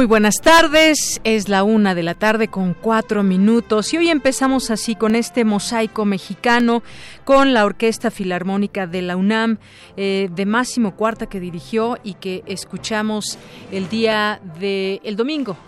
Muy buenas tardes, es la una de la tarde con cuatro minutos y hoy empezamos así con este mosaico mexicano con la Orquesta Filarmónica de la UNAM eh, de Máximo Cuarta que dirigió y que escuchamos el día de el domingo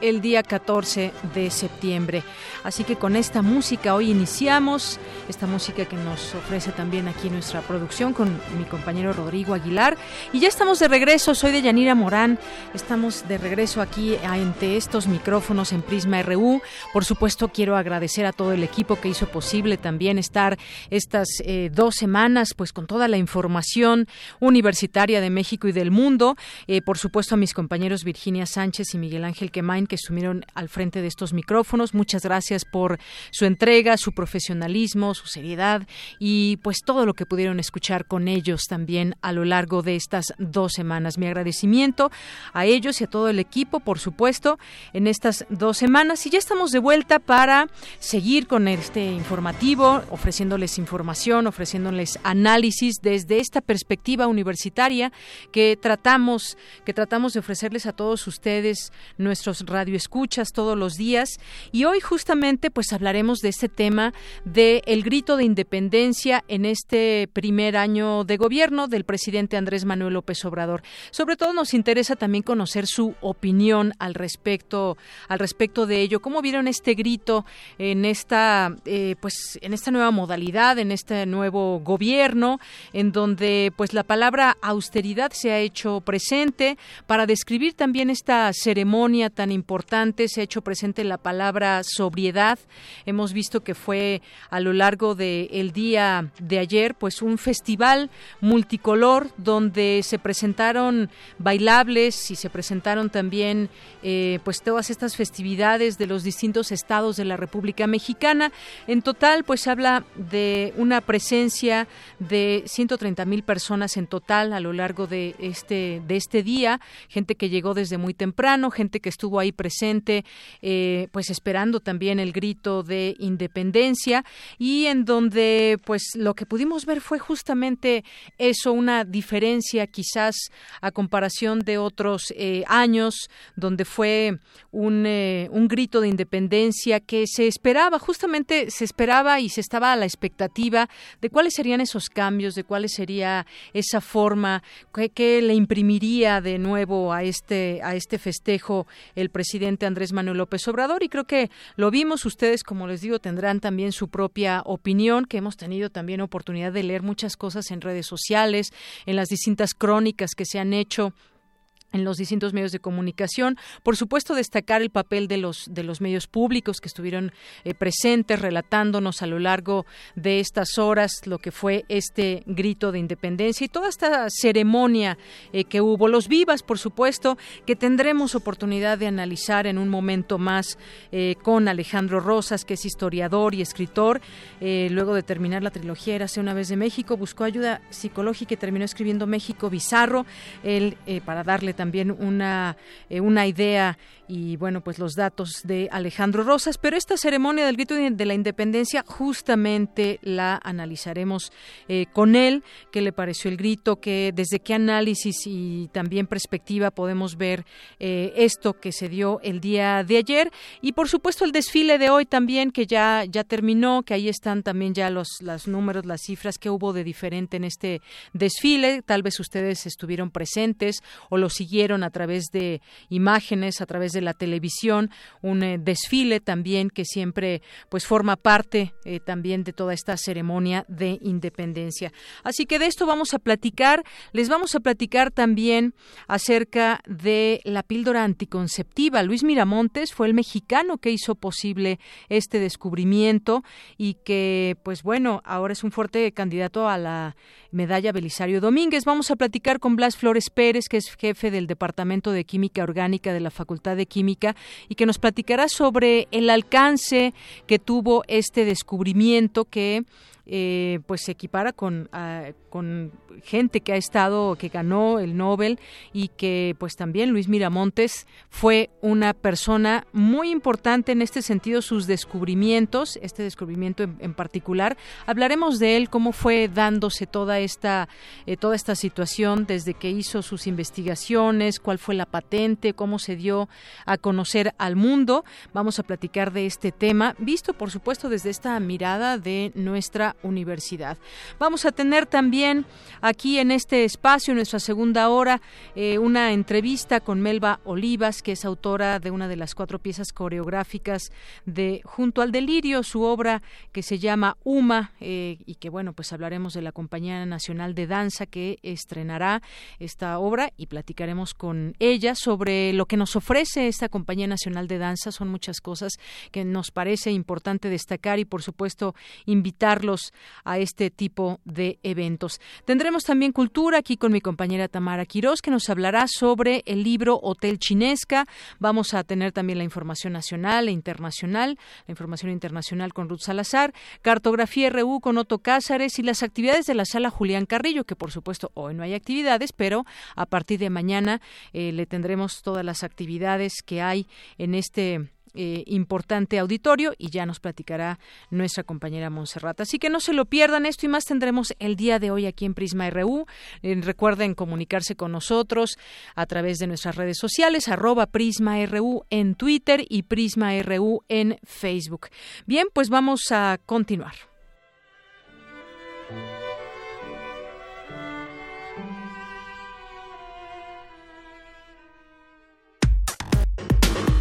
el día 14 de septiembre. Así que con esta música hoy iniciamos, esta música que nos ofrece también aquí nuestra producción con mi compañero Rodrigo Aguilar. Y ya estamos de regreso, soy de Yanira Morán, estamos de regreso aquí ante estos micrófonos en Prisma RU. Por supuesto, quiero agradecer a todo el equipo que hizo posible también estar estas eh, dos semanas, pues con toda la información universitaria de México y del mundo. Eh, por supuesto, a mis compañeros Virginia Sánchez y Miguel Ángel Quemain, que estuvieron al frente de estos micrófonos. Muchas gracias por su entrega, su profesionalismo, su seriedad y pues todo lo que pudieron escuchar con ellos también a lo largo de estas dos semanas. Mi agradecimiento a ellos y a todo el equipo, por supuesto, en estas dos semanas. Y ya estamos de vuelta para seguir con este informativo, ofreciéndoles información, ofreciéndoles análisis desde esta perspectiva universitaria que tratamos, que tratamos de ofrecerles a todos ustedes, nuestros radio escuchas todos los días y hoy justamente pues hablaremos de este tema de el grito de independencia en este primer año de gobierno del presidente Andrés Manuel López Obrador. Sobre todo nos interesa también conocer su opinión al respecto al respecto de ello. ¿Cómo vieron este grito en esta eh, pues en esta nueva modalidad, en este nuevo gobierno en donde pues la palabra austeridad se ha hecho presente para describir también esta ceremonia tan importante se ha hecho presente la palabra sobriedad. Hemos visto que fue a lo largo del día de ayer, pues un festival multicolor donde se presentaron bailables y se presentaron también eh, pues todas estas festividades de los distintos estados de la República Mexicana. En total, pues habla de una presencia de 130 mil personas en total a lo largo de este de este día, gente que llegó desde muy temprano, gente que estuvo ahí presente presente, eh, pues esperando también el grito de independencia y en donde pues lo que pudimos ver fue justamente eso, una diferencia quizás a comparación de otros eh, años donde fue un, eh, un grito de independencia que se esperaba, justamente se esperaba y se estaba a la expectativa de cuáles serían esos cambios, de cuál sería esa forma que, le imprimiría de nuevo a este, a este festejo el presidente Andrés Manuel López Obrador. Y creo que lo vimos ustedes como les digo tendrán también su propia opinión que hemos tenido también oportunidad de leer muchas cosas en redes sociales en las distintas crónicas que se han hecho en los distintos medios de comunicación. Por supuesto, destacar el papel de los de los medios públicos que estuvieron eh, presentes relatándonos a lo largo de estas horas lo que fue este grito de independencia y toda esta ceremonia eh, que hubo. Los vivas, por supuesto, que tendremos oportunidad de analizar en un momento más eh, con Alejandro Rosas, que es historiador y escritor. luego de terminar la trilogía Érase una vez de México, buscó ayuda psicológica y terminó escribiendo México Bizarro, él para darle también una, una idea y bueno, pues los datos de Alejandro Rosas, pero esta ceremonia del grito de la independencia justamente la analizaremos eh, con él, qué le pareció el grito, que desde qué análisis y también perspectiva podemos ver eh, esto que se dio el día de ayer y por supuesto el desfile de hoy también que ya ya terminó, que ahí están también ya los los números, las cifras que hubo de diferente en este desfile, tal vez ustedes estuvieron presentes o lo siguieron a través de imágenes, a través de la televisión, un eh, desfile también que siempre pues forma parte eh, también de toda esta ceremonia de independencia. Así que de esto vamos a platicar, les vamos a platicar también acerca de la píldora anticonceptiva. Luis Miramontes fue el mexicano que hizo posible este descubrimiento y que pues bueno, ahora es un fuerte candidato a la medalla Belisario Domínguez. Vamos a platicar con Blas Flores Pérez, que es jefe Departamento de Química Orgánica de la Facultad de Química y que nos platicará sobre el alcance que tuvo este descubrimiento que eh, pues se equipara con, ah, con gente que ha estado, que ganó el Nobel y que pues también Luis Miramontes fue una persona muy importante en este sentido, sus descubrimientos, este descubrimiento en, particular. Hablaremos de él, cómo fue dándose toda esta, eh, toda esta situación desde que hizo sus investigaciones, cuál fue la patente, cómo se dio a conocer al mundo. Vamos a platicar de este tema, visto por supuesto desde esta mirada de nuestra universidad. Vamos a tener también aquí en este espacio, en nuestra segunda hora, eh, una entrevista con Melba Olivas, que es autora de una de las cuatro piezas coreográficas de Junto al Delirio, su obra que se llama Uma, eh, y que bueno, pues hablaremos de la Compañía Nacional de Danza que estrenará esta obra y platicaremos con ella sobre lo que nos ofrece esta Compañía Nacional de Danza. Son muchas cosas que nos parece importante destacar y por supuesto invitarlos a este tipo de eventos. Tendremos también cultura aquí con mi compañera Tamara Quirós, que nos hablará sobre el libro Hotel Chinesca. Vamos a tener también la información nacional e internacional, la información internacional con Ruth Salazar, cartografía RU con Otto Cázares y las actividades de la sala Julián Carrillo, que por supuesto hoy no hay actividades, pero a partir de mañana eh, le tendremos todas las actividades que hay en este eh, importante auditorio y ya nos platicará nuestra compañera Montserrat. Así que no se lo pierdan, esto y más tendremos el día de hoy aquí en Prisma RU. Eh, recuerden comunicarse con nosotros a través de nuestras redes sociales, arroba Prisma RU en Twitter y Prisma RU en Facebook. Bien, pues vamos a continuar.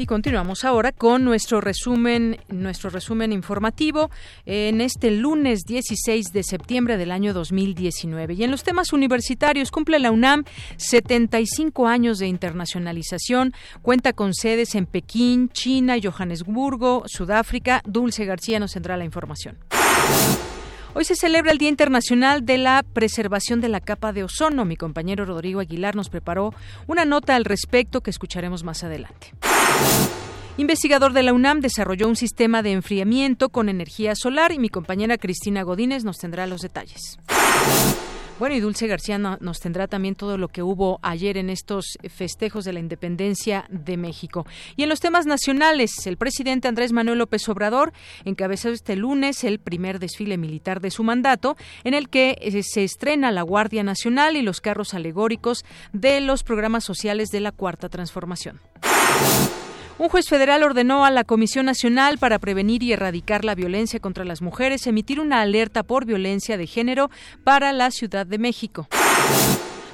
Y continuamos ahora con nuestro resumen, nuestro resumen informativo en este lunes 16 de septiembre del año 2019. Y en los temas universitarios cumple la UNAM 75 años de internacionalización, cuenta con sedes en Pekín, China, Johannesburgo, Sudáfrica. Dulce García nos tendrá la información. Hoy se celebra el Día Internacional de la Preservación de la Capa de Ozono. Mi compañero Rodrigo Aguilar nos preparó una nota al respecto que escucharemos más adelante. Investigador de la UNAM desarrolló un sistema de enfriamiento con energía solar y mi compañera Cristina Godínez nos tendrá los detalles. Bueno, y Dulce García nos tendrá también todo lo que hubo ayer en estos festejos de la independencia de México. Y en los temas nacionales, el presidente Andrés Manuel López Obrador encabezó este lunes el primer desfile militar de su mandato, en el que eh, se estrena la Guardia Nacional y los carros alegóricos de los programas sociales de la Cuarta Transformación. Un juez federal ordenó a la Comisión Nacional para Prevenir y Erradicar la Violencia contra las Mujeres emitir una alerta por violencia de género para la Ciudad de México.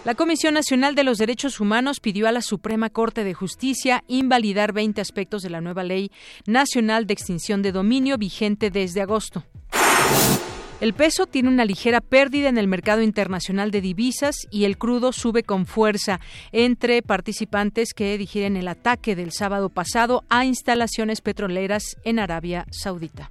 La Comisión Nacional de los Derechos Humanos pidió a la Suprema Corte de Justicia invalidar 20 aspectos de la nueva Ley Nacional de Extinción de Dominio vigente desde agosto. El peso tiene una ligera pérdida en el mercado internacional de divisas y el crudo sube con fuerza entre participantes que digieren el ataque del sábado pasado a instalaciones petroleras en Arabia Saudita.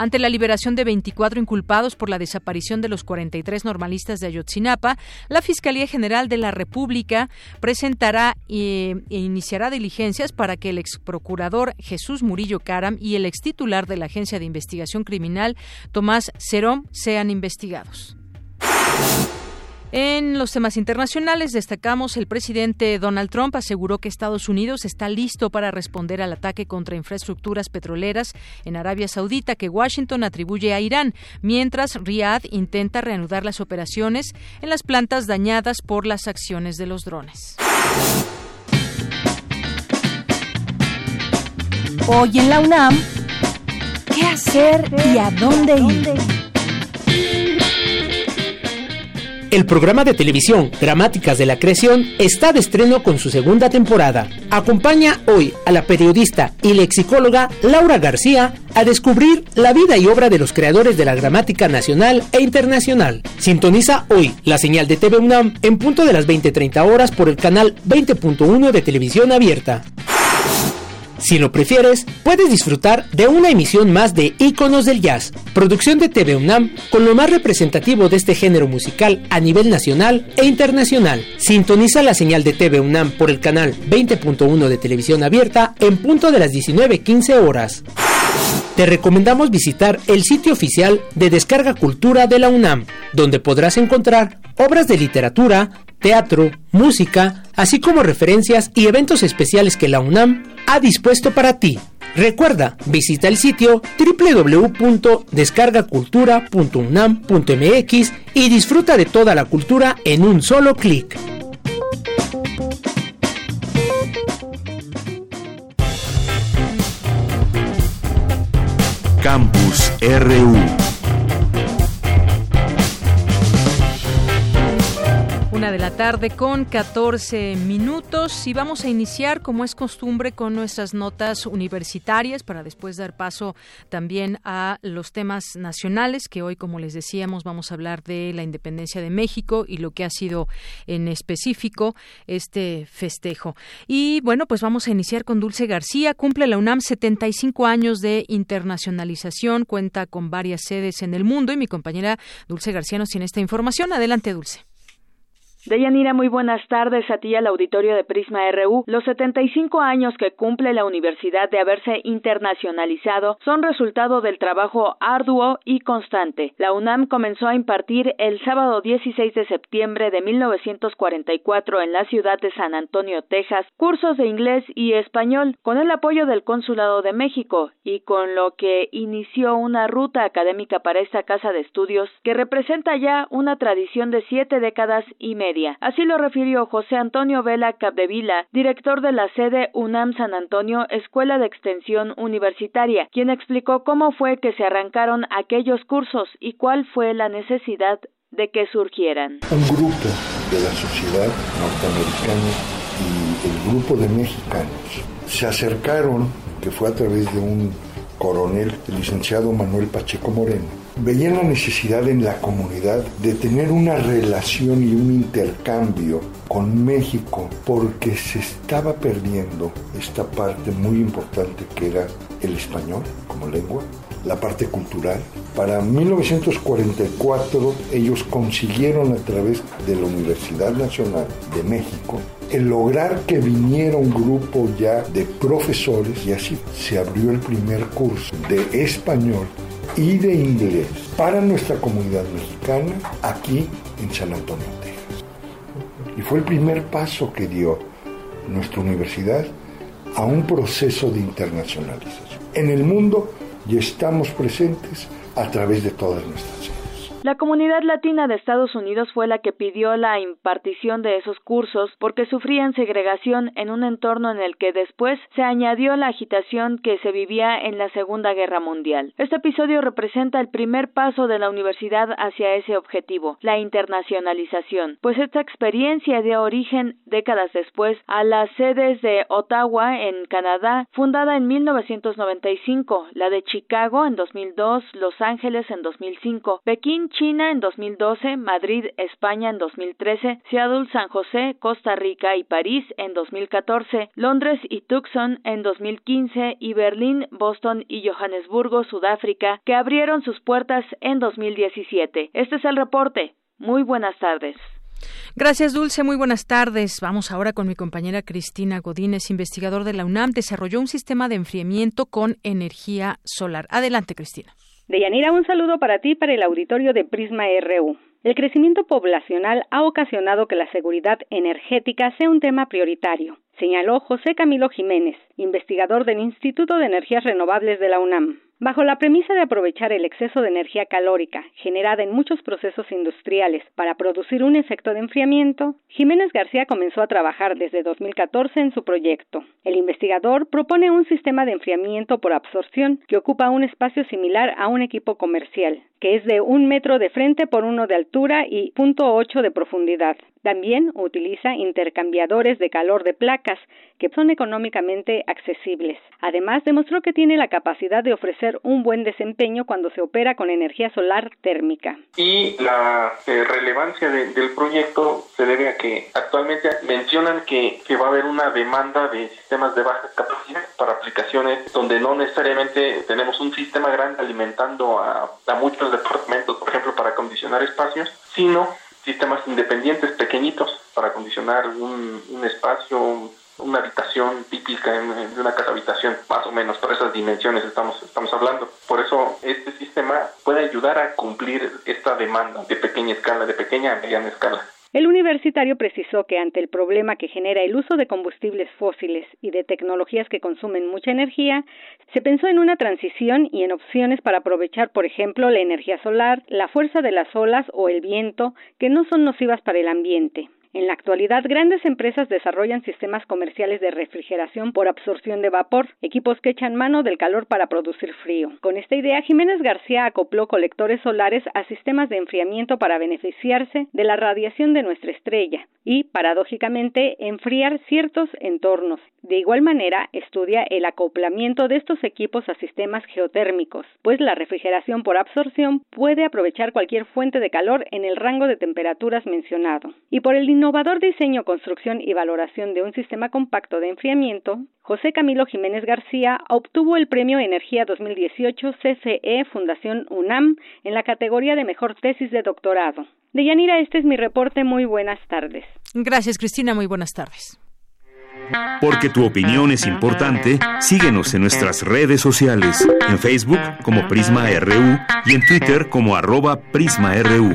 Ante la liberación de 24 inculpados por la desaparición de los 43 normalistas de Ayotzinapa, la Fiscalía General de la República presentará e, iniciará diligencias para que el ex procurador Jesús Murillo Caram y el ex titular de la Agencia de Investigación Criminal, Tomás Cerón, sean investigados. En los temas internacionales destacamos el presidente Donald Trump aseguró que Estados Unidos está listo para responder al ataque contra infraestructuras petroleras en Arabia Saudita que Washington atribuye a Irán, mientras Riyadh intenta reanudar las operaciones en las plantas dañadas por las acciones de los drones. Hoy en la UNAM, ¿qué hacer y a dónde ir? El programa de televisión Dramáticas de la Creación está de estreno con su segunda temporada. Acompaña hoy a la periodista y lexicóloga Laura García a descubrir la vida y obra de los creadores de la gramática nacional e internacional. Sintoniza hoy la señal de TV UNAM en punto de las 20:30 horas por el canal 20.1 de televisión abierta. Si lo prefieres, puedes disfrutar de una emisión más de Íconos del Jazz, producción de TV UNAM con lo más representativo de este género musical a nivel nacional e internacional. Sintoniza la señal de TV UNAM por el canal 20.1 de televisión abierta en punto de las 19.15 horas. Te recomendamos visitar el sitio oficial de Descarga Cultura de la UNAM, donde podrás encontrar obras de literatura, teatro, música, así como referencias y eventos especiales que la UNAM ha dispuesto para ti. Recuerda, visita el sitio www.descargacultura.unam.mx y disfruta de toda la cultura en un solo clic. Campus RU de la tarde con 14 minutos y vamos a iniciar como es costumbre con nuestras notas universitarias para después dar paso también a los temas nacionales que hoy como les decíamos vamos a hablar de la independencia de México y lo que ha sido en específico este festejo. Y bueno, pues vamos a iniciar con Dulce García. Cumple la UNAM 75 años de internacionalización, cuenta con varias sedes en el mundo y mi compañera Dulce García nos tiene esta información. Adelante, Dulce. Deyanira, muy buenas tardes a ti y al auditorio de Prisma RU. Los 75 años que cumple la universidad de haberse internacionalizado son resultado del trabajo arduo y constante. La UNAM comenzó a impartir el sábado 16 de septiembre de 1944 en la ciudad de San Antonio, Texas, cursos de inglés y español con el apoyo del Consulado de México y con lo que inició una ruta académica para esta casa de estudios que representa ya una tradición de siete décadas y media Así lo refirió José Antonio Vela Capdevila, director de la sede UNAM San Antonio, Escuela de Extensión Universitaria, quien explicó cómo fue que se arrancaron aquellos cursos y cuál fue la necesidad de que surgieran. Un grupo de la sociedad norteamericana y el grupo de mexicanos se acercaron, que fue a través de un coronel, el licenciado Manuel Pacheco Moreno, veían la necesidad en la comunidad de tener una relación y un intercambio con México porque se estaba perdiendo esta parte muy importante que era el español como lengua, la parte cultural. Para 1944 ellos consiguieron a través de la Universidad Nacional de México el lograr que viniera un grupo ya de profesores y así se abrió el primer curso de español y de inglés para nuestra comunidad mexicana aquí en San Antonio, Texas. Y fue el primer paso que dio nuestra universidad a un proceso de internacionalización. En el mundo ya estamos presentes a través de todas nuestras la comunidad latina de Estados Unidos fue la que pidió la impartición de esos cursos porque sufrían segregación en un entorno en el que después se añadió la agitación que se vivía en la Segunda Guerra Mundial. Este episodio representa el primer paso de la universidad hacia ese objetivo, la internacionalización, pues esta experiencia dio origen décadas después a las sedes de Ottawa en Canadá, fundada en 1995, la de Chicago en 2002, Los Ángeles en 2005, Pekín China en 2012, Madrid, España en 2013, Seattle, San José, Costa Rica y París en 2014, Londres y Tucson en 2015 y Berlín, Boston y Johannesburgo, Sudáfrica, que abrieron sus puertas en 2017. Este es el reporte. Muy buenas tardes. Gracias, Dulce. Muy buenas tardes. Vamos ahora con mi compañera Cristina Godínez, investigador de la UNAM. Desarrolló un sistema de enfriamiento con energía solar. Adelante, Cristina. Deyanira, un saludo para ti para el auditorio de Prisma RU. El crecimiento poblacional ha ocasionado que la seguridad energética sea un tema prioritario, señaló José Camilo Jiménez, investigador del Instituto de Energías Renovables de la UNAM. Bajo la premisa de aprovechar el exceso de energía calórica generada en muchos procesos industriales para producir un efecto de enfriamiento, Jiménez García comenzó a trabajar desde 2014 en su proyecto. El investigador propone un sistema de enfriamiento por absorción que ocupa un espacio similar a un equipo comercial, que es de un metro de frente por uno de altura y .8 de profundidad. También utiliza intercambiadores de calor de placas que son económicamente accesibles. Además, demostró que tiene la capacidad de ofrecer un buen desempeño cuando se opera con energía solar térmica. Y la eh, relevancia del proyecto se debe a que actualmente mencionan que, va a haber una demanda de sistemas de baja capacidad para aplicaciones donde no necesariamente tenemos un sistema grande alimentando a, a muchos departamentos, por ejemplo, para acondicionar espacios, sino sistemas independientes pequeñitos para acondicionar un, un espacio, una habitación típica en, una casa habitación, más o menos por esas dimensiones estamos, estamos hablando. Por eso este sistema puede ayudar a cumplir esta demanda de pequeña escala, de pequeña a mediana escala. El universitario precisó que ante el problema que genera el uso de combustibles fósiles y de tecnologías que consumen mucha energía, se pensó en una transición y en opciones para aprovechar, por ejemplo, la energía solar, la fuerza de las olas o el viento, que no son nocivas para el ambiente. En la actualidad, grandes empresas desarrollan sistemas comerciales de refrigeración por absorción de vapor, equipos que echan mano del calor para producir frío. Con esta idea, Jiménez García acopló colectores solares a sistemas de enfriamiento para beneficiarse de la radiación de nuestra estrella y, paradójicamente, enfriar ciertos entornos. De igual manera, estudia el acoplamiento de estos equipos a sistemas geotérmicos, pues la refrigeración por absorción puede aprovechar cualquier fuente de calor en el rango de temperaturas mencionado. Y por el innovador diseño, construcción y valoración de un sistema compacto de enfriamiento, José Camilo Jiménez García obtuvo el Premio Energía 2018 CCE Fundación UNAM en la categoría de Mejor Tesis de Doctorado. Deyanira, este es mi reporte. Muy buenas tardes. Gracias, Cristina. Muy buenas tardes. Porque tu opinión es importante, síguenos en nuestras redes sociales, en Facebook como Prisma RU y en Twitter como arroba PrismaRU.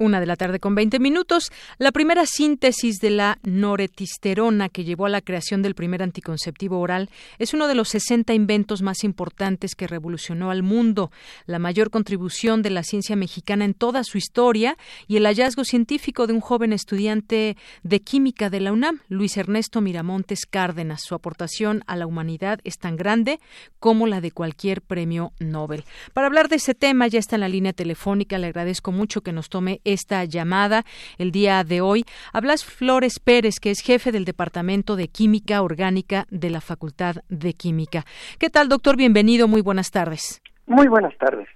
Una de la tarde con 20 minutos. La primera síntesis de la noretisterona que llevó a la creación del primer anticonceptivo oral es uno de los 60 inventos más importantes que revolucionó al mundo. La mayor contribución de la ciencia mexicana en toda su historia y el hallazgo científico de un joven estudiante de química de la UNAM, Luis Ernesto Miramontes Cárdenas. Su aportación a la humanidad es tan grande como la de cualquier premio Nobel. Para hablar de ese tema ya está en la línea telefónica. Le agradezco mucho que nos tome esta llamada el día de hoy a Blas Flores Pérez, que es jefe del Departamento de Química Orgánica de la Facultad de Química. ¿Qué tal, doctor? Bienvenido, muy buenas tardes. Muy buenas tardes.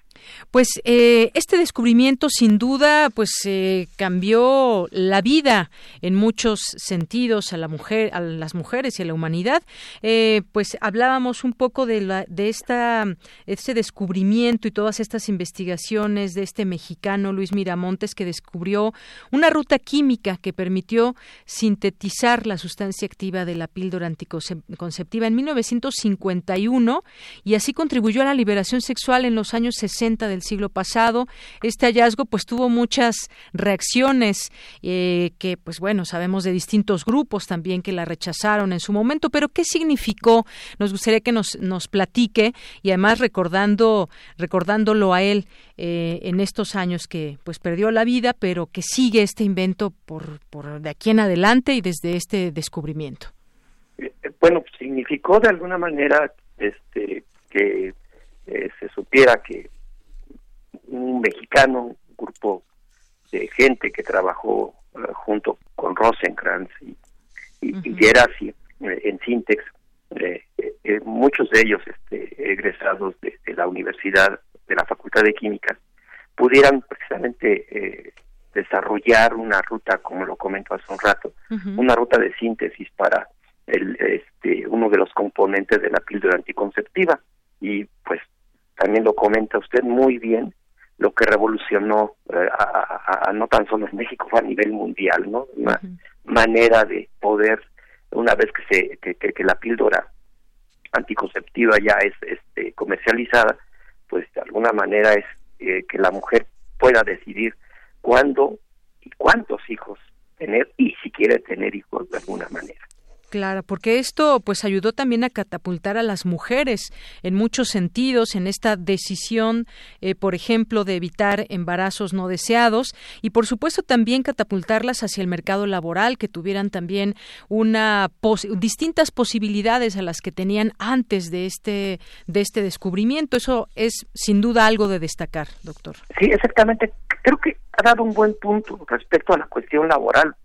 Pues eh, este descubrimiento sin duda pues eh, cambió la vida en muchos sentidos a la mujer, a las mujeres y a la humanidad. Eh, pues hablábamos un poco de la, de esta este descubrimiento y todas estas investigaciones de este mexicano Luis Miramontes que descubrió una ruta química que permitió sintetizar la sustancia activa de la píldora anticonceptiva en 1951 y así contribuyó a la liberación sexual en los años 60 del siglo pasado. Este hallazgo pues tuvo muchas reacciones eh, que pues bueno, sabemos de distintos grupos también que la rechazaron en su momento, pero ¿qué significó? Nos gustaría que nos, nos platique y además recordando recordándolo a él eh, en estos años que pues perdió la vida, pero que sigue este invento por, por de aquí en adelante y desde este descubrimiento. Eh, bueno, significó de alguna manera este que se supiera que un mexicano, un grupo de gente que trabajó eh, junto con Rosenkrantz y, y, Gerasi eh, en Sintex, muchos de ellos este, egresados de, la universidad, de la Facultad de Química, pudieran precisamente desarrollar una ruta, como lo comento hace un rato, una ruta de síntesis para el, este, uno de los componentes de la píldora anticonceptiva. Y pues también lo comenta usted muy bien, lo que revolucionó eh, a, no tan solo en México, fue a nivel mundial, ¿no? Una manera de poder, una vez que, se, que, la píldora anticonceptiva ya es este, comercializada, pues de alguna manera es eh, que la mujer pueda decidir cuándo y cuántos hijos tener y si quiere tener hijos de alguna manera. Claro, porque esto pues ayudó también a catapultar a las mujeres en muchos sentidos en esta decisión, eh, por ejemplo, de evitar embarazos no deseados y por supuesto también catapultarlas hacia el mercado laboral, que tuvieran también una distintas posibilidades a las que tenían antes de este de este descubrimiento. Eso es sin duda algo de destacar, doctor. Sí, exactamente. Creo que ha dado un buen punto respecto a la cuestión laboral.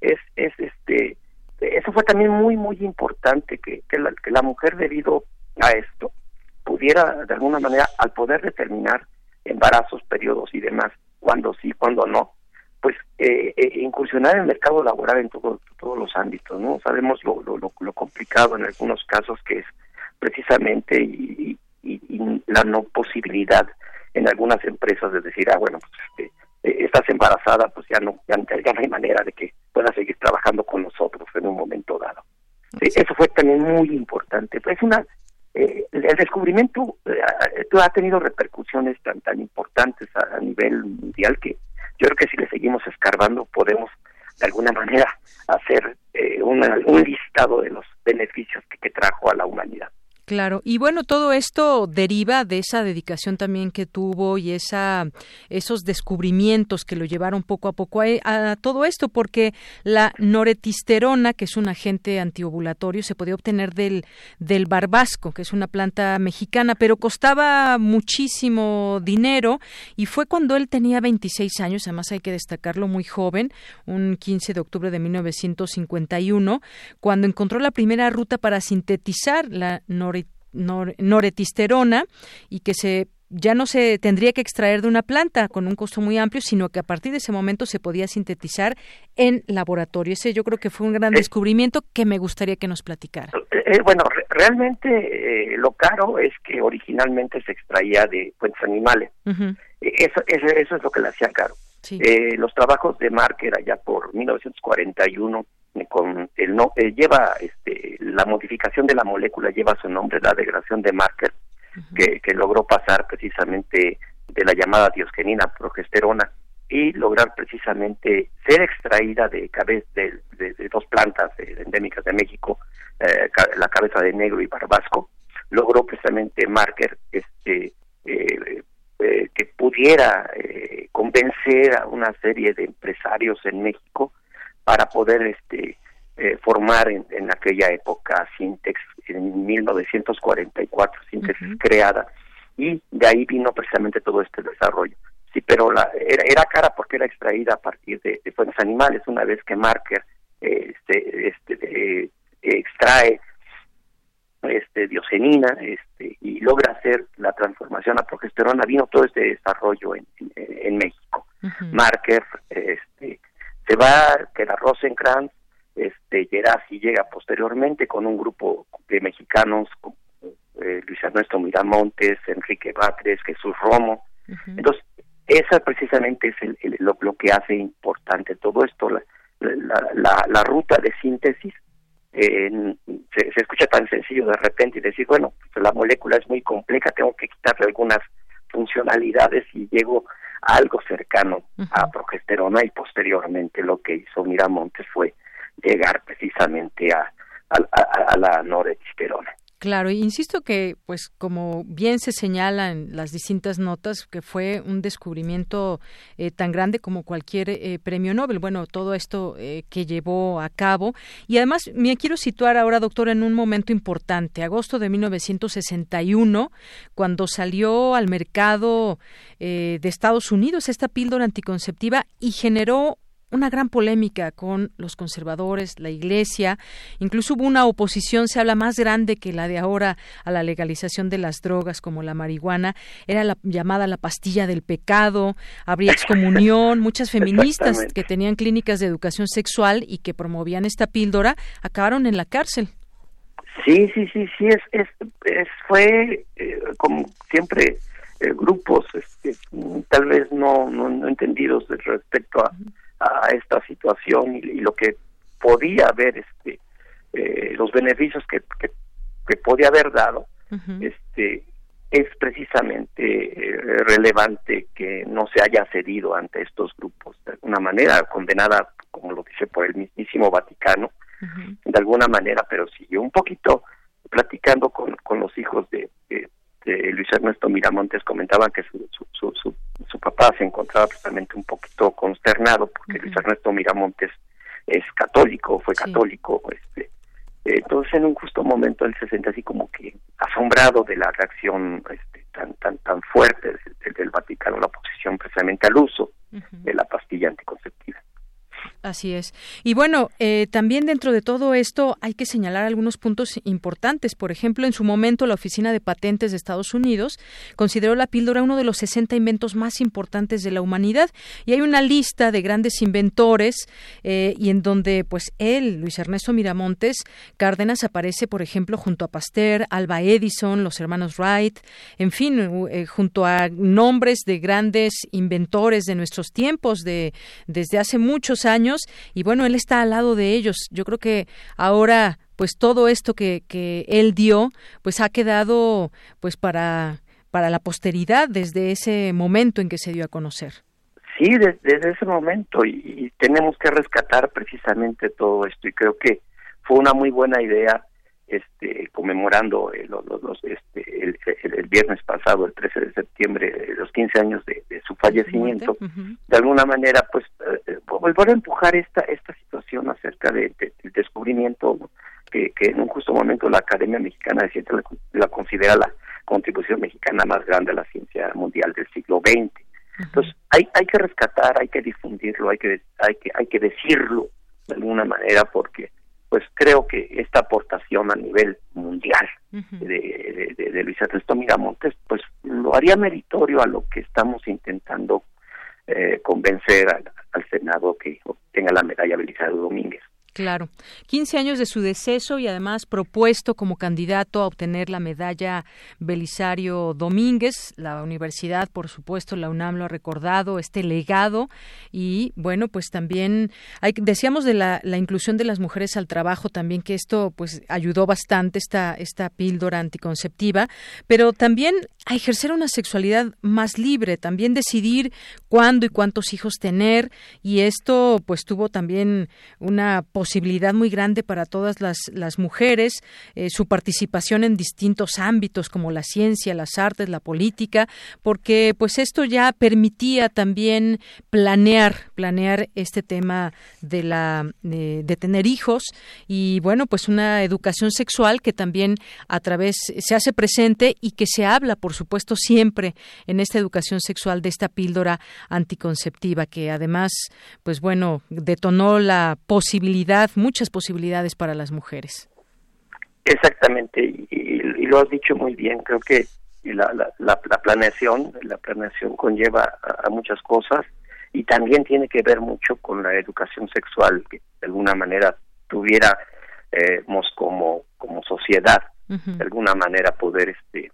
Es es este eso fue también muy, muy importante, que, que, la, que la mujer debido a esto pudiera de alguna manera, al poder determinar embarazos, periodos y demás, cuando sí, cuando no, pues eh, eh, incursionar en el mercado laboral en todo, todos los ámbitos, ¿no? Sabemos lo, lo, lo, complicado en algunos casos que es precisamente y, la no posibilidad en algunas empresas de decir, ah, bueno, pues este, eh, estás embarazada, pues ya no, ya, no hay manera de que puedas seguir trabajando con nosotros en un momento dado. eso fue también muy importante. Pues una eh, el descubrimiento eh, ha tenido repercusiones tan tan importantes a, nivel mundial que yo creo que si le seguimos escarbando podemos de alguna manera hacer un listado de los beneficios que trajo a la humanidad. Claro, y bueno, todo esto deriva de esa dedicación también que tuvo y esa esos descubrimientos que lo llevaron poco a poco a, todo esto, porque la noretisterona, que es un agente antiovulatorio, se podía obtener del, del barbasco, que es una planta mexicana, pero costaba muchísimo dinero y fue cuando él tenía 26 años, además hay que destacarlo muy joven, un 15 de octubre de 1951, cuando encontró la primera ruta para sintetizar la noretisterona noretisterona y que se ya no se tendría que extraer de una planta con un costo muy amplio, sino que a partir de ese momento se podía sintetizar en laboratorio. Ese yo creo que fue un gran eh, descubrimiento que me gustaría que nos platicara. Eh, eh, bueno, realmente lo caro es que originalmente se extraía de fuentes animales. eso, eso, es lo que le hacía caro. los trabajos de Marker allá por 1941 con el no eh, lleva este, la modificación de la molécula lleva su nombre la degradación de Marker que, que, logró pasar precisamente de la llamada diosgenina progesterona y lograr precisamente ser extraída de cabeza de, dos plantas endémicas de México eh, la cabeza de negro y barbasco logró precisamente Marker este eh, que pudiera convencer a una serie de empresarios en México para poder este eh, formar en, aquella época Sintex en 1944 Sintex creada. Y de ahí vino precisamente todo este desarrollo. Sí pero la, era, cara porque era extraída a partir de, fuentes animales. Una vez que Marker este, este extrae este diosenina este y logra hacer la transformación a progesterona vino todo este desarrollo en, en, México. Marker este se va, queda Rosenkrantz, este, Gerasi llega posteriormente con un grupo de mexicanos, eh, Luis Ernesto Miramontes, Enrique Batres, Jesús Romo. Entonces, esa precisamente es el, lo, que hace importante todo esto, la, la, ruta de síntesis. se, se, escucha tan sencillo de repente y decir, bueno, pues la molécula es muy compleja, tengo que quitarle algunas funcionalidades y llego algo cercano a progesterona y posteriormente lo que hizo Miramontes fue llegar precisamente a, a, la noresterona. Claro, insisto que, pues, como bien se señala en las distintas notas, que fue un descubrimiento eh, tan grande como cualquier eh, premio Nobel. Bueno, todo esto eh, que llevó a cabo. Y además, me quiero situar ahora, doctor, en un momento importante, agosto de 1961, cuando salió al mercado de Estados Unidos esta píldora anticonceptiva y generó una gran polémica con los conservadores, la Iglesia, incluso hubo una oposición, se habla más grande que la de ahora a la legalización de las drogas como la marihuana, era la llamada la pastilla del pecado, habría excomunión, muchas feministas que tenían clínicas de educación sexual y que promovían esta píldora acabaron en la cárcel. Sí, sí, sí, sí, es, es, fue eh, como siempre eh, grupos este, tal vez no, no, entendidos respecto a, a esta situación y, lo que podía haber este eh, los beneficios que, que, podía haber dado este es precisamente relevante que no se haya cedido ante estos grupos de alguna manera condenada como lo dice por el mismísimo Vaticano de alguna manera, pero siguió un poquito platicando con, con los hijos de, Luis Ernesto Miramontes, comentaban que su, su, su, su, papá se encontraba precisamente un poquito consternado porque Luis Ernesto Miramontes es católico, fue católico, este entonces en un justo momento él se siente así como que asombrado de la reacción este, tan tan tan fuerte del, del Vaticano la oposición precisamente al uso de la pastilla anticonceptiva Así es. Y bueno, eh, también dentro de todo esto hay que señalar algunos puntos importantes. Por ejemplo, en su momento la Oficina de Patentes de Estados Unidos consideró la píldora uno de los 60 inventos más importantes de la humanidad. Y hay una lista de grandes inventores eh, y en donde pues él, Luis Ernesto Miramontes Cárdenas, aparece, por ejemplo, junto a Pasteur, Alba Edison, los hermanos Wright, en fin, eh, junto a nombres de grandes inventores de nuestros tiempos, de desde hace muchos años y bueno, él está al lado de ellos. Yo creo que ahora pues todo esto que, que él dio pues ha quedado pues para para la posteridad desde ese momento en que se dio a conocer. Sí, desde, ese momento y, tenemos que rescatar precisamente todo esto y creo que fue una muy buena idea este conmemorando eh, los, este, el, el, viernes pasado, el 13 de septiembre, los 15 años de, su fallecimiento, de alguna manera, pues, eh, volver a empujar esta esta situación acerca de, del descubrimiento que, que, en un justo momento la Academia Mexicana de Ciencias la, considera la contribución mexicana más grande a la ciencia mundial del siglo XX. Entonces, hay, hay que rescatar, hay que difundirlo, hay que, hay que, hay que decirlo de alguna manera porque pues creo que esta aportación a nivel mundial de, de, de, Luis Ernesto Miramontes, pues lo haría meritorio a lo que estamos intentando eh, convencer al, al, Senado que obtenga la medalla Belisario Domínguez. Claro. 15 años de su deceso y además propuesto como candidato a obtener la medalla Belisario Domínguez. La universidad, por supuesto, la UNAM lo ha recordado, este legado. Y bueno, pues también hay, decíamos de la, la inclusión de las mujeres al trabajo también, que esto pues ayudó bastante esta, esta píldora anticonceptiva, pero también a ejercer una sexualidad más libre, también decidir cuándo y cuántos hijos tener. Y esto pues tuvo también una posibilidad posibilidad muy grande para todas las, las mujeres, eh, su participación en distintos ámbitos como la ciencia, las artes, la política, porque pues esto ya permitía también planear, planear este tema de la de, tener hijos y bueno, pues una educación sexual que también a través se hace presente y que se habla, por supuesto, siempre en esta educación sexual de esta píldora anticonceptiva que además, pues bueno, detonó la posibilidad muchas posibilidades para las mujeres. Exactamente, y, lo has dicho muy bien, creo que la, la, planeación, la planeación conlleva a, muchas cosas y también tiene que ver mucho con la educación sexual, que de alguna manera tuviéramos como, como sociedad, de alguna manera poder este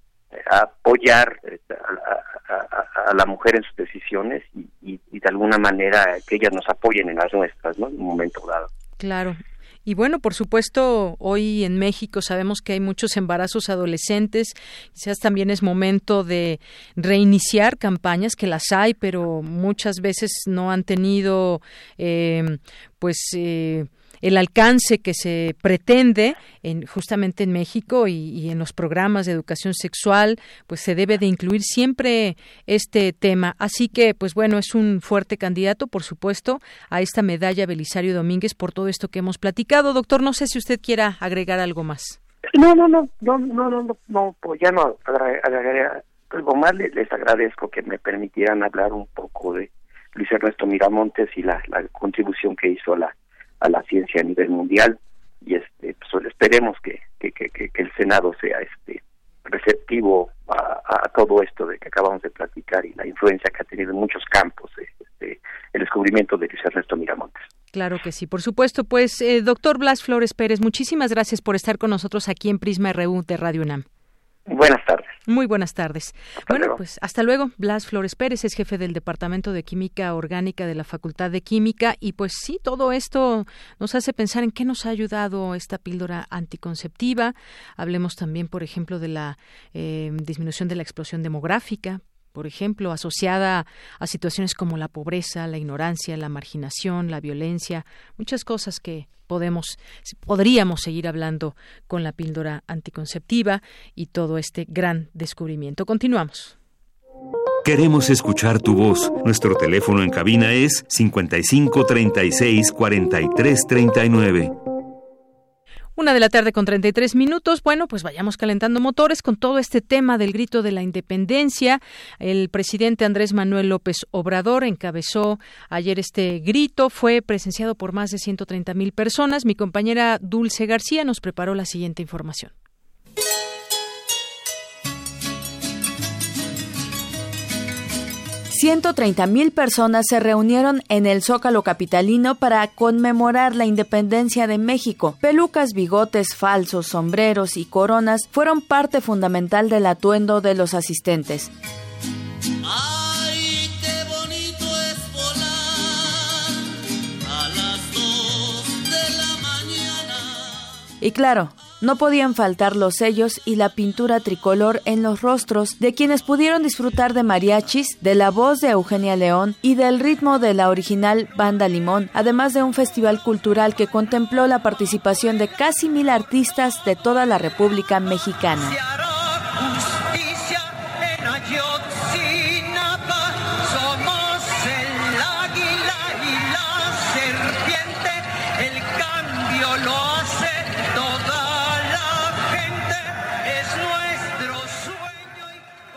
apoyar este, a, la mujer en sus decisiones y, y, de alguna manera que ellas nos apoyen en las nuestras, ¿no? En un momento dado. Claro. Y bueno, por supuesto, hoy en México sabemos que hay muchos embarazos adolescentes. Quizás también es momento de reiniciar campañas, que las hay, pero muchas veces no han tenido, eh, pues, eh, el alcance que se pretende en, justamente en México y, en los programas de educación sexual, pues se debe de incluir siempre este tema. Así que, pues bueno, es un fuerte candidato, por supuesto, a esta medalla Belisario Domínguez por todo esto que hemos platicado. Doctor, no sé si usted quiera agregar algo más. No, no, no, no, no, no, no, pues ya no agregaré algo más. Les, agradezco que me permitieran hablar un poco de, Luis Ernesto Miramontes y la, contribución que hizo a la, a la ciencia a nivel mundial y este pues, esperemos que, que, que, el Senado sea este receptivo a, todo esto de que acabamos de platicar y la influencia que ha tenido en muchos campos este, el descubrimiento de Luis Ernesto Miramontes. Claro que sí, por supuesto. Pues, eh, doctor Blas Flores Pérez, muchísimas gracias por estar con nosotros aquí en Prisma RU de Radio UNAM. Buenas tardes. Muy buenas tardes. bueno, pues hasta luego. Blas Flores Pérez es jefe del Departamento de Química Orgánica de la Facultad de Química y pues sí, todo esto nos hace pensar en qué nos ha ayudado esta píldora anticonceptiva. Hablemos también, por ejemplo, de la eh, disminución de la explosión demográfica, por ejemplo, asociada a situaciones como la pobreza, la ignorancia, la marginación, la violencia, muchas cosas que podemos podríamos seguir hablando con la píldora anticonceptiva y todo este gran descubrimiento. Continuamos. Queremos escuchar tu voz. Nuestro teléfono en cabina es 55 36 43 39. Una de la tarde con 33 minutos. Bueno, pues vayamos calentando motores con todo este tema del grito de la independencia. El presidente Andrés Manuel López Obrador encabezó ayer este grito. Fue presenciado por más de 130 mil personas. Mi compañera Dulce García nos preparó la siguiente información. 130 mil personas se reunieron en el Zócalo Capitalino para conmemorar la independencia de México. Pelucas, bigotes falsos, sombreros y coronas fueron parte fundamental del atuendo de los asistentes. Y claro, no podían faltar los sellos y la pintura tricolor en los rostros de quienes pudieron disfrutar de mariachis, de la voz de Eugenia León y del ritmo de la original Banda Limón, además de un festival cultural que contempló la participación de casi mil artistas de toda la República Mexicana.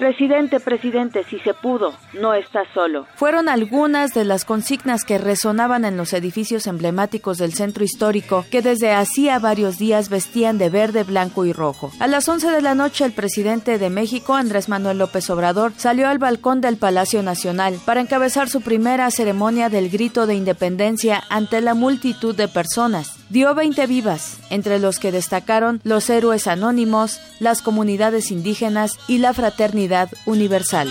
Presidente, presidente, si se pudo, no está solo. Fueron algunas de las consignas que resonaban en los edificios emblemáticos del centro histórico que desde hacía varios días vestían de verde, blanco y rojo. A las 11 de la noche el presidente de México, Andrés Manuel López Obrador, salió al balcón del Palacio Nacional para encabezar su primera ceremonia del grito de independencia ante la multitud de personas dio 20 vivas, entre los que destacaron los héroes anónimos, las comunidades indígenas y la fraternidad universal.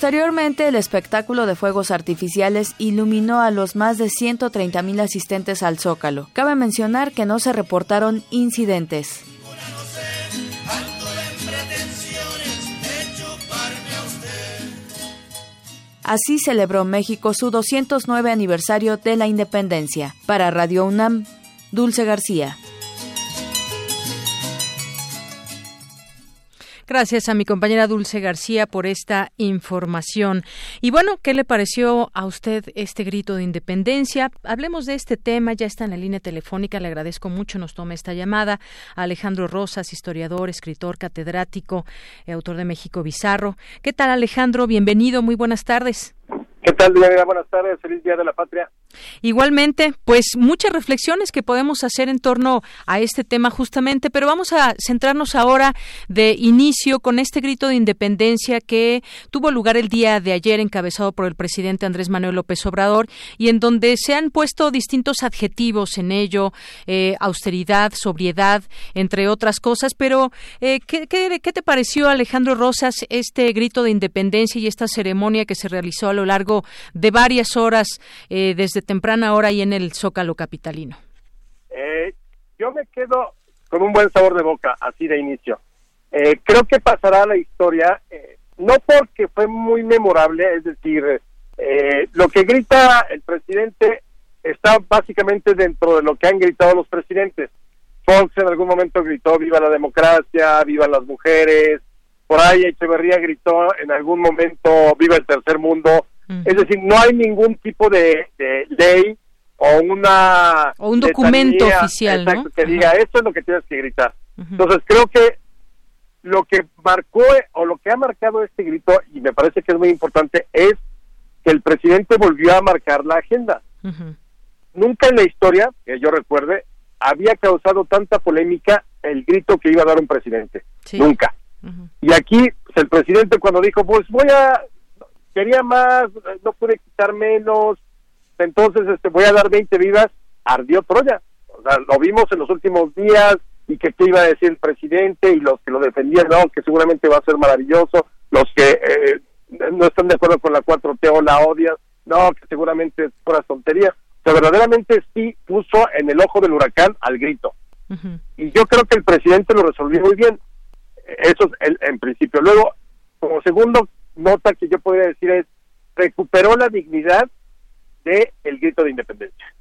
Posteriormente, el espectáculo de fuegos artificiales iluminó a los más de 130 mil asistentes al Zócalo. Cabe mencionar que no se reportaron incidentes. Así celebró México su 209 aniversario de la independencia. Para Radio UNAM, Dulce García. Gracias a mi compañera Dulce García por esta información. Y bueno, ¿qué le pareció a usted este grito de independencia? Hablemos de este tema, ya está en la línea telefónica, le agradezco mucho, nos tome esta llamada. Alejandro Rosas, historiador, escritor, catedrático, eh, autor de México Bizarro. ¿Qué tal Alejandro? Bienvenido, muy buenas tardes. ¿Qué tal, Diana? Buenas tardes, feliz Día de la Patria. Igualmente, pues muchas reflexiones que podemos hacer en torno a este tema justamente, pero vamos a centrarnos ahora de inicio con este grito de independencia que tuvo lugar el día de ayer encabezado por el presidente Andrés Manuel López Obrador y en donde se han puesto distintos adjetivos en ello, eh, austeridad, sobriedad, entre otras cosas, pero eh, ¿qué, te pareció Alejandro Rosas este grito de independencia y esta ceremonia que se realizó a lo largo de varias horas eh, desde temprana hora y en el Zócalo Capitalino? Eh, yo me quedo con un buen sabor de boca, así de inicio. Eh, creo que pasará la historia, eh, no porque fue muy memorable, es decir, lo que grita el presidente está básicamente dentro de lo que han gritado los presidentes. Fox en algún momento gritó viva la democracia, viva las mujeres, por ahí Echeverría gritó en algún momento viva el tercer mundo, es decir, no hay ningún tipo de, ley o una... O un documento oficial, ¿no? que diga, esto es lo que tienes que gritar. Entonces, creo que lo que marcó o lo que ha marcado este grito, y me parece que es muy importante, es que el presidente volvió a marcar la agenda. Nunca en la historia, que yo recuerde, había causado tanta polémica el grito que iba a dar un presidente. Nunca. Y aquí, pues, el presidente cuando dijo, pues voy a quería más, no pude quitar menos, entonces este voy a dar 20 vivas, ardió Troya. O sea, lo vimos en los últimos días y que qué iba a decir el presidente y los que lo defendían, no, que seguramente va a ser maravilloso, los que eh, no están de acuerdo con la 4T o la odian, no, que seguramente es pura tontería. O sea, verdaderamente sí puso en el ojo del huracán al grito. Y yo creo que el presidente lo resolvió muy bien. Eso es el, en principio. Luego, como segundo, nota que yo podría decir es, recuperó la dignidad de el grito de independencia.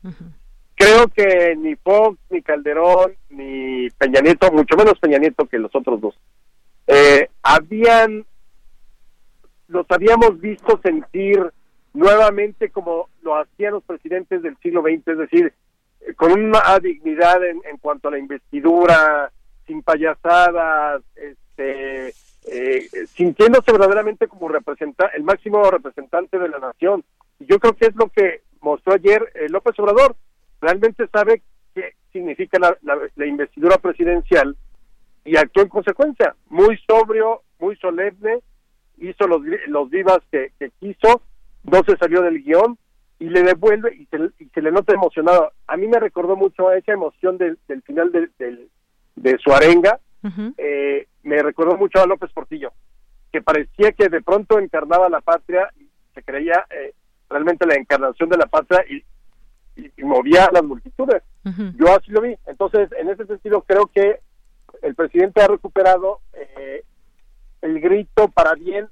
Creo que ni Fox, ni Calderón, ni Peña Nieto, mucho menos Peña Nieto que los otros dos, eh, habían, los habíamos visto sentir nuevamente como lo hacían los presidentes del siglo XX, es decir, con una dignidad en, en cuanto a la investidura, sin payasadas, este, eh, sintiéndose verdaderamente como representa, el máximo representante de la nación. Y yo creo que es lo que mostró ayer eh, López Obrador. Realmente sabe qué significa la, investidura presidencial y actuó en consecuencia. Muy sobrio, muy solemne, hizo los, los vivas que, quiso, no se salió del guion y le devuelve y se, le nota emocionado. A mí me recordó mucho a esa emoción del, final de su arenga, eh, me recordó mucho a López Portillo, que parecía que de pronto encarnaba la patria, y se creía eh, realmente la encarnación de la patria y, movía a las multitudes. Yo así lo vi. Entonces, en ese sentido, creo que el presidente ha recuperado eh, el grito para bien,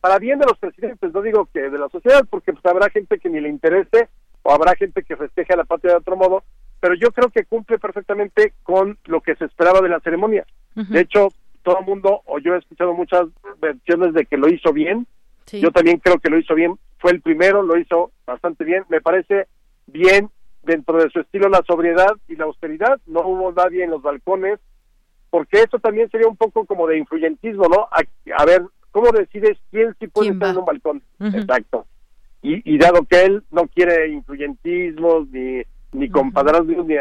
para bien de los presidentes, no digo que de la sociedad, porque pues, habrá gente que ni le interese o habrá gente que festeje a la patria de otro modo, pero yo creo que cumple perfectamente con lo que se esperaba de la ceremonia. De hecho, todo el mundo, o yo he escuchado muchas versiones de que lo hizo bien. Yo también creo que lo hizo bien. Fue el primero, lo hizo bastante bien. Me parece bien dentro de su estilo la sobriedad y la austeridad. No hubo nadie en los balcones, porque eso también sería un poco como de influyentismo, ¿no? A, ver, ¿cómo decides quién sí puede estar en un balcón? Exacto. Y, y dado que él no quiere influyentismos ni ni compadrazgos, ni,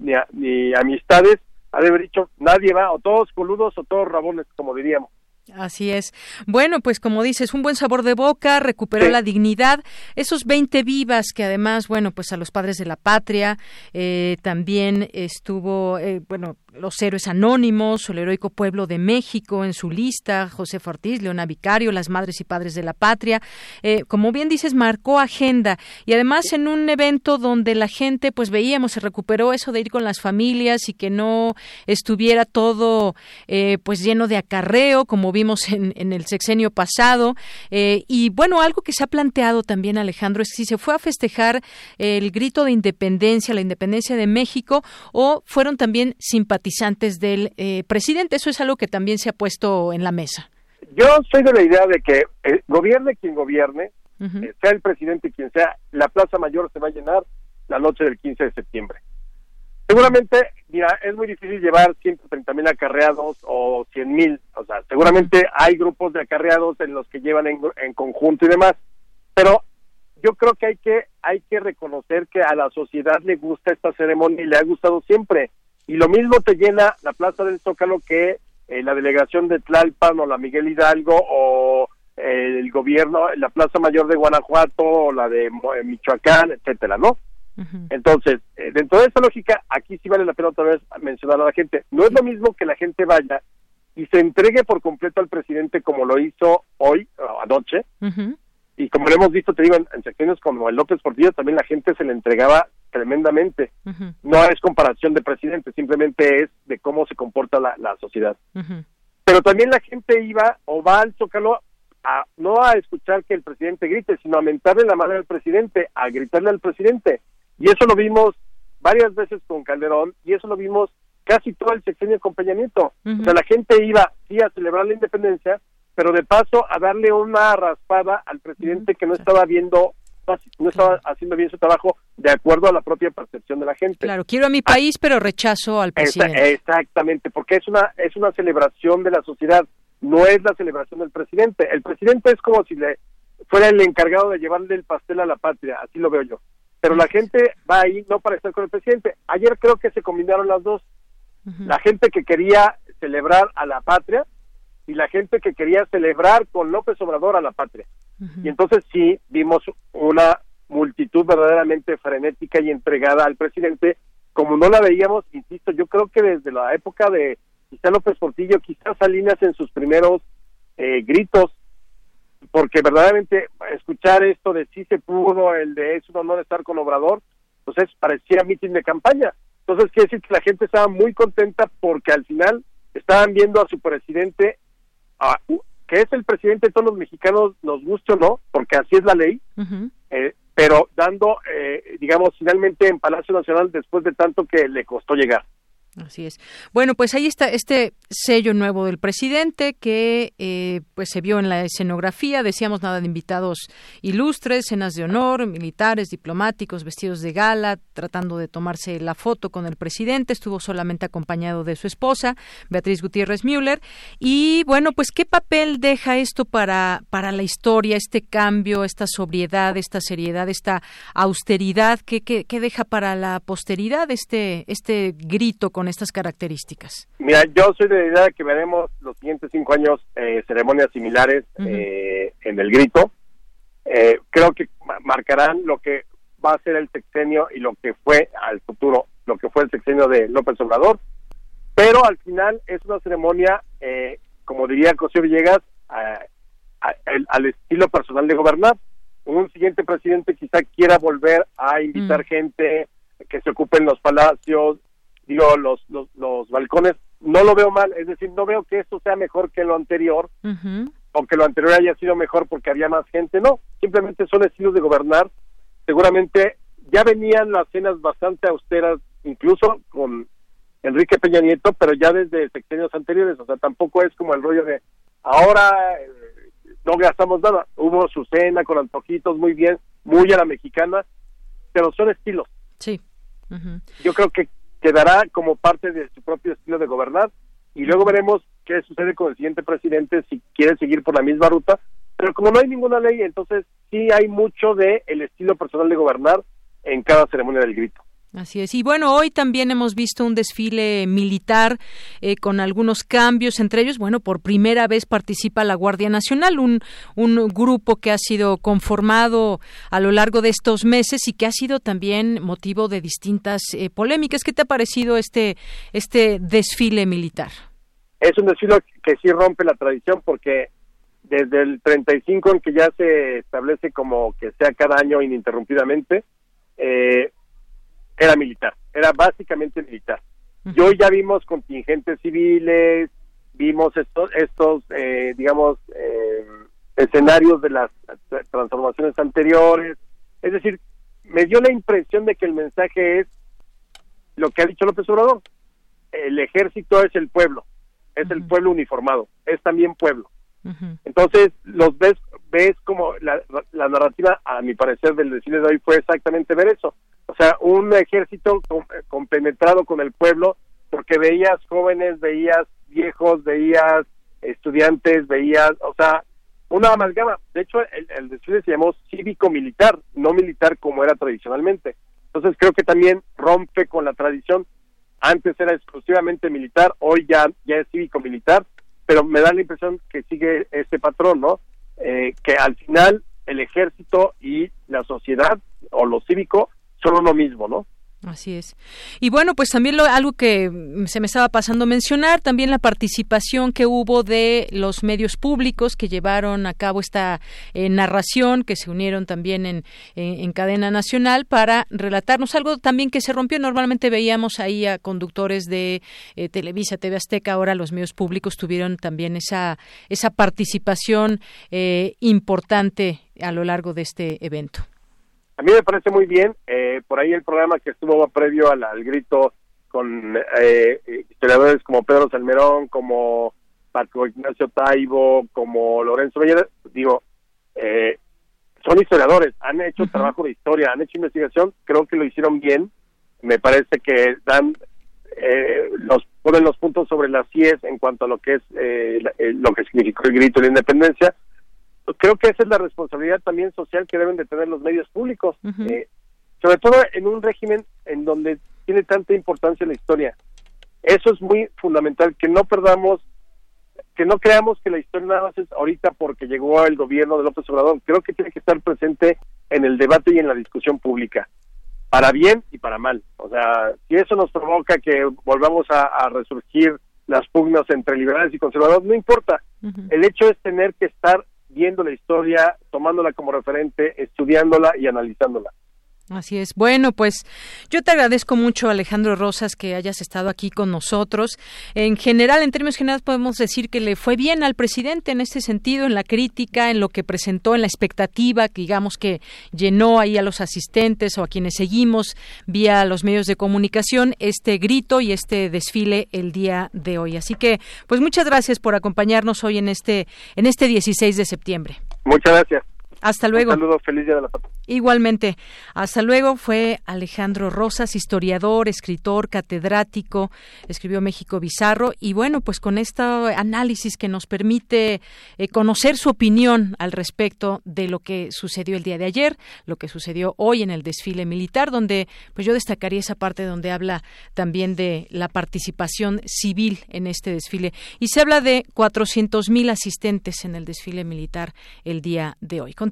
ni, ni, amistades, ha de haber dicho, nadie va, o todos coludos o todos rabones, como diríamos. Así es. Bueno, pues como dices, un buen sabor de boca, recuperó la dignidad. Esos 20 vivas que además, bueno, pues a los padres de la patria, eh, también estuvo, eh, bueno, los héroes anónimos, el heroico pueblo de México en su lista, José Ortiz, Leona Vicario, las madres y padres de la patria. Eh, como bien dices, marcó agenda y además en un evento donde la gente, pues veíamos, se recuperó eso de ir con las familias y que no estuviera todo, pues lleno de acarreo, como vimos en, en el sexenio pasado. Eh, y bueno, algo que se ha planteado también, Alejandro, es si se fue a festejar el grito de independencia, la independencia de México, o fueron también simpatizantes del eh, presidente. Eso es algo que también se ha puesto en la mesa. Yo soy de la idea de que eh, gobierne quien gobierne, sea el presidente quien sea, la Plaza Mayor se va a llenar la noche del 15 de septiembre. Seguramente, mira, es muy difícil llevar 130 mil acarreados o 100 mil, o sea, seguramente hay grupos de acarreados en los que llevan en, conjunto y demás, pero yo creo que hay que hay que reconocer que a la sociedad le gusta esta ceremonia y le ha gustado siempre. Y lo mismo te llena la Plaza del Zócalo que eh, la delegación de Tlalpan o la Miguel Hidalgo o eh, el gobierno, la Plaza Mayor de Guanajuato o la de Michoacán, etcétera, ¿no? Entonces, eh, dentro de esa lógica, aquí sí vale la pena otra vez mencionar a la gente. No es lo mismo que la gente vaya y se entregue por completo al presidente como lo hizo hoy, o anoche, y como lo hemos visto, te digo, en, secciones como el López Portillo, también la gente se le entregaba tremendamente. No es comparación de presidente, simplemente es de cómo se comporta la, sociedad. Pero también la gente iba o va al Zócalo a, no a escuchar que el presidente grite, sino a mentarle la mano al presidente, a gritarle al presidente. Y eso lo vimos varias veces con Calderón y eso lo vimos casi todo el sexenio con Peña Nieto. O sea, la gente iba, sí, a celebrar la independencia, pero de paso a darle una raspada al presidente que no estaba viendo no estaba haciendo bien su trabajo de acuerdo a la propia percepción de la gente. Claro, quiero a mi país, pero rechazo al presidente. Exactamente, porque es una es una celebración de la sociedad, no es la celebración del presidente. El presidente es como si le fuera el encargado de llevarle el pastel a la patria, así lo veo yo pero la gente va ahí no para estar con el presidente. Ayer creo que se combinaron las dos. La gente que quería celebrar a la patria y la gente que quería celebrar con López Obrador a la patria. Y entonces sí vimos una multitud verdaderamente frenética y entregada al presidente, como no la veíamos, insisto, yo creo que desde la época de quizá López Portillo, quizás Salinas en sus primeros eh, gritos porque verdaderamente escuchar esto de si se pudo, el de es un honor estar con Obrador, pues es, parecía mitin de campaña. Entonces quiere decir que la gente estaba muy contenta porque al final estaban viendo a su presidente, que es el presidente de todos los mexicanos, nos guste o no, porque así es la ley, eh, pero dando, eh, digamos, finalmente en Palacio Nacional después de tanto que le costó llegar. Así es. Bueno, pues ahí está este sello nuevo del presidente que eh, pues se vio en la escenografía. Decíamos nada de invitados ilustres, cenas de honor, militares, diplomáticos, vestidos de gala, tratando de tomarse la foto con el presidente. Estuvo solamente acompañado de su esposa, Beatriz Gutiérrez Müller. Y bueno, pues qué papel deja esto para para la historia, este cambio, esta sobriedad, esta seriedad, esta austeridad, qué, qué, qué deja para la posteridad este este grito con estas características? Mira, yo soy de la idea de que veremos los siguientes cinco años eh, ceremonias similares eh, en el grito. Eh, creo que marcarán lo que va a ser el sexenio y lo que fue al futuro, lo que fue el sexenio de López Obrador. Pero al final es una ceremonia, como diría José Villegas, al estilo personal de gobernar. Un siguiente presidente quizá quiera volver a invitar mm. gente que se ocupe en los palacios, digo, los, los, los balcones, no lo veo mal, es decir, no veo que esto sea mejor que lo anterior, o que lo anterior haya sido mejor porque había más gente, no, simplemente son estilos de gobernar, seguramente ya venían las cenas bastante austeras, incluso con Enrique Peña Nieto, pero ya desde sexenios anteriores, o sea, tampoco es como el rollo de ahora eh, no gastamos nada, hubo su cena con antojitos muy bien, muy a la mexicana, pero son estilos. Sí. Yo creo que quedará como parte de su propio estilo de gobernar y luego veremos qué sucede con el siguiente presidente si quiere seguir por la misma ruta. Pero como no hay ninguna ley, entonces sí hay mucho de el estilo personal de gobernar en cada ceremonia del grito. Así es. Y bueno, hoy también hemos visto un desfile militar eh, con algunos cambios, entre ellos, bueno, por primera vez participa la Guardia Nacional, un, un grupo que ha sido conformado a lo largo de estos meses y que ha sido también motivo de distintas eh, polémicas. ¿Qué te ha parecido este, este desfile militar? Es un desfile que sí rompe la tradición porque desde el 35 en que ya se establece como que sea cada año ininterrumpidamente, eh, era militar, era básicamente militar. Y hoy ya vimos contingentes civiles, vimos estos, estos eh, digamos, eh, escenarios de las transformaciones anteriores. Es decir, me dio la impresión de que el mensaje es lo que ha dicho López Obrador. El ejército es el pueblo, es el pueblo uniformado, es también pueblo. Entonces, los ves, ves como la, la, narrativa, a mi parecer, del desfile de hoy fue exactamente ver eso. O sea, un ejército compenetrado con el pueblo, porque veías jóvenes, veías viejos, veías estudiantes, veías, o sea, una amalgama. De hecho, el, el desfile se llamó cívico-militar, no militar como era tradicionalmente. Entonces creo que también rompe con la tradición. Antes era exclusivamente militar, hoy ya, ya es cívico-militar, pero me da la impresión que sigue este patrón, ¿no? Eh, que al final el ejército y la sociedad o lo cívico son uno mismo, ¿no? Así es. Y bueno, pues también lo, algo que se me estaba pasando a mencionar, también la participación que hubo de los medios públicos que llevaron a cabo esta eh, narración, que se unieron también en, en, cadena nacional para relatarnos algo también que se rompió. Normalmente veíamos ahí a conductores de eh, Televisa, TV Azteca, ahora los medios públicos tuvieron también esa, esa participación eh, importante a lo largo de este evento. A mí me parece muy bien. Eh, por ahí el programa que estuvo previo al, grito con eh, historiadores como Pedro Salmerón, como Paco Ignacio Taibo, como Lorenzo Bellera, digo, eh, son historiadores, han hecho trabajo de historia, han hecho investigación, creo que lo hicieron bien. Me parece que dan eh, los ponen los puntos sobre las CIES en cuanto a lo que es eh, lo que significó el grito de la independencia creo que esa es la responsabilidad también social que deben de tener los medios públicos, eh, sobre todo en un régimen en donde tiene tanta importancia la historia. Eso es muy fundamental, que no perdamos, que no creamos que la historia nada más es ahorita porque llegó el gobierno de López Obrador. Creo que tiene que estar presente en el debate y en la discusión pública, para bien y para mal. O sea, si eso nos provoca que volvamos a, resurgir las pugnas entre liberales y conservadores, no importa. El hecho es tener que estar viendo la historia, tomándola como referente, estudiándola y analizándola. Así es. Bueno, pues yo te agradezco mucho, Alejandro Rosas, que hayas estado aquí con nosotros. En general, en términos generales, podemos decir que le fue bien al presidente en este sentido, en la crítica, en lo que presentó, en la expectativa, que digamos que llenó ahí a los asistentes o a quienes seguimos vía los medios de comunicación este grito y este desfile el día de hoy. Así que, pues muchas gracias por acompañarnos hoy en este, en este 16 de septiembre. Muchas gracias. Hasta luego. Un saludo, feliz día de la Igualmente. Hasta luego. Fue Alejandro Rosas, historiador, escritor, catedrático, escribió México Bizarro y bueno, pues con este análisis que nos permite eh, conocer su opinión al respecto de lo que sucedió el día de ayer, lo que sucedió hoy en el desfile militar, donde pues yo destacaría esa parte donde habla también de la participación civil en este desfile y se habla de 400 mil asistentes en el desfile militar el día de hoy.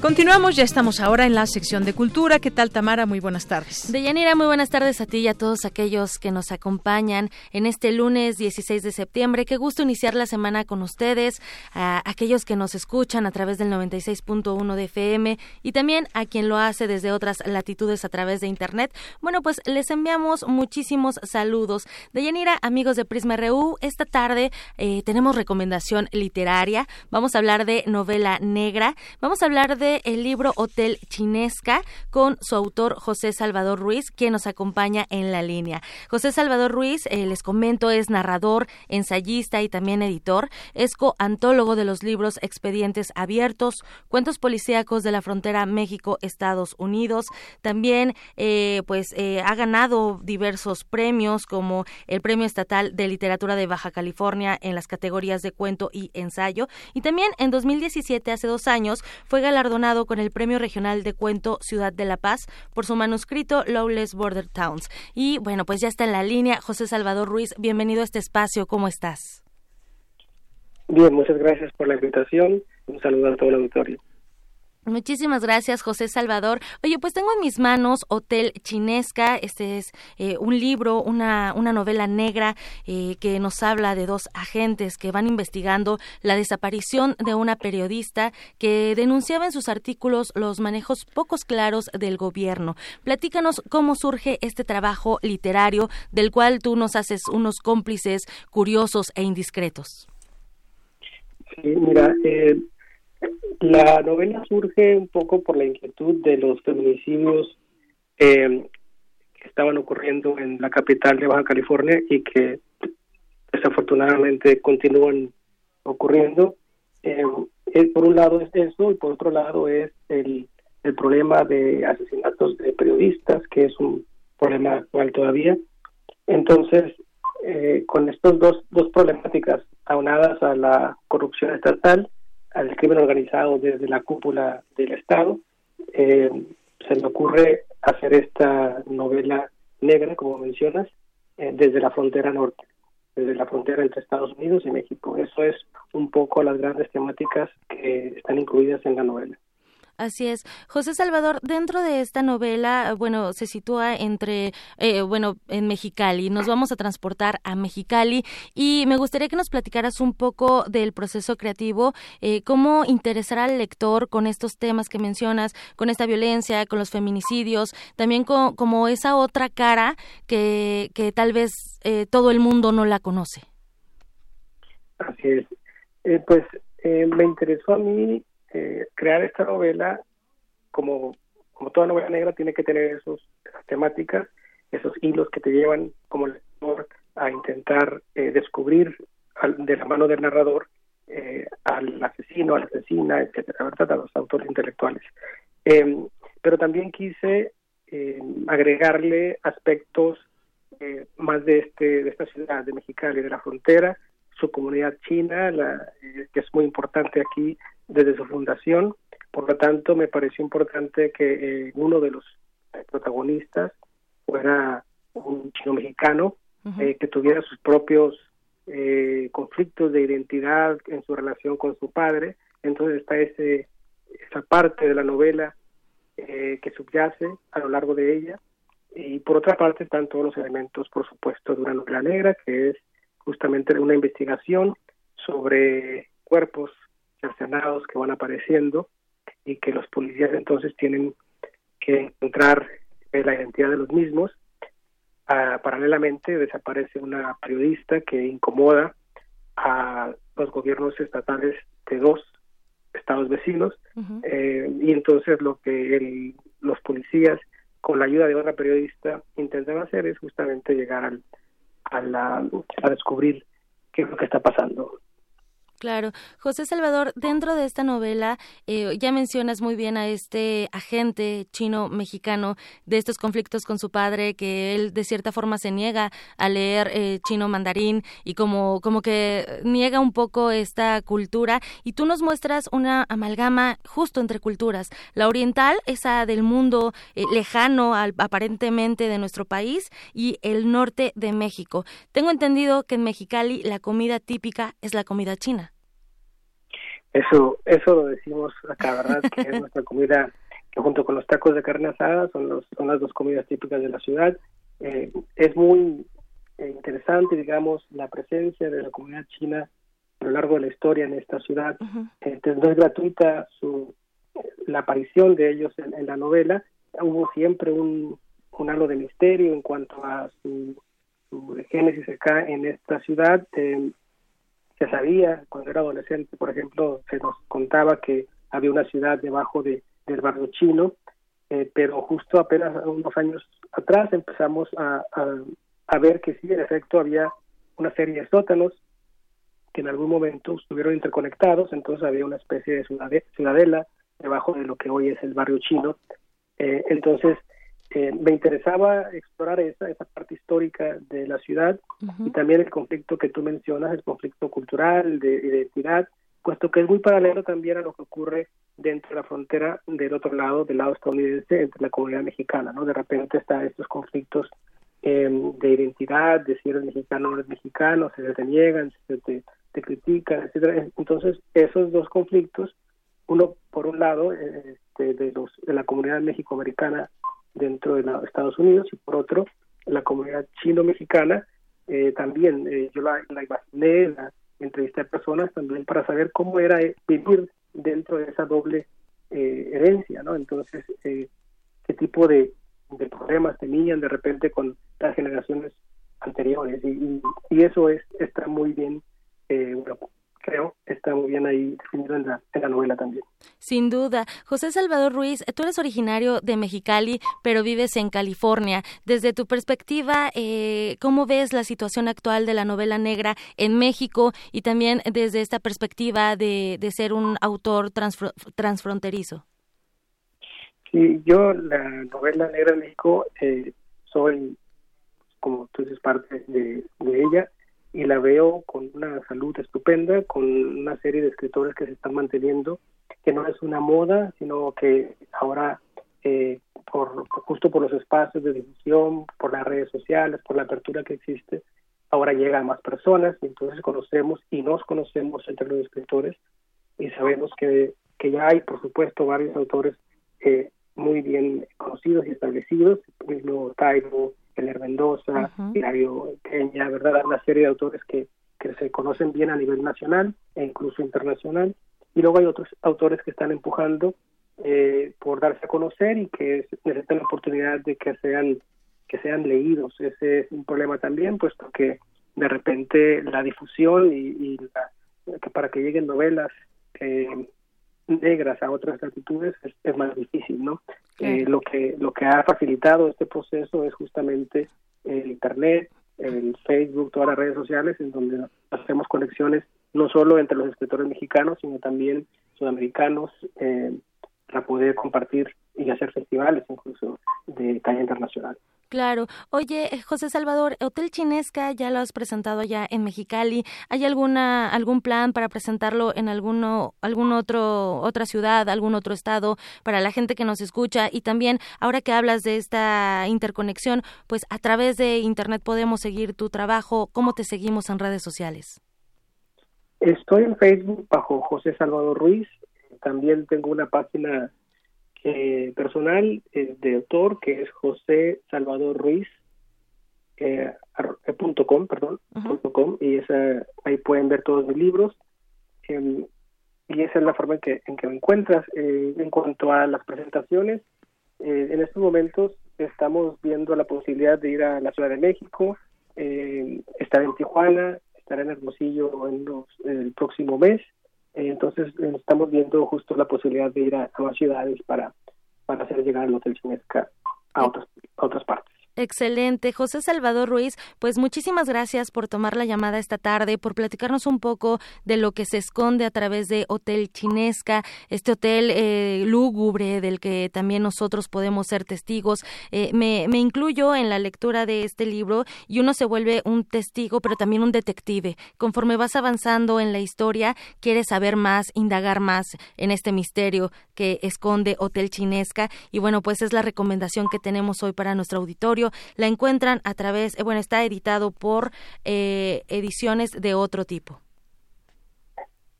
Continuamos, ya estamos ahora en la sección de cultura. ¿Qué tal, Tamara? Muy buenas tardes. Deyanira, muy buenas tardes a ti y a todos aquellos que nos acompañan en este lunes 16 de septiembre. Qué gusto iniciar la semana con ustedes, a aquellos que nos escuchan a través del 96.1 de FM y también a quien lo hace desde otras latitudes a través de Internet. Bueno, pues les enviamos muchísimos saludos. Deyanira, amigos de Prisma RU, esta tarde eh, tenemos recomendación literaria. Vamos a hablar de novela negra. Vamos a hablar de el libro Hotel Chinesca con su autor José Salvador Ruiz, quien nos acompaña en la línea. José Salvador Ruiz, eh, les comento, es narrador, ensayista y también editor. Es coantólogo de los libros Expedientes Abiertos, Cuentos Policíacos de la Frontera México-Estados Unidos. También, eh, pues, eh, ha ganado diversos premios como el Premio Estatal de Literatura de Baja California en las categorías de cuento y ensayo. Y también en 2017, hace dos años, fue galardonado con el Premio Regional de Cuento Ciudad de la Paz por su manuscrito Lawless Border Towns. Y bueno, pues ya está en la línea José Salvador Ruiz. Bienvenido a este espacio. ¿Cómo estás? Bien, muchas gracias por la invitación. Un saludo a todo el auditorio. Muchísimas gracias, José Salvador. Oye, pues tengo en mis manos Hotel Chinesca. Este es eh, un libro, una, una novela negra eh, que nos habla de dos agentes que van investigando la desaparición de una periodista que denunciaba en sus artículos los manejos pocos claros del gobierno. Platícanos cómo surge este trabajo literario del cual tú nos haces unos cómplices curiosos e indiscretos. Sí, mira, eh la novela surge un poco por la inquietud de los feminicidios eh, que estaban ocurriendo en la capital de Baja California y que desafortunadamente continúan ocurriendo. Eh, por un lado es eso y por otro lado es el, el problema de asesinatos de periodistas, que es un problema actual todavía. Entonces, eh, con estas dos, dos problemáticas aunadas a la corrupción estatal, al crimen organizado desde la cúpula del Estado. Eh, se me ocurre hacer esta novela negra, como mencionas, eh, desde la frontera norte, desde la frontera entre Estados Unidos y México. Eso es un poco las grandes temáticas que están incluidas en la novela. Así es. José Salvador, dentro de esta novela, bueno, se sitúa entre, eh, bueno, en Mexicali. Nos vamos a transportar a Mexicali y me gustaría que nos platicaras un poco del proceso creativo, eh, cómo interesar al lector con estos temas que mencionas, con esta violencia, con los feminicidios, también con, como esa otra cara que, que tal vez eh, todo el mundo no la conoce. Así es. pues me interesó a mí eh, crear esta novela, como, como toda novela negra, tiene que tener esas temáticas, esos hilos que te llevan como lector a intentar eh, descubrir de la mano del narrador eh, al asesino, a la asesina, etcétera, ¿verdad? a los autores intelectuales. Em, pero también quise em, agregarle aspectos más de este de esta ciudad de Mexicali, de la frontera, su comunidad china, la, que es muy importante aquí desde su fundación. Por lo tanto, me pareció importante que eh, uno de los protagonistas fuera un chino mexicano eh, que tuviera sus propios eh, conflictos de identidad en su relación con su padre. Entonces está ese, esa parte de la novela que subyace a lo largo de ella. Y por otra parte están todos los elementos, por supuesto, de una novela negra, que es justamente una investigación sobre cuerpos cercenados que van apareciendo y que los policías entonces tienen que encontrar eh, la identidad de los mismos. Ah, paralelamente desaparece una periodista que incomoda a los gobiernos estatales de dos estados vecinos eh, y entonces lo que los policías con la ayuda de otra periodista intentan hacer es justamente llegar al, a, la, a descubrir qué es lo que está pasando. Claro. José Salvador, dentro de esta novela eh, ya mencionas muy bien a este agente chino-mexicano de estos conflictos con su padre, que él de cierta forma se niega a leer eh, chino-mandarín y como, como que niega un poco esta cultura. Y tú nos muestras una amalgama justo entre culturas. La oriental, esa del mundo eh, lejano al, aparentemente de nuestro país, y el norte de México. Tengo entendido que en Mexicali la comida típica es la comida china. Eso, eso lo decimos acá, ¿verdad? Que es nuestra comida, que junto con los tacos de carne asada son, los, son las dos comidas típicas de la ciudad. Eh, es muy eh, interesante, digamos, la presencia de la comunidad china a lo largo de la historia en esta ciudad. Entonces, no es gratuita su, la aparición de ellos en, la novela. Hubo siempre un, un halo de misterio en cuanto a su, su génesis acá en esta ciudad. Eh, se sabía cuando era adolescente, por ejemplo, se nos contaba que había una ciudad debajo de, del barrio chino, eh, pero justo apenas unos años atrás empezamos a, ver que sí, en efecto, había una serie de sótanos que en algún momento estuvieron interconectados, entonces había una especie de ciudadela debajo de lo que hoy es el barrio chino. Eh, entonces, eh, me interesaba explorar esa, esa parte histórica de la ciudad y también el conflicto que tú mencionas, el conflicto cultural, de identidad, puesto que es muy paralelo también a lo que ocurre dentro de la frontera del otro lado, del lado estadounidense, entre la comunidad mexicana, ¿no? De repente están estos conflictos em, de identidad, de si eres mexicano o no eres mexicano, se te niegan, se te, te critican, etcétera. Entonces, esos dos conflictos, uno por un lado este, de los de la comunidad mexicoamericana dentro de los Estados Unidos y por otro la comunidad chino-mexicana, eh, también eh, yo la, la imaginé, la entrevisté a personas también para saber cómo era vivir dentro de esa doble eh, herencia, ¿no? Entonces, eh, qué tipo de, de, problemas tenían de repente con las generaciones anteriores y, y, eso es está muy bien, eh, bueno, creo, está muy bien ahí definido en la, en la novela también. Sin duda. José Salvador Ruiz, tú eres originario de Mexicali, pero vives en California. Desde tu perspectiva, eh, ¿cómo ves la situación actual de la novela negra en México y también desde esta perspectiva de, de ser un autor transfronterizo? Sí, yo la novela negra en México eh, soy, como tú dices, parte de, de ella y la veo con una salud estupenda, con una serie de escritores que se están manteniendo, que no es una moda, sino que ahora, eh, por justo por los espacios de difusión, por las redes sociales, por la apertura que existe, ahora llega a más personas y entonces conocemos y nos conocemos entre los escritores y sabemos que, que ya hay, por supuesto, varios autores eh, muy bien conocidos y establecidos, mismo Tairo, Keller Mendoza, Hilario Peña, ¿verdad? Una serie de autores que, que se conocen bien a nivel nacional e incluso internacional. Y luego hay otros autores que están empujando eh, por darse a conocer y que necesitan la oportunidad de que sean que sean leídos. Ese es un problema también, puesto que de repente la difusión y, y que para que lleguen novelas eh, negras a otras latitudes es, más difícil, ¿no? Eh, lo que lo que ha facilitado este proceso es justamente el internet, el Facebook, todas las redes sociales, en donde hacemos conexiones no solo entre los escritores mexicanos, sino también sudamericanos, eh, para poder compartir y hacer festivales incluso de talla internacional. Claro. Oye, eh, José Salvador, Hotel Chinesca ya lo has presentado ya en Mexicali. ¿Hay alguna algún plan para presentarlo en alguno algún otro otra ciudad, algún otro estado para la gente que nos escucha y también ahora que hablas de esta interconexión, pues a través de internet podemos seguir tu trabajo, ¿cómo te seguimos en redes sociales? Estoy en Facebook bajo José Salvador Ruiz, también tengo una página eh, personal eh, de autor que es José Salvador Ruiz eh, punto com, perdón, punto com, y esa, ahí pueden ver todos mis libros em, y esa es la forma en que, en que me encuentras. en cuanto a las presentaciones, en estos momentos estamos viendo la posibilidad de ir a la Ciudad de México, estar en Tijuana, estar en Hermosillo en los, el próximo mes entonces estamos viendo justo la posibilidad de ir a nuevas ciudades para, para hacer llegar el Hotel Chinesca a otras, a otras partes. Excelente. José Salvador Ruiz, pues muchísimas gracias por tomar la llamada esta tarde, por platicarnos un poco de lo que se esconde a través de Hotel Chinesca, este hotel eh, lúgubre del que también nosotros podemos ser testigos. Eh, me, me, incluyo en la lectura de este libro y uno se vuelve un testigo, pero también un detective. Conforme vas avanzando en la historia, quieres saber más, indagar más en este misterio que esconde Hotel Chinesca. Y bueno, pues es la recomendación que tenemos hoy para nuestro auditorio la encuentran a través, eh, bueno, está editado por eh, ediciones de otro tipo.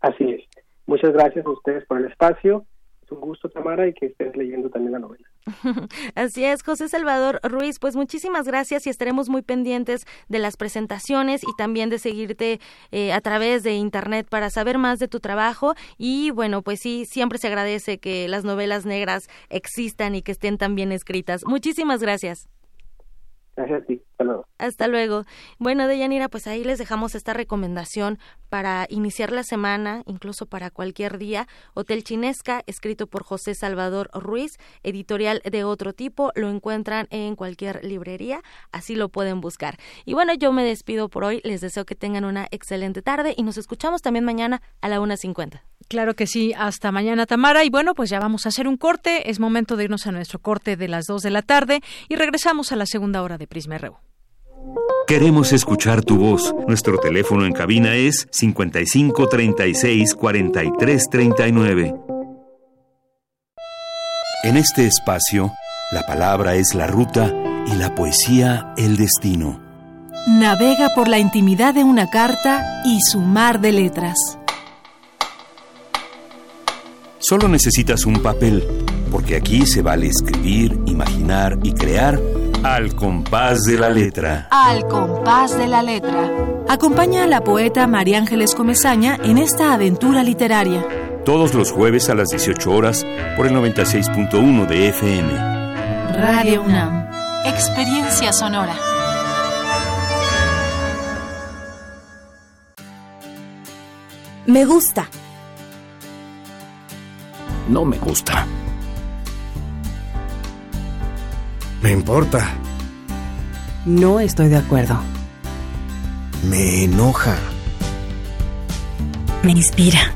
Así es. Muchas gracias a ustedes por el espacio. Es un gusto, Tamara, y que estés leyendo también la novela. Así es, José Salvador Ruiz, pues muchísimas gracias y estaremos muy pendientes de las presentaciones y también de seguirte eh, a través de Internet para saber más de tu trabajo y bueno, pues sí, siempre se agradece que las novelas negras existan y que estén tan bien escritas. Muchísimas gracias. Gracias a ti. Hasta luego. Hasta luego. Bueno, Deyanira, pues ahí les dejamos esta recomendación para iniciar la semana, incluso para cualquier día. Hotel Chinesca, escrito por José Salvador Ruiz, editorial de otro tipo. Lo encuentran en cualquier librería, así lo pueden buscar. Y bueno, yo me despido por hoy. Les deseo que tengan una excelente tarde y nos escuchamos también mañana a la 1.50. Claro que sí, hasta mañana Tamara. Y bueno, pues ya vamos a hacer un corte. Es momento de irnos a nuestro corte de las 2 de la tarde y regresamos a la segunda hora de Prisma RU. Queremos escuchar tu voz. Nuestro teléfono en cabina es 55 36 43 39. En este espacio, la palabra es la ruta y la poesía el destino. Navega por la intimidad de una carta y su mar de letras. Solo necesitas un papel, porque aquí se vale escribir, imaginar y crear al compás de la letra. Al compás de la letra. Acompaña a la poeta María Ángeles Comezaña en esta aventura literaria. Todos los jueves a las 18 horas por el 96.1 de FM. Radio UNAM. Experiencia sonora. Me gusta. No me gusta. Me importa. No estoy de acuerdo. Me enoja. Me inspira.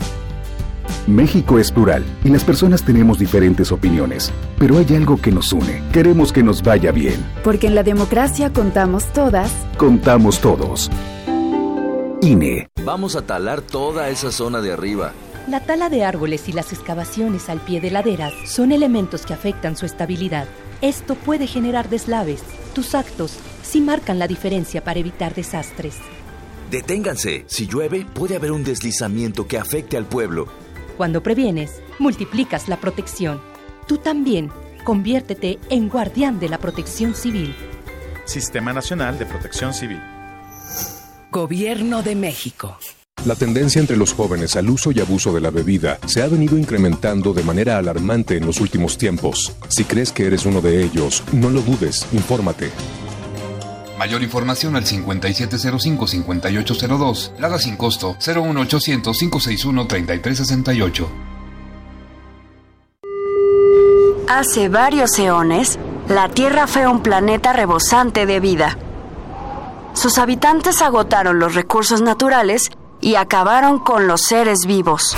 México es plural y las personas tenemos diferentes opiniones, pero hay algo que nos une. Queremos que nos vaya bien. Porque en la democracia contamos todas. Contamos todos. INE. Vamos a talar toda esa zona de arriba. La tala de árboles y las excavaciones al pie de laderas son elementos que afectan su estabilidad. Esto puede generar deslaves. Tus actos sí marcan la diferencia para evitar desastres. Deténganse. Si llueve, puede haber un deslizamiento que afecte al pueblo. Cuando previenes, multiplicas la protección. Tú también, conviértete en guardián de la protección civil. Sistema Nacional de Protección Civil. Gobierno de México. La tendencia entre los jóvenes al uso y abuso de la bebida se ha venido incrementando de manera alarmante en los últimos tiempos. Si crees que eres uno de ellos, no lo dudes, infórmate. Mayor información al 5705-5802. Lada sin costo 01800-561-3368. Hace varios eones, la Tierra fue un planeta rebosante de vida. Sus habitantes agotaron los recursos naturales y acabaron con los seres vivos.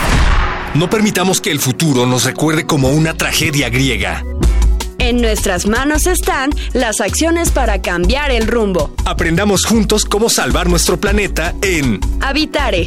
No permitamos que el futuro nos recuerde como una tragedia griega. En nuestras manos están las acciones para cambiar el rumbo. Aprendamos juntos cómo salvar nuestro planeta en Habitare,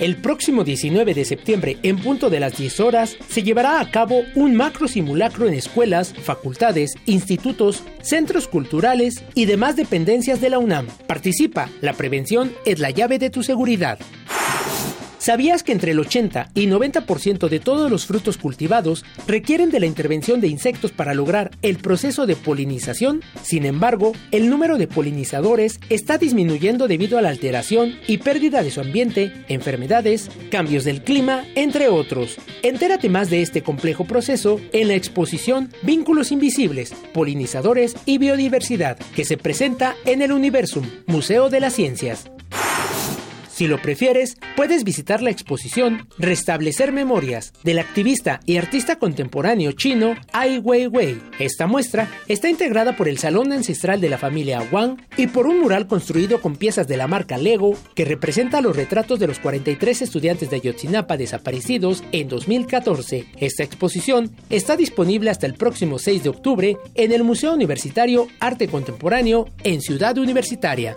El próximo 19 de septiembre, en punto de las 10 horas, se llevará a cabo un macro simulacro en escuelas, facultades, institutos, centros culturales y demás dependencias de la UNAM. Participa, la prevención es la llave de tu seguridad. ¿Sabías que entre el 80 y 90% de todos los frutos cultivados requieren de la intervención de insectos para lograr el proceso de polinización? Sin embargo, el número de polinizadores está disminuyendo debido a la alteración y pérdida de su ambiente, enfermedades, cambios del clima, entre otros. Entérate más de este complejo proceso en la exposición Vínculos Invisibles, Polinizadores y Biodiversidad, que se presenta en el Universum, Museo de las Ciencias. Si lo prefieres, puedes visitar la exposición Restablecer Memorias del activista y artista contemporáneo chino Ai Weiwei. Esta muestra está integrada por el Salón Ancestral de la familia Wang y por un mural construido con piezas de la marca Lego que representa los retratos de los 43 estudiantes de Ayotzinapa desaparecidos en 2014. Esta exposición está disponible hasta el próximo 6 de octubre en el Museo Universitario Arte Contemporáneo en Ciudad Universitaria.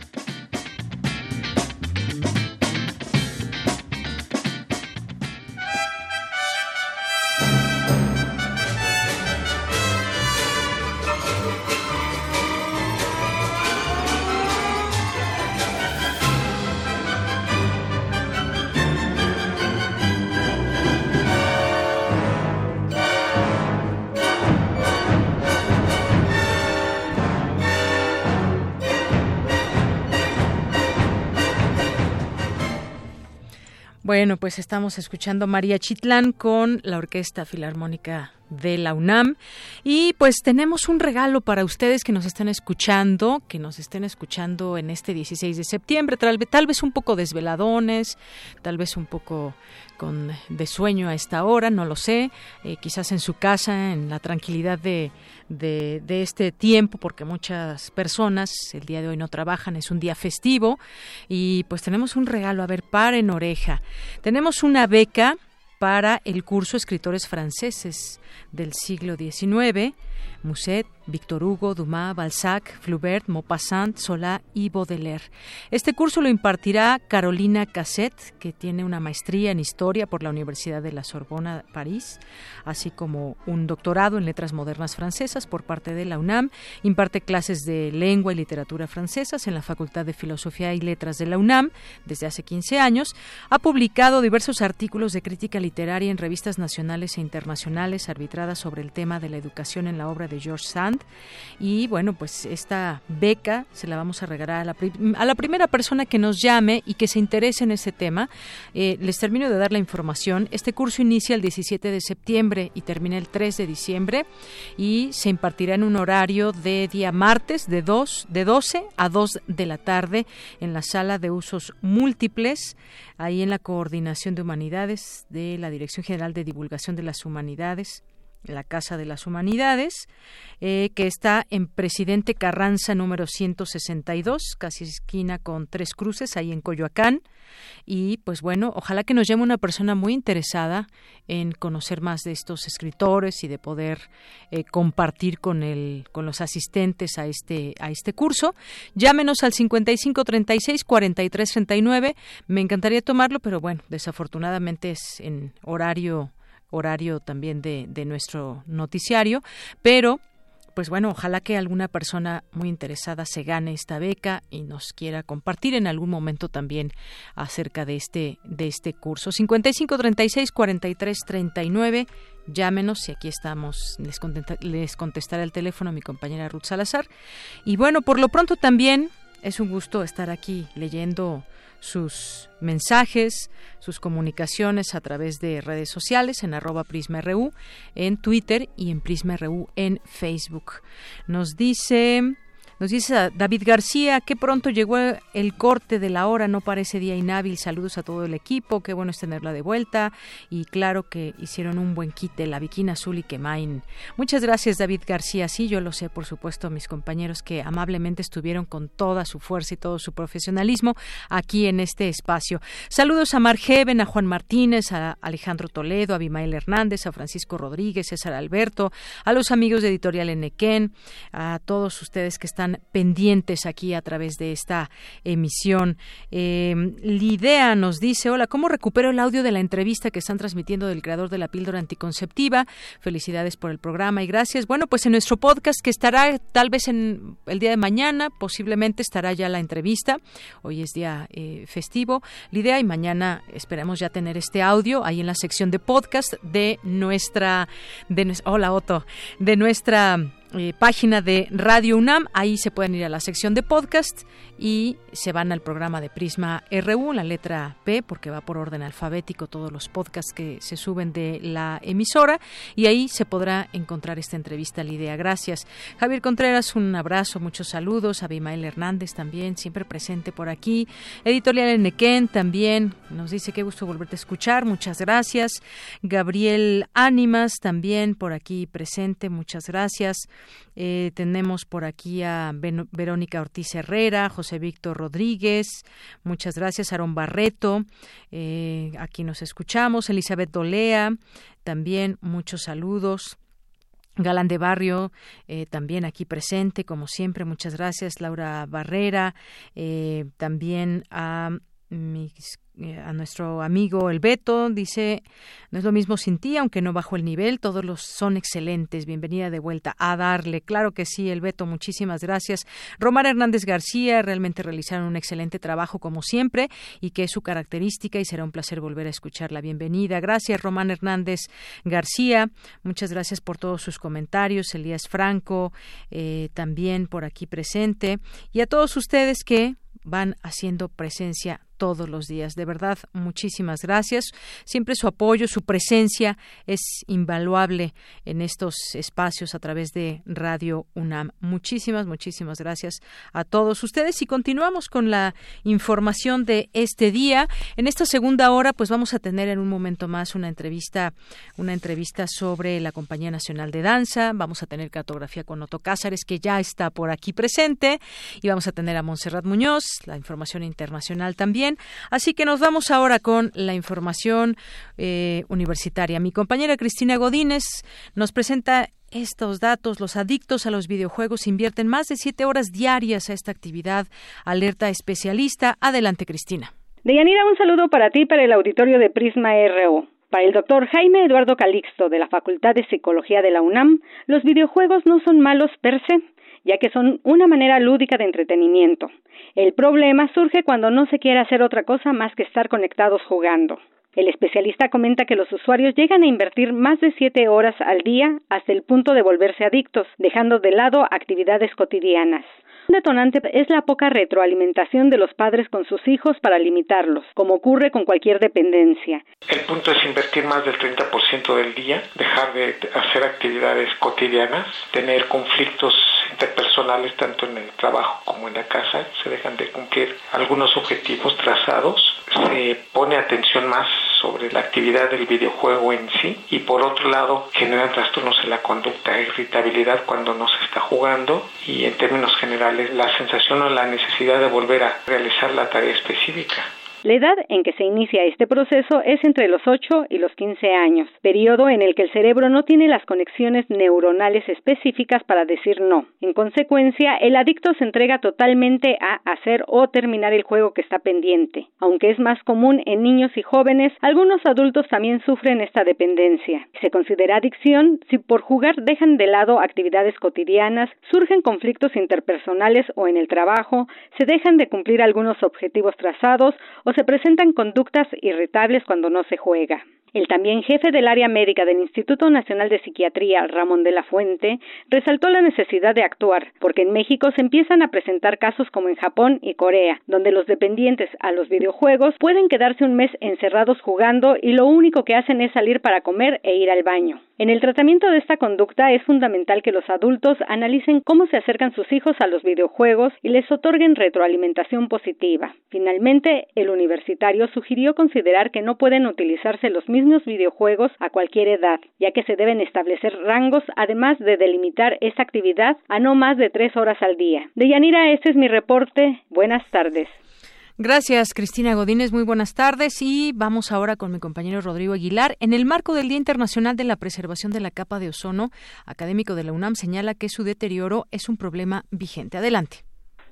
Bueno, pues estamos escuchando María Chitlán con la Orquesta Filarmónica de la UNAM. Y pues tenemos un regalo para ustedes que nos están escuchando, que nos estén escuchando en este 16 de septiembre, tal, tal vez un poco desveladones, tal vez un poco de sueño a esta hora, no lo sé, eh, quizás en su casa, en la tranquilidad de, de, este tiempo, porque muchas personas el día de hoy no trabajan, es un día festivo, y pues tenemos un regalo, a ver, para en oreja. Tenemos una beca para el curso Escritores Franceses del siglo XIX, Musset, Victor Hugo, Dumas, Balzac, Flaubert, Maupassant, Solá y Baudelaire. Este curso lo impartirá Carolina Casset, que tiene una maestría en Historia por la Universidad de la Sorbona, París, así como un doctorado en Letras Modernas Francesas por parte de la UNAM. Imparte clases de Lengua y Literatura Francesas en la Facultad de Filosofía y Letras de la UNAM desde hace 15 años. Ha publicado diversos artículos de crítica literaria en revistas nacionales e internacionales arbitradas sobre el tema de la educación en la obra de George Sand. Y bueno, pues esta beca se la vamos a regalar a la, a la primera persona que nos llame y que se interese en ese tema. Eh, les termino de dar la información. Este curso inicia el 17 de septiembre y termina el 3 de diciembre y se impartirá en un horario de día martes de, 2, de 12 a 2 de la tarde en la sala de usos múltiples, ahí en la Coordinación de Humanidades de la Dirección General de Divulgación de las Humanidades la Casa de las Humanidades, eh, que está en Presidente Carranza número 162, casi esquina con Tres Cruces, ahí en Coyoacán. Y pues bueno, ojalá que nos llame una persona muy interesada en conocer más de estos escritores y de poder eh, compartir con el, con los asistentes a este, a este curso. Llámenos al 5536 4339. Me encantaría tomarlo, pero bueno, desafortunadamente es en horario horario también de, de nuestro noticiario, pero pues bueno, ojalá que alguna persona muy interesada se gane esta beca y nos quiera compartir en algún momento también acerca de este de este curso. 55 36 43 39 llámenos y aquí estamos. Les, les contestará el teléfono mi compañera Ruth Salazar. Y bueno, por lo pronto también es un gusto estar aquí leyendo sus mensajes, sus comunicaciones a través de redes sociales en arroba PrismaRU, en Twitter y en PrismaRU en Facebook. Nos dice nos dice David García que pronto llegó el corte de la hora, no parece día inhábil. Saludos a todo el equipo, qué bueno es tenerla de vuelta. Y claro que hicieron un buen quite, la Bikina Azul y Quemain. Muchas gracias, David García. Sí, yo lo sé, por supuesto, mis compañeros que amablemente estuvieron con toda su fuerza y todo su profesionalismo aquí en este espacio. Saludos a Margeven, a Juan Martínez, a Alejandro Toledo, a Abimael Hernández, a Francisco Rodríguez, César Alberto, a los amigos de Editorial Enequén, a todos ustedes que están pendientes aquí a través de esta emisión. Eh, Lidea nos dice, hola, ¿cómo recupero el audio de la entrevista que están transmitiendo del creador de la píldora anticonceptiva? Felicidades por el programa y gracias. Bueno, pues en nuestro podcast que estará tal vez en el día de mañana, posiblemente estará ya la entrevista. Hoy es día eh, festivo, Lidea, y mañana esperamos ya tener este audio ahí en la sección de podcast de nuestra, de, hola Otto, de nuestra eh, página de Radio UNAM. Ahí se pueden ir a la sección de podcast y se van al programa de Prisma RU, la letra P, porque va por orden alfabético todos los podcasts que se suben de la emisora. Y ahí se podrá encontrar esta entrevista, la idea. Gracias. Javier Contreras, un abrazo, muchos saludos. Abimael Hernández también, siempre presente por aquí. Editorial Enequén también nos dice qué gusto volverte a escuchar. Muchas gracias. Gabriel Ánimas también por aquí presente. Muchas gracias. Eh, tenemos por aquí a Verónica Ortiz Herrera, José Víctor Rodríguez, muchas gracias, Aaron Barreto, eh, aquí nos escuchamos, Elizabeth Dolea, también muchos saludos. Galán de Barrio, eh, también aquí presente, como siempre, muchas gracias. Laura Barrera, también a mis a nuestro amigo El Beto, dice, no es lo mismo sin ti, aunque no bajo el nivel, todos los son excelentes, bienvenida de vuelta a darle, claro que sí, El Beto, muchísimas gracias. Romar Hernández García, realmente realizaron un excelente trabajo como siempre y que es su característica y será un placer volver a escuchar la bienvenida. Gracias, Román Hernández García, muchas gracias por todos sus comentarios, Elías Franco, eh, también por aquí presente, y a todos ustedes que van haciendo presencia todos los días. De verdad, muchísimas gracias. Siempre su apoyo, su presencia es invaluable en estos espacios a través de Radio UNAM. Muchísimas, muchísimas gracias a todos ustedes y continuamos con la información de este día. En esta segunda hora, pues vamos a tener en un momento más una entrevista, una entrevista sobre la Compañía Nacional de Danza. Vamos a tener cartografía con Otto Cázares, que ya está por aquí presente, y vamos a tener a Montserrat Muñoz, la información internacional también. Así que nos vamos ahora con la información eh, universitaria. Mi compañera Cristina Godínez nos presenta estos datos, los adictos a los videojuegos invierten más de siete horas diarias a esta actividad. Alerta especialista. Adelante, Cristina. Deyanira, un saludo para ti para el auditorio de Prisma RO. Para el doctor Jaime Eduardo Calixto de la Facultad de Psicología de la UNAM, los videojuegos no son malos per se, ya que son una manera lúdica de entretenimiento. El problema surge cuando no se quiere hacer otra cosa más que estar conectados jugando. El especialista comenta que los usuarios llegan a invertir más de siete horas al día hasta el punto de volverse adictos, dejando de lado actividades cotidianas. Un detonante es la poca retroalimentación de los padres con sus hijos para limitarlos, como ocurre con cualquier dependencia. El punto es invertir más del 30% del día, dejar de hacer actividades cotidianas, tener conflictos interpersonales tanto en el trabajo como en la casa, se dejan de cumplir algunos objetivos trazados, se pone atención más sobre la actividad del videojuego en sí y por otro lado generan trastornos en la conducta, irritabilidad cuando no se está jugando y en términos generales la sensación o la necesidad de volver a realizar la tarea específica. La edad en que se inicia este proceso es entre los 8 y los 15 años, periodo en el que el cerebro no tiene las conexiones neuronales específicas para decir no. En consecuencia, el adicto se entrega totalmente a hacer o terminar el juego que está pendiente. Aunque es más común en niños y jóvenes, algunos adultos también sufren esta dependencia. Se considera adicción si por jugar dejan de lado actividades cotidianas, surgen conflictos interpersonales o en el trabajo, se dejan de cumplir algunos objetivos trazados o se presentan conductas irritables cuando no se juega. El también jefe del área médica del Instituto Nacional de Psiquiatría, Ramón de la Fuente, resaltó la necesidad de actuar, porque en México se empiezan a presentar casos como en Japón y Corea, donde los dependientes a los videojuegos pueden quedarse un mes encerrados jugando y lo único que hacen es salir para comer e ir al baño. En el tratamiento de esta conducta es fundamental que los adultos analicen cómo se acercan sus hijos a los videojuegos y les otorguen retroalimentación positiva. Finalmente, el universitario sugirió considerar que no pueden utilizarse los mismos videojuegos a cualquier edad, ya que se deben establecer rangos, además de delimitar esta actividad a no más de tres horas al día. De Yanira, este es mi reporte. Buenas tardes. Gracias, Cristina Godínez. Muy buenas tardes. Y vamos ahora con mi compañero Rodrigo Aguilar. En el marco del Día Internacional de la Preservación de la Capa de Ozono, académico de la UNAM señala que su deterioro es un problema vigente. Adelante.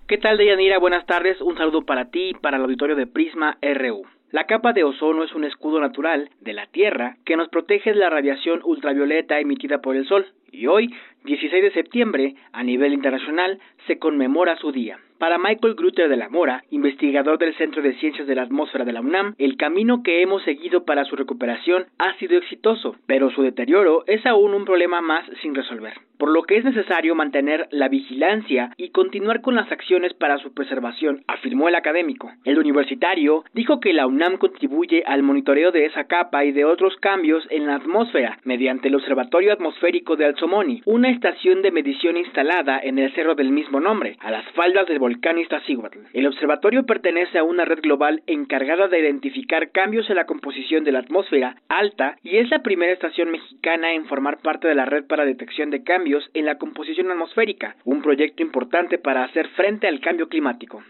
¿Qué tal, Deyanira? Buenas tardes. Un saludo para ti y para el auditorio de Prisma RU. La capa de ozono es un escudo natural de la Tierra que nos protege de la radiación ultravioleta emitida por el Sol y hoy, 16 de septiembre, a nivel internacional, se conmemora su día. Para Michael Grutter de la Mora, investigador del Centro de Ciencias de la Atmósfera de la UNAM, el camino que hemos seguido para su recuperación ha sido exitoso, pero su deterioro es aún un problema más sin resolver, por lo que es necesario mantener la vigilancia y continuar con las acciones para su preservación, afirmó el académico. El universitario dijo que la UNAM contribuye al monitoreo de esa capa y de otros cambios en la atmósfera mediante el Observatorio Atmosférico de Alzomoni, una estación de medición instalada en el cerro del mismo nombre, a las faldas del volcán Iztaccíhuatl. El observatorio pertenece a una red global encargada de identificar cambios en la composición de la atmósfera alta y es la primera estación mexicana en formar parte de la red para detección de cambios en la composición atmosférica, un proyecto importante para hacer frente al cambio climático.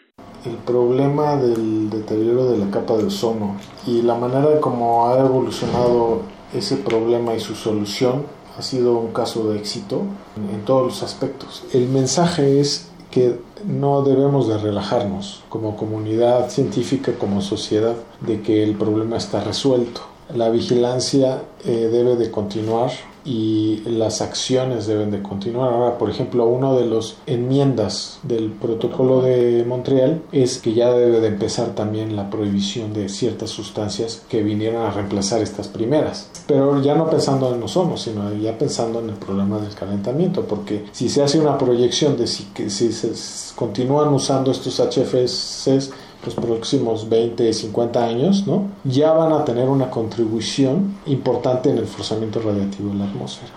El problema del deterioro de la capa de ozono y la manera en cómo ha evolucionado ese problema y su solución ha sido un caso de éxito en todos los aspectos. El mensaje es que no debemos de relajarnos como comunidad científica, como sociedad, de que el problema está resuelto. La vigilancia eh, debe de continuar y las acciones deben de continuar. Ahora, por ejemplo, una de las enmiendas del protocolo de Montreal es que ya debe de empezar también la prohibición de ciertas sustancias que vinieran a reemplazar estas primeras. Pero ya no pensando en nosotros, sino ya pensando en el problema del calentamiento, porque si se hace una proyección de si, que si se continúan usando estos HFCs, los próximos 20, 50 años, ¿no? ya van a tener una contribución importante en el forzamiento radiativo de la atmósfera.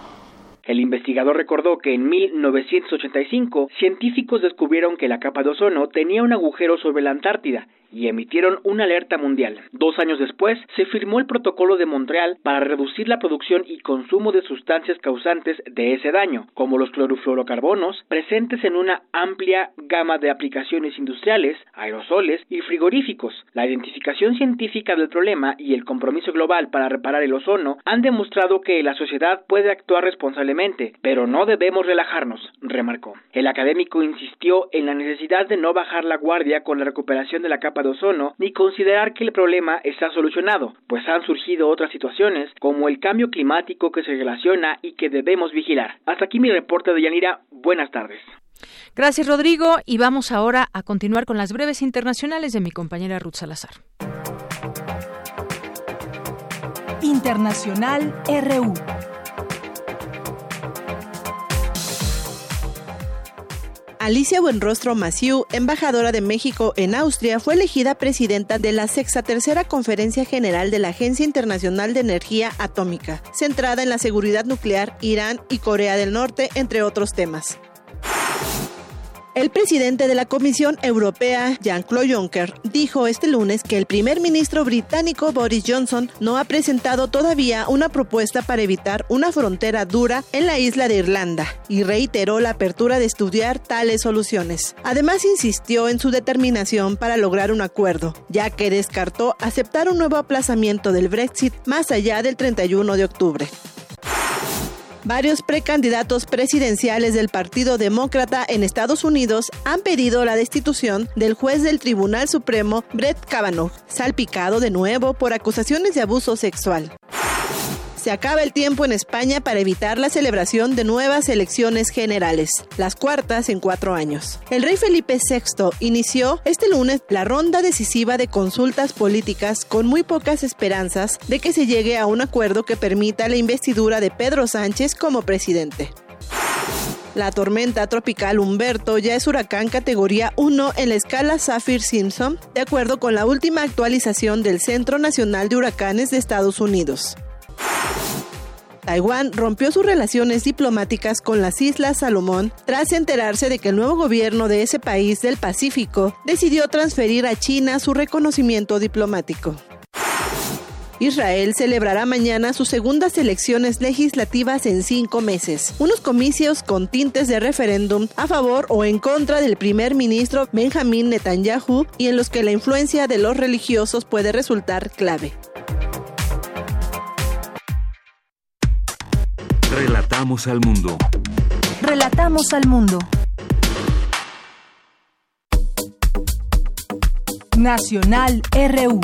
El investigador recordó que en 1985 científicos descubrieron que la capa de ozono tenía un agujero sobre la Antártida y emitieron una alerta mundial. Dos años después, se firmó el Protocolo de Montreal para reducir la producción y consumo de sustancias causantes de ese daño, como los clorofluorocarbonos, presentes en una amplia gama de aplicaciones industriales, aerosoles y frigoríficos. La identificación científica del problema y el compromiso global para reparar el ozono han demostrado que la sociedad puede actuar responsablemente, pero no debemos relajarnos, remarcó. El académico insistió en la necesidad de no bajar la guardia con la recuperación de la capa de ozono ni considerar que el problema está solucionado, pues han surgido otras situaciones como el cambio climático que se relaciona y que debemos vigilar. Hasta aquí mi reporte de Yanira. Buenas tardes. Gracias, Rodrigo. Y vamos ahora a continuar con las breves internacionales de mi compañera Ruth Salazar. Internacional RU. Alicia Buenrostro Maciú, embajadora de México en Austria, fue elegida presidenta de la sexta tercera Conferencia General de la Agencia Internacional de Energía Atómica, centrada en la seguridad nuclear, Irán y Corea del Norte, entre otros temas. El presidente de la Comisión Europea, Jean-Claude Juncker, dijo este lunes que el primer ministro británico Boris Johnson no ha presentado todavía una propuesta para evitar una frontera dura en la isla de Irlanda y reiteró la apertura de estudiar tales soluciones. Además, insistió en su determinación para lograr un acuerdo, ya que descartó aceptar un nuevo aplazamiento del Brexit más allá del 31 de octubre. Varios precandidatos presidenciales del Partido Demócrata en Estados Unidos han pedido la destitución del juez del Tribunal Supremo Brett Kavanaugh, salpicado de nuevo por acusaciones de abuso sexual. Se acaba el tiempo en España para evitar la celebración de nuevas elecciones generales, las cuartas en cuatro años. El rey Felipe VI inició este lunes la ronda decisiva de consultas políticas con muy pocas esperanzas de que se llegue a un acuerdo que permita la investidura de Pedro Sánchez como presidente. La tormenta tropical Humberto ya es huracán categoría 1 en la escala Saffir-Simpson, de acuerdo con la última actualización del Centro Nacional de Huracanes de Estados Unidos. Taiwán rompió sus relaciones diplomáticas con las Islas Salomón tras enterarse de que el nuevo gobierno de ese país del Pacífico decidió transferir a China su reconocimiento diplomático. Israel celebrará mañana sus segundas elecciones legislativas en cinco meses, unos comicios con tintes de referéndum a favor o en contra del primer ministro Benjamin Netanyahu y en los que la influencia de los religiosos puede resultar clave. Relatamos al mundo. Relatamos al mundo. Nacional RU.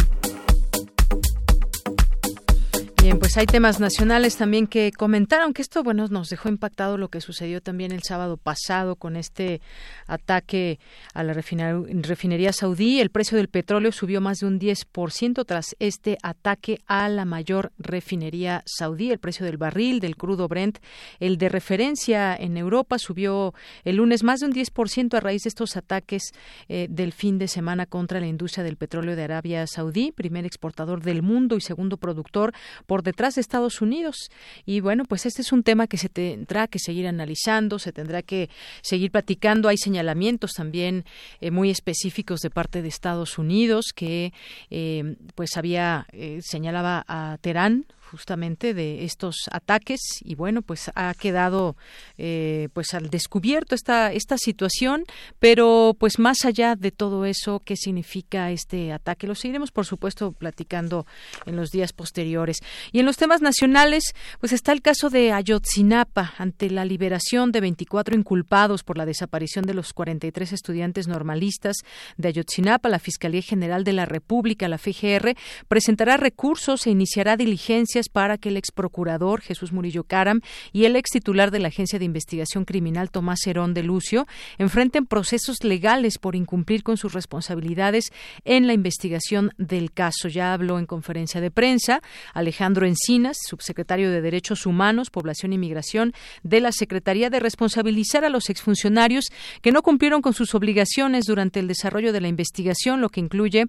Bien, pues hay temas nacionales también que comentaron que esto, bueno, nos dejó impactado lo que sucedió también el sábado pasado con este ataque a la refinería saudí. El precio del petróleo subió más de un 10% tras este ataque a la mayor refinería saudí. El precio del barril del crudo Brent, el de referencia en Europa, subió el lunes más de un 10% a raíz de estos ataques eh, del fin de semana contra la industria del petróleo de Arabia Saudí, primer exportador del mundo y segundo productor detrás de Estados Unidos. Y bueno, pues este es un tema que se tendrá que seguir analizando, se tendrá que seguir platicando. Hay señalamientos también eh, muy específicos de parte de Estados Unidos que eh, pues había eh, señalaba a Teherán justamente de estos ataques y bueno pues ha quedado eh, pues al descubierto esta esta situación pero pues más allá de todo eso qué significa este ataque lo seguiremos por supuesto platicando en los días posteriores. Y en los temas nacionales pues está el caso de Ayotzinapa ante la liberación de 24 inculpados por la desaparición de los 43 estudiantes normalistas de Ayotzinapa la Fiscalía General de la República la FGR presentará recursos e iniciará diligencias para que el ex procurador Jesús Murillo Caram y el ex titular de la Agencia de Investigación Criminal Tomás Herón de Lucio enfrenten procesos legales por incumplir con sus responsabilidades en la investigación del caso. Ya habló en conferencia de prensa Alejandro Encinas, subsecretario de Derechos Humanos, Población y Migración de la Secretaría de responsabilizar a los exfuncionarios que no cumplieron con sus obligaciones durante el desarrollo de la investigación, lo que incluye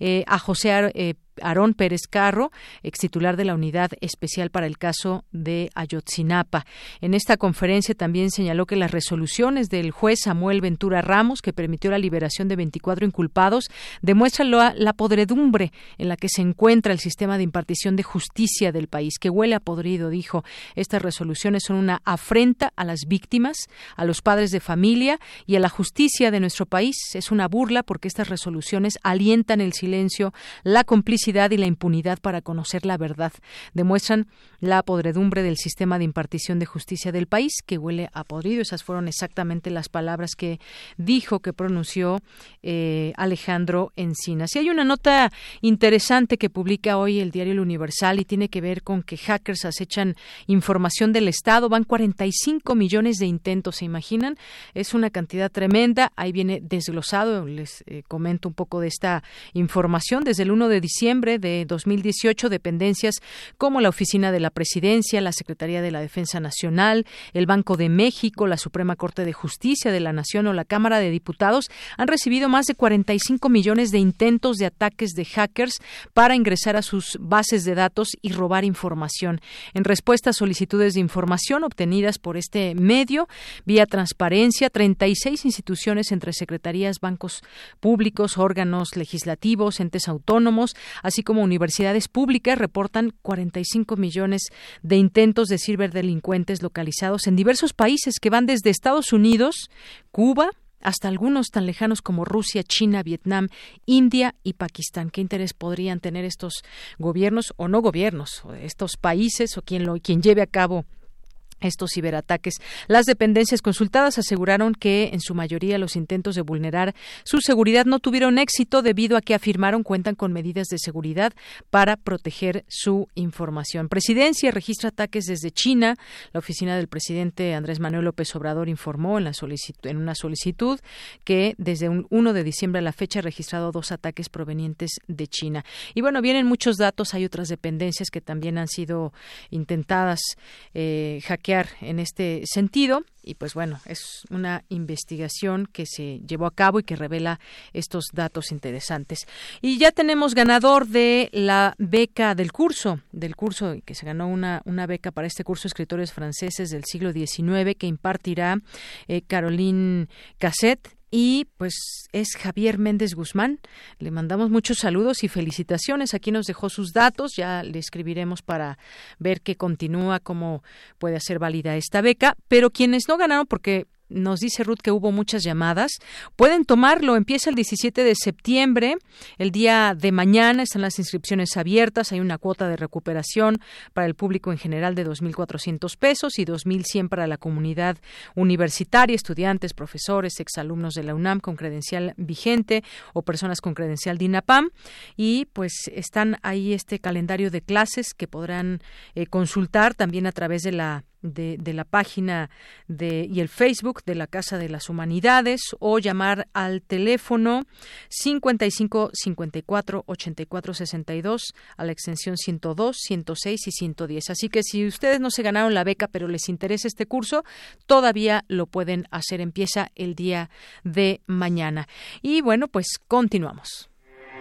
eh, a José eh, Aarón Pérez Carro, ex titular de la Unidad Especial para el caso de Ayotzinapa. En esta conferencia también señaló que las resoluciones del juez Samuel Ventura Ramos, que permitió la liberación de 24 inculpados, demuestran la, podredumbre en la que se encuentra el sistema de impartición de justicia del país, que huele a podrido, dijo. Estas resoluciones son una afrenta a las víctimas, a los padres de familia y a la justicia de nuestro país. Es una burla porque estas resoluciones alientan el silencio, la complicidad y la impunidad para conocer la verdad. Demuestran la podredumbre del sistema de impartición de justicia del país, que huele a podrido. Esas fueron exactamente las palabras que dijo, que pronunció eh, Alejandro Encinas. Y hay una nota interesante que publica hoy el diario El Universal y tiene que ver con que hackers acechan información del Estado. Van 45 millones de intentos, ¿se imaginan? Es una cantidad tremenda. Ahí viene desglosado. Les eh, comento un poco de esta información. Desde el 1 de diciembre de 2018 dependencias como la Oficina de la Presidencia, la Secretaría de la Defensa Nacional, el Banco de México, la Suprema Corte de Justicia de la Nación o la Cámara de Diputados han recibido más de 45 millones de intentos de ataques de hackers para ingresar a sus bases de datos y robar información. En respuesta a solicitudes de información obtenidas por este medio, vía transparencia, 36 instituciones entre secretarías, bancos públicos, órganos legislativos, entes autónomos, así como universidades públicas, reportan 45 millones de intentos de ciberdelincuentes localizados en diversos países que van desde Estados Unidos, Cuba, hasta algunos tan lejanos como Rusia, China, Vietnam, India y Pakistán. ¿Qué interés podrían tener estos gobiernos o no gobiernos, estos países o quien lo quien lleve a cabo estos ciberataques. Las dependencias consultadas aseguraron que en su mayoría los intentos de vulnerar su seguridad no tuvieron éxito debido a que afirmaron cuentan con medidas de seguridad para proteger su información. Presidencia registra ataques desde China. La oficina del presidente Andrés Manuel López Obrador informó en, la en una solicitud que desde un 1 de diciembre a la fecha ha registrado dos ataques provenientes de China. Y bueno, vienen muchos datos. Hay otras dependencias que también han sido intentadas eh, hackear en este sentido y pues bueno, es una investigación que se llevó a cabo y que revela estos datos interesantes. Y ya tenemos ganador de la beca del curso, del curso que se ganó una, una beca para este curso escritores franceses del siglo XIX que impartirá eh, Caroline Cassette y pues es Javier Méndez Guzmán. Le mandamos muchos saludos y felicitaciones. Aquí nos dejó sus datos, ya le escribiremos para ver qué continúa, cómo puede hacer válida esta beca. Pero quienes no ganaron, porque nos dice Ruth que hubo muchas llamadas. Pueden tomarlo, empieza el 17 de septiembre, el día de mañana están las inscripciones abiertas, hay una cuota de recuperación para el público en general de 2.400 pesos y 2.100 para la comunidad universitaria, estudiantes, profesores, exalumnos de la UNAM con credencial vigente o personas con credencial DINAPAM y pues están ahí este calendario de clases que podrán eh, consultar también a través de la de, de, la página de, y el Facebook de la Casa de las Humanidades o llamar al teléfono 55 54 84 62 a la extensión 102, 106 y 110. Así que si ustedes no se ganaron la beca pero les interesa este curso, todavía lo pueden hacer. Empieza el día de mañana. Y bueno, pues continuamos.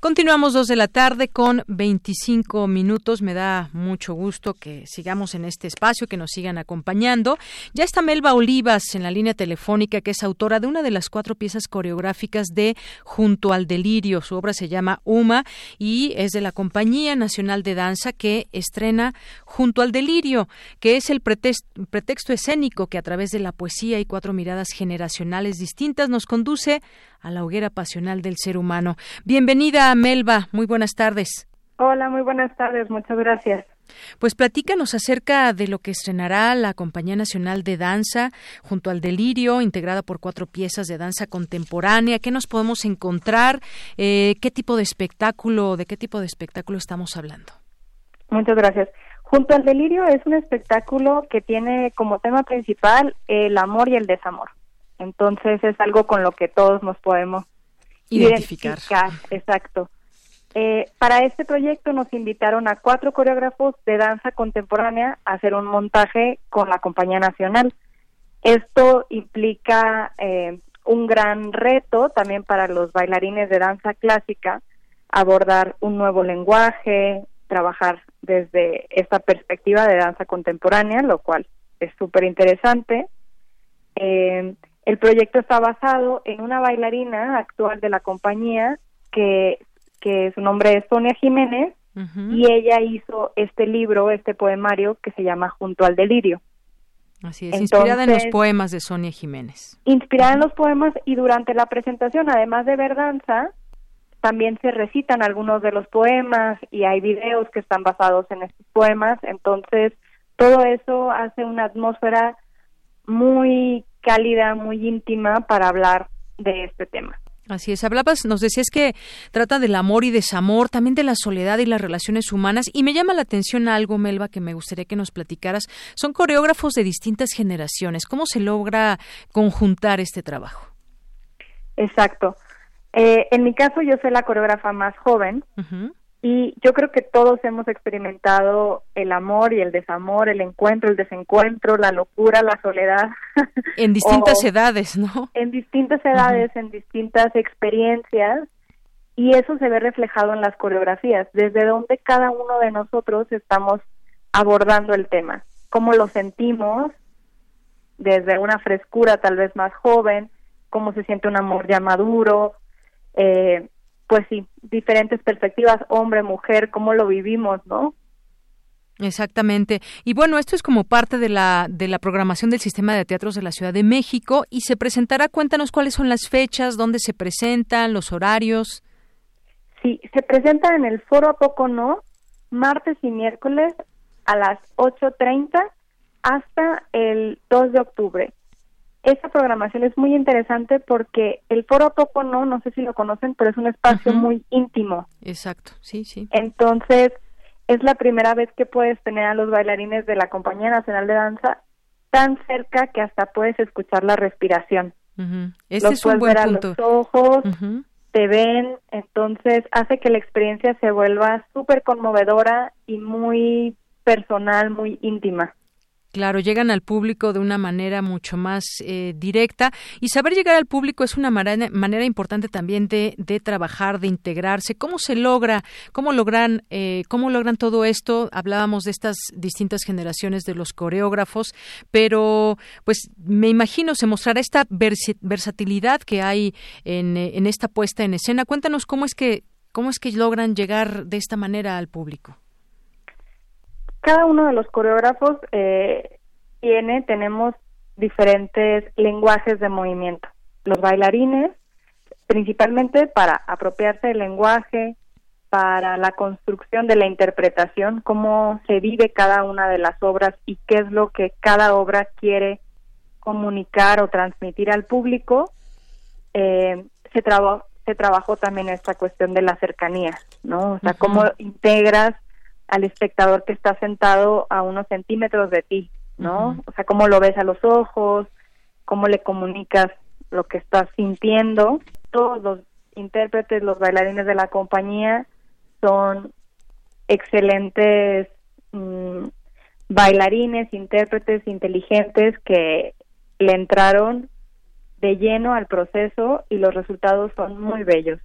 Continuamos dos de la tarde con 25 minutos. Me da mucho gusto que sigamos en este espacio, que nos sigan acompañando. Ya está Melba Olivas en la línea telefónica, que es autora de una de las cuatro piezas coreográficas de Junto al Delirio. Su obra se llama Uma y es de la Compañía Nacional de Danza que estrena Junto al Delirio, que es el pretexto escénico que a través de la poesía y cuatro miradas generacionales distintas nos conduce a la hoguera pasional del ser humano. Bienvenida, Melba. Muy buenas tardes. Hola, muy buenas tardes. Muchas gracias. Pues platícanos acerca de lo que estrenará la Compañía Nacional de Danza junto al Delirio, integrada por cuatro piezas de danza contemporánea. ¿Qué nos podemos encontrar? Eh, ¿Qué tipo de espectáculo, de qué tipo de espectáculo estamos hablando? Muchas gracias. Junto al Delirio es un espectáculo que tiene como tema principal el amor y el desamor. Entonces es algo con lo que todos nos podemos identificar. Exacto. Eh, para este proyecto nos invitaron a cuatro coreógrafos de danza contemporánea a hacer un montaje con la Compañía Nacional. Esto implica eh, un gran reto también para los bailarines de danza clásica, abordar un nuevo lenguaje, trabajar desde esta perspectiva de danza contemporánea, lo cual es súper interesante. Eh, el proyecto está basado en una bailarina actual de la compañía que que su nombre es Sonia Jiménez, y ella hizo este libro, este poemario que se llama Junto al Delirio. Así es, inspirada en los poemas de Sonia Jiménez. Inspirada en los poemas y durante la presentación, además de ver danza, también se recitan algunos de los poemas y hay videos que están basados en estos poemas, entonces todo eso hace una atmósfera muy cálida, muy íntima para hablar de este tema. Así es, hablabas, nos decías que trata del amor y desamor, también de la soledad y las relaciones humanas, y me llama la atención algo, Melba, que me gustaría que nos platicaras. Son coreógrafos de distintas generaciones. ¿Cómo se logra conjuntar este trabajo? Exacto. Eh, en mi caso, yo soy la coreógrafa más joven, y yo creo que todos hemos experimentado el amor y el desamor, el encuentro, el desencuentro, la locura, la soledad. En distintas edades, ¿no? En distintas edades, en distintas experiencias. Y eso se ve reflejado en las coreografías, desde donde cada uno de nosotros estamos abordando el tema, cómo lo sentimos, desde una frescura tal vez más joven, cómo se siente un amor ya maduro, eh, pues sí, diferentes perspectivas, hombre, mujer, cómo lo vivimos, ¿no? Exactamente. Y bueno, esto es como parte de la, de la programación del Sistema de Teatros de la Ciudad de México y se presentará, cuéntanos cuáles son las fechas, dónde se presentan, los horarios. Sí, se presenta en el Foro A Poco No, martes y miércoles a las 8.30 hasta el 2 de octubre esta programación es muy interesante porque el foro Poco no, no sé si lo conocen, pero es un espacio muy íntimo. Exacto, sí, sí. Entonces, es la primera vez que puedes tener a los bailarines de la Compañía Nacional de Danza tan cerca que hasta puedes escuchar la respiración. Este es un buen ver punto. a los ojos, te ven, entonces hace que la experiencia se vuelva súper conmovedora y muy personal, muy íntima. Claro, llegan al público de una manera mucho más eh, directa y saber llegar al público es una manera, importante también de, de, trabajar, de integrarse. ¿Cómo se logra? ¿Cómo logran? Eh, ¿Cómo logran todo esto? Hablábamos de estas distintas generaciones de los coreógrafos, pero pues me imagino se mostrará esta versatilidad que hay en, en esta puesta en escena. Cuéntanos cómo es que cómo es que logran llegar de esta manera al público cada uno de los coreógrafos eh, tiene, tenemos diferentes lenguajes de movimiento. Los bailarines, principalmente para apropiarse del lenguaje, para la construcción de la interpretación, cómo se vive cada una de las obras y qué es lo que cada obra quiere comunicar o transmitir al público, eh, se, se trabajó también esta cuestión de la cercanía, ¿no? O sea, cómo integras al espectador que está sentado a unos centímetros de ti, ¿no? O sea, cómo lo ves a los ojos, cómo le comunicas lo que estás sintiendo. Todos los intérpretes, los bailarines de la compañía son excelentes mm, bailarines, intérpretes inteligentes que le entraron de lleno al proceso y los resultados son muy bellos.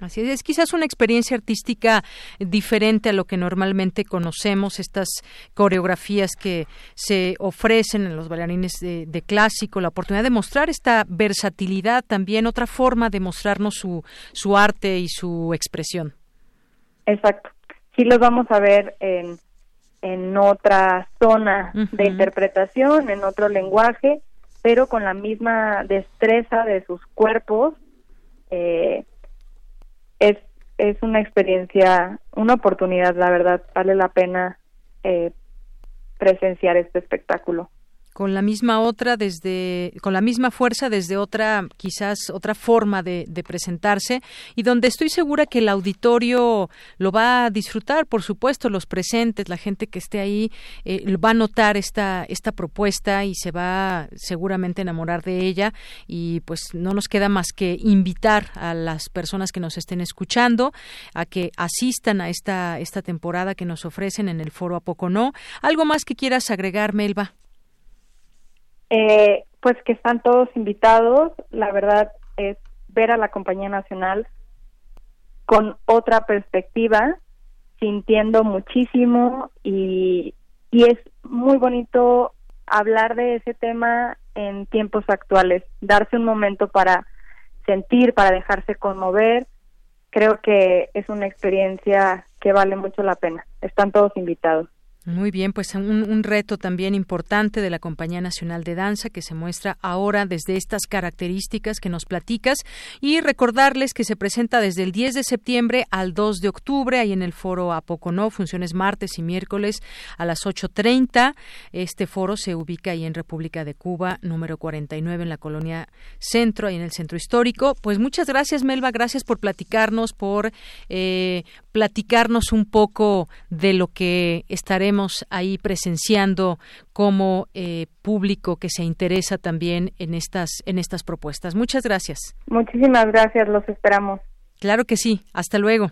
Así es, quizás una experiencia artística diferente a lo que normalmente conocemos, estas coreografías que se ofrecen en los bailarines de, clásico, la oportunidad de mostrar esta versatilidad también, otra forma de mostrarnos su, su arte y su expresión. Exacto. Sí los vamos a ver en, en otra zona de interpretación, en otro lenguaje, pero con la misma destreza de sus cuerpos. Eh, es, es una experiencia, una oportunidad, la verdad, vale la pena eh, presenciar este espectáculo con la misma otra desde con la misma fuerza desde otra quizás otra forma de, presentarse y donde estoy segura que el auditorio lo va a disfrutar por supuesto los presentes la gente que esté ahí eh, va a notar esta esta propuesta y se va seguramente enamorar de ella y pues no nos queda más que invitar a las personas que nos estén escuchando a que asistan a esta esta temporada que nos ofrecen en el foro a poco no. Algo más que quieras agregar Melba eh, pues que están todos invitados. La verdad es ver a la compañía nacional con otra perspectiva, sintiendo muchísimo y, y es muy bonito hablar de ese tema en tiempos actuales, darse un momento para sentir, para dejarse conmover. Creo que es una experiencia que vale mucho la pena. Están todos invitados. Muy bien, pues un, reto también importante de la Compañía Nacional de Danza que se muestra ahora desde estas características que nos platicas y recordarles que se presenta desde el 10 de septiembre al 2 de octubre ahí en el foro Apocono, funciones martes y miércoles a las 8.30. Este foro se ubica ahí en República de Cuba, número 49 en la colonia Centro, ahí en el Centro Histórico. Pues muchas gracias Melba, gracias por platicarnos, por eh, platicarnos un poco de lo que estaremos ahí presenciando como eh, público que se interesa también en estas en estas propuestas. Muchas gracias. Muchísimas gracias, los esperamos. Claro que sí. Hasta luego.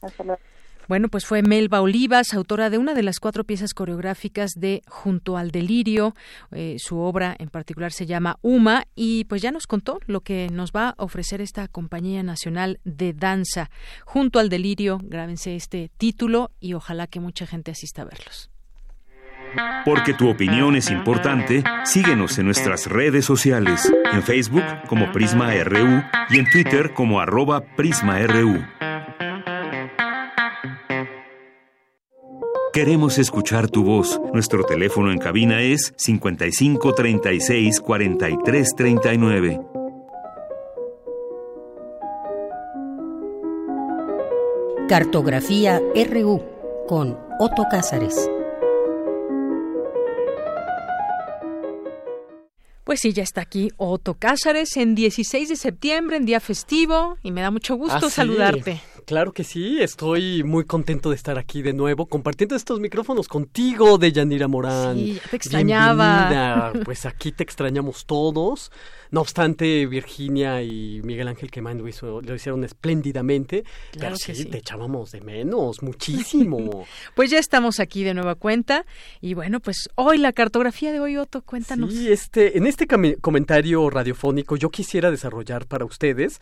Hasta luego. Bueno, pues fue Melba Olivas, autora de una de las cuatro piezas coreográficas de Junto al Delirio. Eh, su obra en particular se llama Uma y pues ya nos contó lo que nos va a ofrecer esta Compañía Nacional de Danza. Junto al Delirio, grábense este título y ojalá que mucha gente asista a verlos. Porque tu opinión es importante, síguenos en nuestras redes sociales, en Facebook como Prisma RU y en Twitter como arroba PrismaRU. Queremos escuchar tu voz. Nuestro teléfono en cabina es 55 36 43 39. Cartografía RU con Otto Cázares. Pues sí, ya está aquí Otto Cázares en 16 de septiembre, en día festivo, y me da mucho gusto ah, saludarte. Claro que sí, estoy muy contento de estar aquí de nuevo compartiendo estos micrófonos contigo, de Yanira Morán. Sí, te extrañaba. Pues aquí te extrañamos todos. No obstante, Virginia y Miguel Ángel Quemán lo, lo hicieron espléndidamente, pero sí, te echábamos de menos, muchísimo. pues ya estamos aquí de nueva cuenta y bueno, pues hoy la cartografía de hoy, Otto, cuéntanos. Sí, este, en este comentario radiofónico yo quisiera desarrollar para ustedes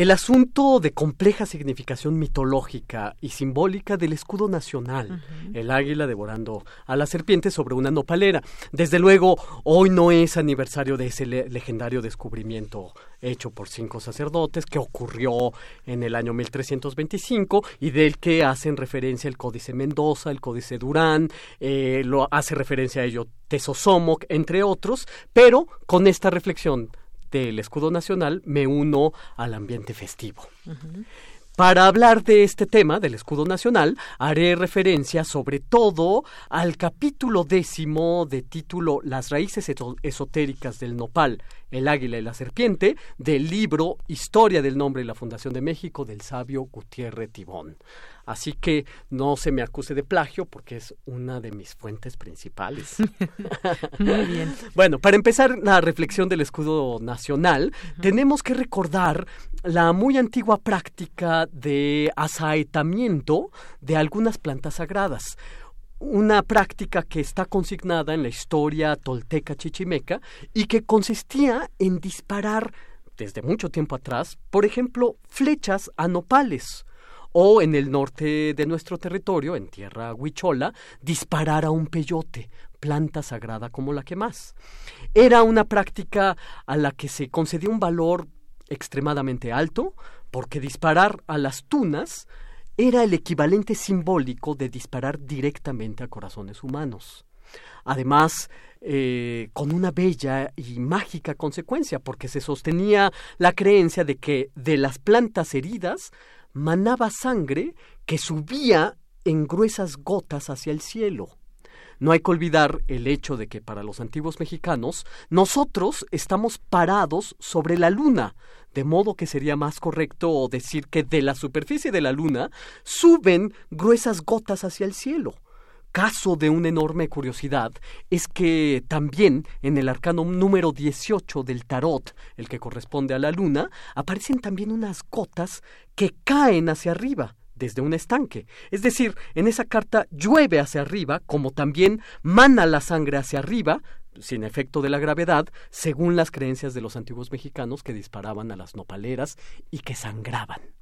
el asunto de compleja significación mitológica y simbólica del escudo nacional, el águila devorando a la serpiente sobre una nopalera. Desde luego, hoy no es aniversario de ese legendario descubrimiento hecho por cinco sacerdotes que ocurrió en el año 1325 y del que hacen referencia el Códice Mendoza, el Códice Durán, eh, lo hace referencia a ello Tesosomoc, entre otros, pero con esta reflexión del escudo nacional me uno al ambiente festivo. Para hablar de este tema, del escudo nacional, haré referencia sobre todo al capítulo décimo de título Las raíces esotéricas del nopal, el águila y la serpiente, del libro Historia del nombre y la fundación de México del sabio Gutiérrez Tibón. Así que no se me acuse de plagio porque es una de mis fuentes principales. Muy bien. Bueno, para empezar la reflexión del escudo nacional, tenemos que recordar la muy antigua práctica de asaetamiento de algunas plantas sagradas una práctica que está consignada en la historia tolteca chichimeca y que consistía en disparar desde mucho tiempo atrás, por ejemplo, flechas a nopales o en el norte de nuestro territorio, en tierra huichola, disparar a un peyote, planta sagrada como la que más. Era una práctica a la que se concedía un valor extremadamente alto, porque disparar a las tunas era el equivalente simbólico de disparar directamente a corazones humanos. Además, eh, con una bella y mágica consecuencia, porque se sostenía la creencia de que de las plantas heridas manaba sangre que subía en gruesas gotas hacia el cielo. No hay que olvidar el hecho de que para los antiguos mexicanos nosotros estamos parados sobre la luna, de modo que sería más correcto decir que de la superficie de la luna suben gruesas gotas hacia el cielo. Caso de una enorme curiosidad es que también en el arcano número 18 del tarot, el que corresponde a la luna, aparecen también unas gotas que caen hacia arriba desde un estanque. Es decir, en esa carta llueve hacia arriba, como también mana la sangre hacia arriba, sin efecto de la gravedad, según las creencias de los antiguos mexicanos que disparaban a las nopaleras y que sangraban.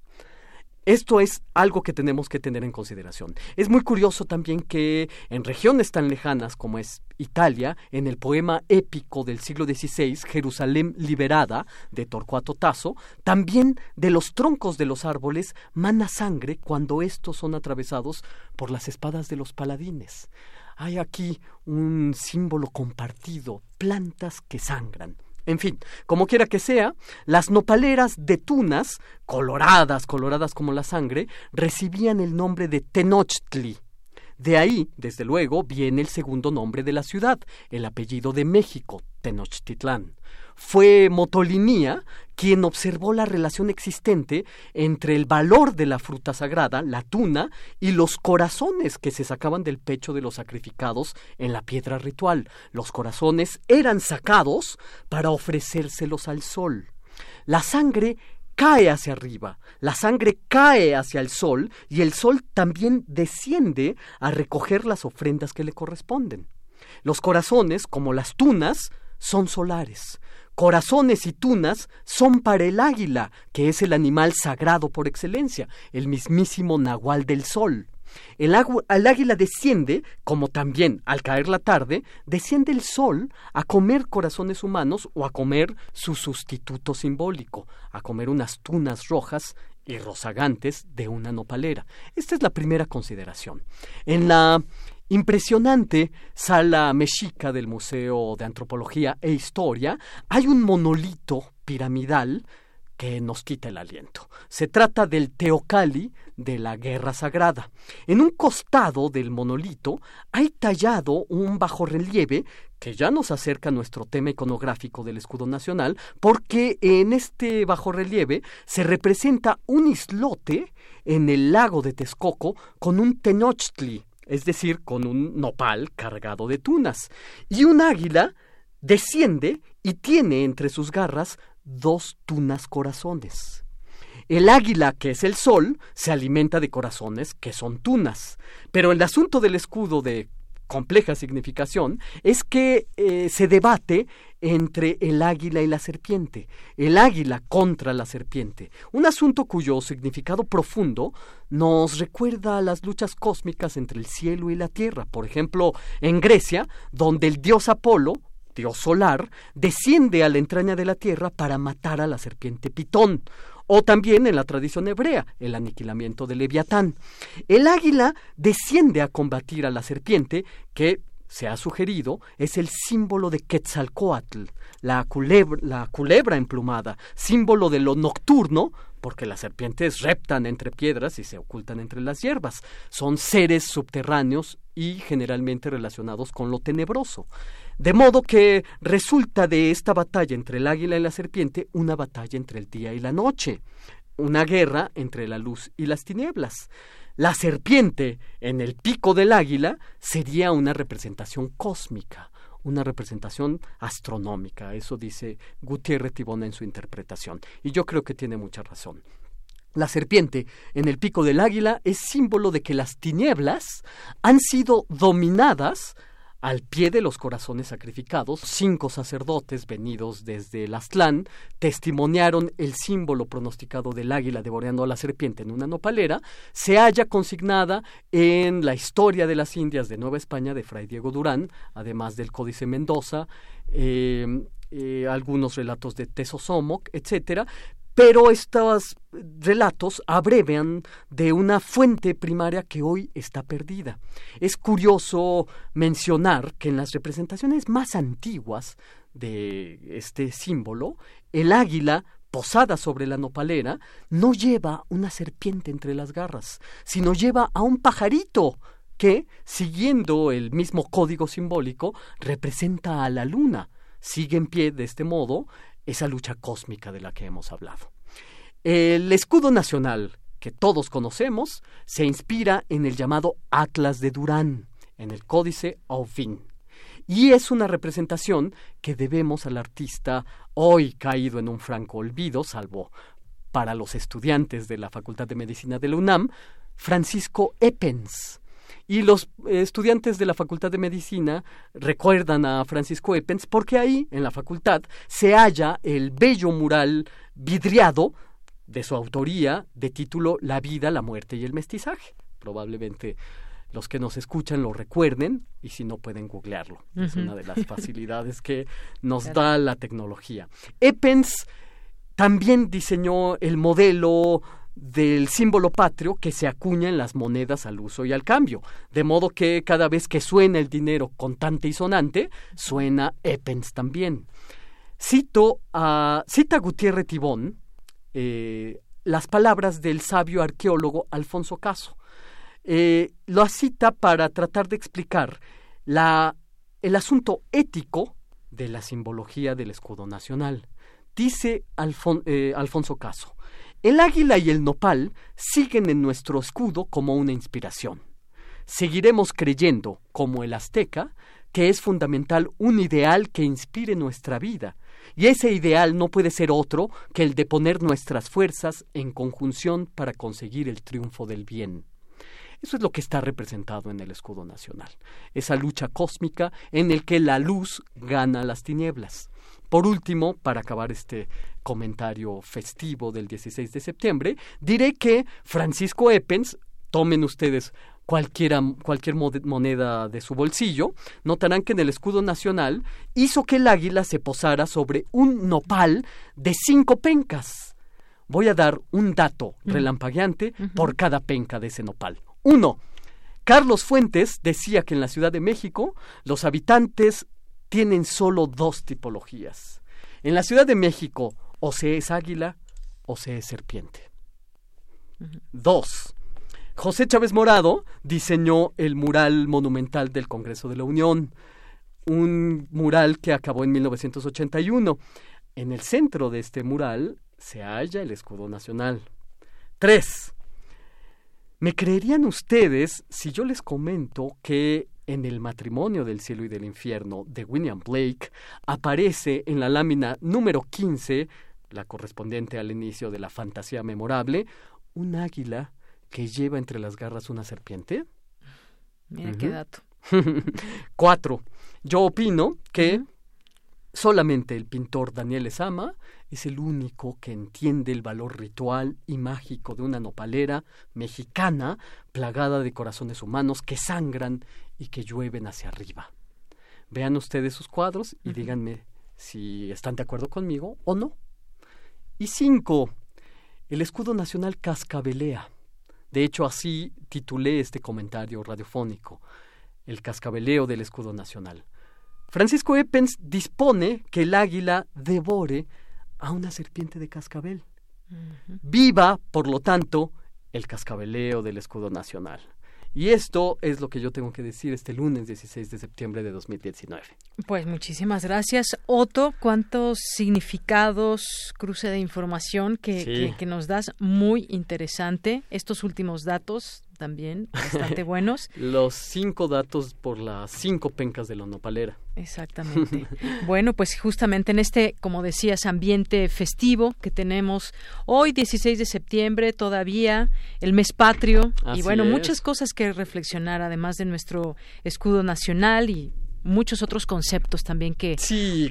Esto es algo que tenemos que tener en consideración. Es muy curioso también que en regiones tan lejanas como es Italia, en el poema épico del siglo XVI, Jerusalén liberada, de Torcuato Tasso, también de los troncos de los árboles mana sangre cuando estos son atravesados por las espadas de los paladines. Hay aquí un símbolo compartido, plantas que sangran. En fin, como quiera que sea, las nopaleras de tunas, coloradas, coloradas como la sangre, recibían el nombre de Tenochtli. De ahí, desde luego, viene el segundo nombre de la ciudad, el apellido de México, Tenochtitlán fue Motolinía quien observó la relación existente entre el valor de la fruta sagrada, la tuna, y los corazones que se sacaban del pecho de los sacrificados en la piedra ritual. Los corazones eran sacados para ofrecérselos al sol. La sangre cae hacia arriba, la sangre cae hacia el sol y el sol también desciende a recoger las ofrendas que le corresponden. Los corazones, como las tunas, son solares corazones y tunas son para el águila, que es el animal sagrado por excelencia, el mismísimo nahual del sol. El, águila desciende, como también al caer la tarde, desciende el sol a comer corazones humanos o a comer su sustituto simbólico, a comer unas tunas rojas y rozagantes de una nopalera. Esta es la primera consideración. En la impresionante sala mexica del Museo de Antropología e Historia hay un monolito piramidal que nos quita el aliento. Se trata del Teocali de la Guerra Sagrada. En un costado del monolito hay tallado un bajorrelieve que ya nos acerca a nuestro tema iconográfico del escudo nacional, porque en este bajorrelieve se representa un islote en el lago de Texcoco con un Tenochtli es decir, con un nopal cargado de tunas. Y un águila desciende y tiene entre sus garras dos tunas corazones. El águila, que es el sol, se alimenta de corazones, que son tunas. Pero el asunto del escudo de compleja significación es que eh, se debate entre el águila y la serpiente, el águila contra la serpiente, un asunto cuyo significado profundo nos recuerda a las luchas cósmicas entre el cielo y la tierra. Por ejemplo, en Grecia, donde el dios Apolo, dios solar, desciende a la entraña de la tierra para matar a la serpiente Pitón, o también en la tradición hebrea, el aniquilamiento de Leviatán. El águila desciende a combatir a la serpiente, que se ha sugerido, es el símbolo de Quetzalcoatl, la culebra, la culebra emplumada, símbolo de lo nocturno, porque las serpientes reptan entre piedras y se ocultan entre las hierbas. Son seres subterráneos y generalmente relacionados con lo tenebroso. De modo que resulta de esta batalla entre el águila y la serpiente una batalla entre el día y la noche, una guerra entre la luz y las tinieblas. La serpiente en el pico del águila sería una representación cósmica, una representación astronómica, eso dice Gutiérrez Tibona en su interpretación, y yo creo que tiene mucha razón. La serpiente en el pico del águila es símbolo de que las tinieblas han sido dominadas al pie de los corazones sacrificados, cinco sacerdotes venidos desde el Aztlán testimoniaron el símbolo pronosticado del águila devoreando a la serpiente en una nopalera, se halla consignada en la historia de las Indias de Nueva España de Fray Diego Durán, además del Códice Mendoza, eh, eh, algunos relatos de Tesosomoc, etcétera, pero estos relatos abrevian de una fuente primaria que hoy está perdida. Es curioso mencionar que en las representaciones más antiguas de este símbolo, el águila posada sobre la nopalera, no lleva una serpiente entre las garras, sino lleva a un pajarito que, siguiendo el mismo código simbólico, representa a la luna. Sigue en pie de este modo esa lucha cósmica de la que hemos hablado. El escudo nacional que todos conocemos se inspira en el llamado Atlas de Durán, en el Códice Aufin. Y es una representación que debemos al artista hoy caído en un franco olvido, salvo para los estudiantes de la Facultad de Medicina de la UNAM, Francisco Eppens. Y los estudiantes de la Facultad de Medicina recuerdan a Francisco Eppens porque ahí, en la facultad, se halla el bello mural vidriado de su autoría de título La vida, la muerte y el mestizaje. Probablemente los que nos escuchan lo recuerden y si no pueden googlearlo. Es una de las facilidades que nos da la tecnología. Eppens también diseñó el modelo del símbolo patrio que se acuña en las monedas al uso y al cambio, de modo que cada vez que suena el dinero contante y sonante, suena Eppens también. Cito a, cita Gutiérrez Tibón eh, las palabras del sabio arqueólogo Alfonso Caso. Eh, lo cita para tratar de explicar la, el asunto ético de la simbología del escudo nacional. Dice eh, Alfonso Caso, el águila y el nopal siguen en nuestro escudo como una inspiración. Seguiremos creyendo, como el azteca, que es fundamental un ideal que inspire nuestra vida, y ese ideal no puede ser otro que el de poner nuestras fuerzas en conjunción para conseguir el triunfo del bien. Eso es lo que está representado en el escudo nacional, esa lucha cósmica en el que la luz gana las tinieblas. Por último, para acabar este comentario festivo del 16 de septiembre, diré que Francisco Eppens, tomen ustedes cualquier moneda de su bolsillo, notarán que en el escudo nacional hizo que el águila se posara sobre un nopal de cinco pencas. Voy a dar un dato relampagueante por cada penca de ese nopal. Uno, Carlos Fuentes decía que en la Ciudad de México los habitantes tienen solo dos tipologías. En la Ciudad de México o se es águila o se es serpiente. Dos, José Chávez Morado diseñó el mural monumental del Congreso de la Unión, un mural que acabó en 1981. En el centro de este mural se halla el escudo nacional. Tres, ¿Me creerían ustedes si yo les comento que en el matrimonio del cielo y del infierno de William Blake aparece en la lámina número 15, la correspondiente al inicio de la fantasía memorable, un águila que lleva entre las garras una serpiente? Mira qué dato. Cuatro. Yo opino que solamente el pintor Daniel Esama es el único que entiende el valor ritual y mágico de una nopalera mexicana plagada de corazones humanos que sangran y que llueven hacia arriba. Vean ustedes sus cuadros y díganme si están de acuerdo conmigo o no. Y cinco, el escudo nacional cascabelea. De hecho, así titulé este comentario radiofónico, el cascabeleo del escudo nacional. Francisco Eppens dispone que el águila devore a una serpiente de cascabel. Viva, por lo tanto, el cascabeleo del escudo nacional. Y esto es lo que yo tengo que decir este lunes 16 de septiembre de 2019. Pues muchísimas gracias, Otto. Cuántos significados, cruce de información que, que nos das. Muy interesante. Estos últimos datos también bastante buenos. Los cinco datos por las cinco pencas de la nopalera. Exactamente. bueno, pues justamente en este, como decías, ambiente festivo que tenemos hoy, 16 de septiembre, todavía el mes patrio y bueno, muchas cosas que reflexionar, además de nuestro escudo nacional y muchos otros conceptos también que,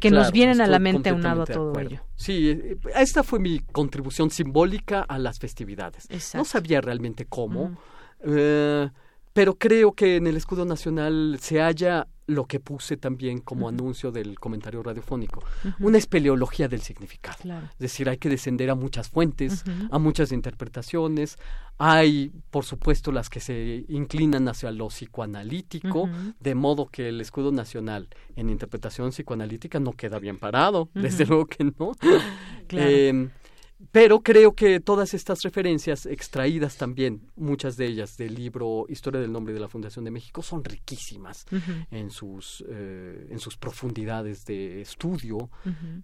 que nos vienen a la mente aunado a todo ello. Sí, eh, esta fue mi contribución simbólica a las festividades. No sabía realmente cómo. Eh, pero creo que en el escudo nacional se halla lo que puse también como anuncio del comentario radiofónico, una espeleología del significado. Es decir, hay que descender a muchas fuentes, a muchas interpretaciones. Hay, por supuesto, las que se inclinan hacia lo psicoanalítico, de modo que el escudo nacional en interpretación psicoanalítica no queda bien parado, desde luego que no. Em, Pero creo que todas estas referencias, extraídas también, muchas de ellas del libro Historia del Nombre de la Fundación de México, son riquísimas en, sus, eh, en sus profundidades de estudio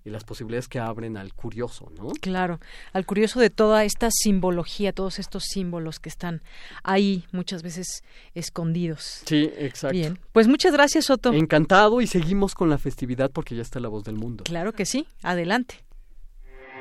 y las posibilidades que abren al curioso, ¿no? Claro, al curioso de toda esta simbología, todos estos símbolos que están ahí muchas veces escondidos. Sí, exacto. Bien, pues muchas gracias, Otto. Encantado y seguimos con la festividad porque ya está la voz del mundo. Claro que sí, adelante.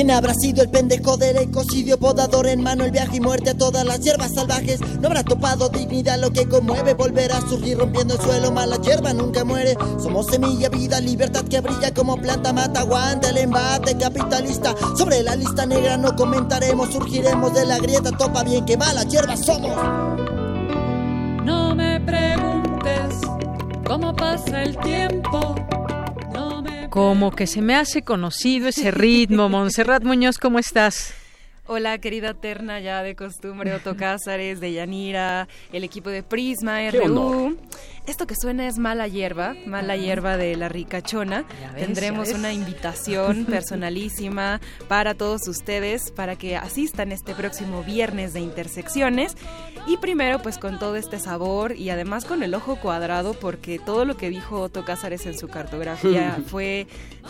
¿Quién habrá sido el pendejo del ecocidio podador en mano el viaje y muerte a todas las hierbas salvajes? No habrá topado dignidad lo que conmueve, volverá a surgir rompiendo el suelo, mala hierba nunca muere. Somos semilla, vida, libertad que brilla como planta mata, aguanta el embate capitalista. Sobre la lista negra no comentaremos, surgiremos de la grieta, topa bien que malas hierbas somos. No me preguntes cómo pasa el tiempo. Como que se me hace conocido ese ritmo. Montserrat Muñoz, ¿cómo estás? Hola, querida terna ya de costumbre, Otto Cázares, de Yanira, el equipo de Prisma, RU. Esto que suena es Mala Hierba, Mala Hierba de la Ricachona. Tendremos una invitación personalísima para todos ustedes para que asistan este próximo viernes de Intersecciones. Y primero, pues con todo este sabor y además con el ojo cuadrado, porque todo lo que dijo Otto Cázares en su cartografía fue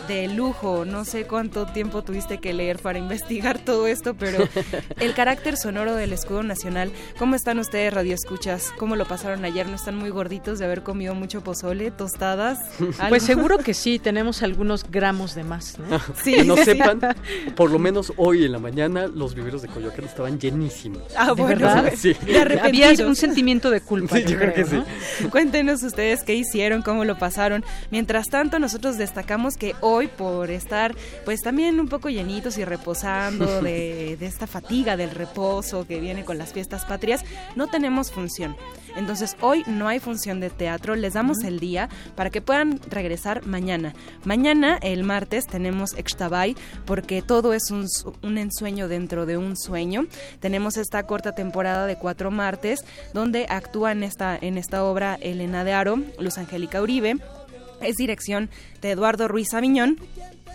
de lujo. No sé cuánto tiempo tuviste que leer para investigar todo esto, pero el carácter sonoro del escudo nacional. ¿Cómo están ustedes, radioescuchas? ¿Cómo lo pasaron ayer? ¿No están muy gorditos de haber comido mucho pozole, tostadas? Pues seguro que sí, tenemos algunos gramos de más. ¿no? Sí, que no sepan, por lo menos hoy en la mañana los viveros de Coyoacán estaban llenísimos. Ah, ¿De verdad? Sí. Había un sentimiento de culpa. Sí, yo creo, que sí. Cuéntenos ustedes qué hicieron, cómo lo pasaron. Mientras tanto, nosotros destacamos que hoy, por estar pues también un poco llenitos y reposando de, de esta fatiga del reposo que viene con las fiestas patrias, no tenemos función. Entonces hoy no hay función de teatro, les damos el día para que puedan regresar mañana. Mañana, el martes, tenemos Extabay porque todo es un, un ensueño dentro de un sueño. Tenemos esta corta temporada de cuatro martes donde actúa en esta, en esta obra Elena de Aro, Luz Angélica Uribe. Es dirección de Eduardo Ruiz Aviñón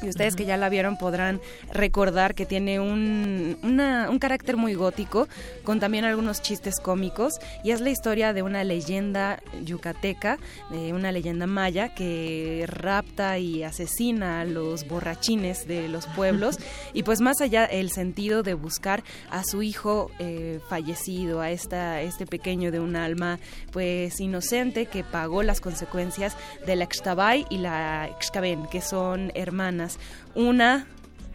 y ustedes que ya la vieron podrán recordar que tiene un, un, carácter muy gótico, con también algunos chistes cómicos, y es la historia de una leyenda yucateca, de una leyenda maya que rapta y asesina a los borrachines de los pueblos, y pues más allá el sentido de buscar a su hijo eh, fallecido, a esta, este pequeño de un alma pues inocente que pagó las consecuencias de la Xtabay y la Xcaben, que son hermanas una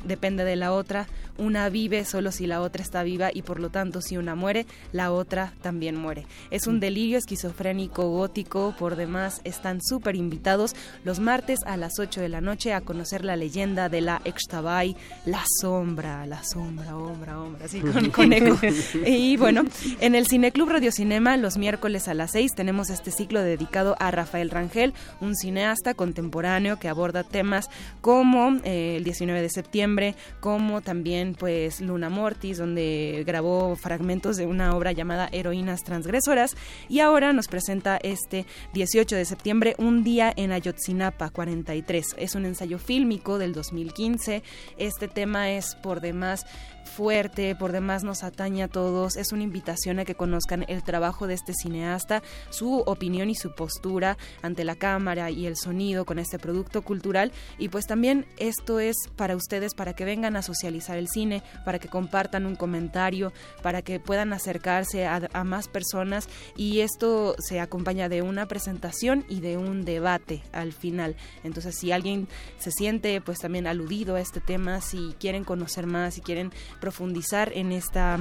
depende de la otra, una vive solo si la otra está viva y por lo tanto si una muere, la otra también muere. Es un mm. delirio esquizofrénico gótico, por demás están súper invitados los martes a las 8 de la noche a conocer la leyenda de la Extabay, la sombra, la sombra, sombra, sombra, así con, eco. Y bueno, en el Cineclub Radio Cinema los miércoles a las 6 tenemos este ciclo dedicado a Rafael Rangel, un cineasta contemporáneo que aborda temas como eh, el 19 de septiembre, como también pues Luna Mortis, donde grabó fragmentos de una obra llamada Heroínas Transgresoras y ahora nos presenta este 18 de septiembre Un día en Ayotzinapa 43. Es un ensayo fílmico del 2015. Este tema es por demás fuerte, por demás nos atañe a todos. Es una invitación a que conozcan el trabajo de este cineasta, su opinión y su postura ante la cámara y el sonido con este producto cultural. Y pues también esto es para ustedes, para que vengan a socializar el cine, para que compartan un comentario, para que puedan acercarse a, a más personas. Y esto se acompaña de una presentación y de un debate al final. Entonces, si alguien se siente pues también aludido a este tema, si quieren conocer más, si quieren profundizar en esta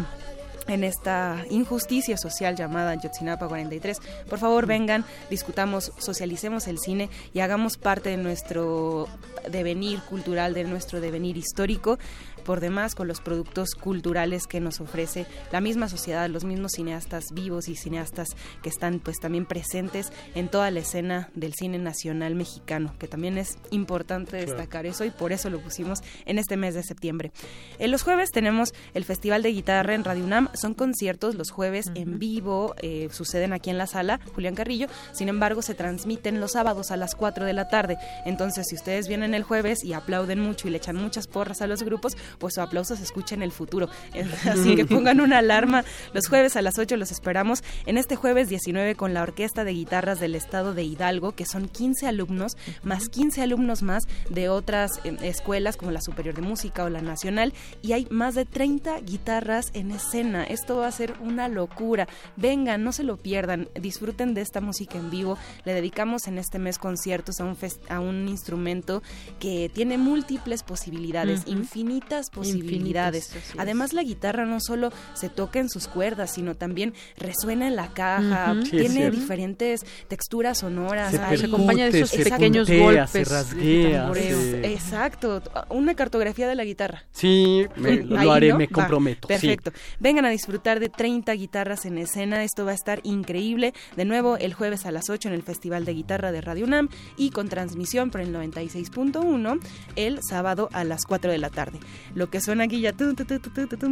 en esta injusticia social llamada Yotzinapa 43. Por favor, vengan, discutamos, socialicemos el cine y hagamos parte de nuestro devenir cultural, de nuestro devenir histórico por demás con los productos culturales que nos ofrece la misma sociedad, los mismos cineastas vivos y cineastas que están pues también presentes en toda la escena del cine nacional mexicano, que también es importante destacar eso y por eso lo pusimos en este mes de septiembre. En los jueves tenemos el Festival de Guitarra en Radio UNAM, son conciertos los jueves en vivo, eh, suceden aquí en la sala Julián Carrillo, sin embargo se transmiten los sábados a las 4 de la tarde, entonces si ustedes vienen el jueves y aplauden mucho y le echan muchas porras a los grupos, pues su aplauso se escucha en el futuro. Así que pongan una alarma. Los jueves a las 8 los esperamos. En este jueves 19 con la Orquesta de Guitarras del Estado de Hidalgo, que son 15 alumnos, más 15 alumnos más de otras eh, escuelas como la Superior de Música o la Nacional. Y hay más de 30 guitarras en escena. Esto va a ser una locura. Vengan, no se lo pierdan. Disfruten de esta música en vivo. Le dedicamos en este mes conciertos a un, a un instrumento que tiene múltiples posibilidades, infinitas posibilidades. Además, la guitarra no solo se toca en sus cuerdas, sino también resuena en la caja, tiene diferentes texturas sonoras. Se, acompaña de esos pequeños golpes. Se Exacto, una cartografía de la guitarra. Sí, lo haré, me comprometo. perfecto. Vengan a disfrutar de 30 guitarras en escena, esto va a estar increíble. De nuevo, el jueves a las 8 en el Festival de Guitarra de Radio UNAM y con transmisión por el 96.1 el sábado a las 4 de la tarde lo que suena aquí ya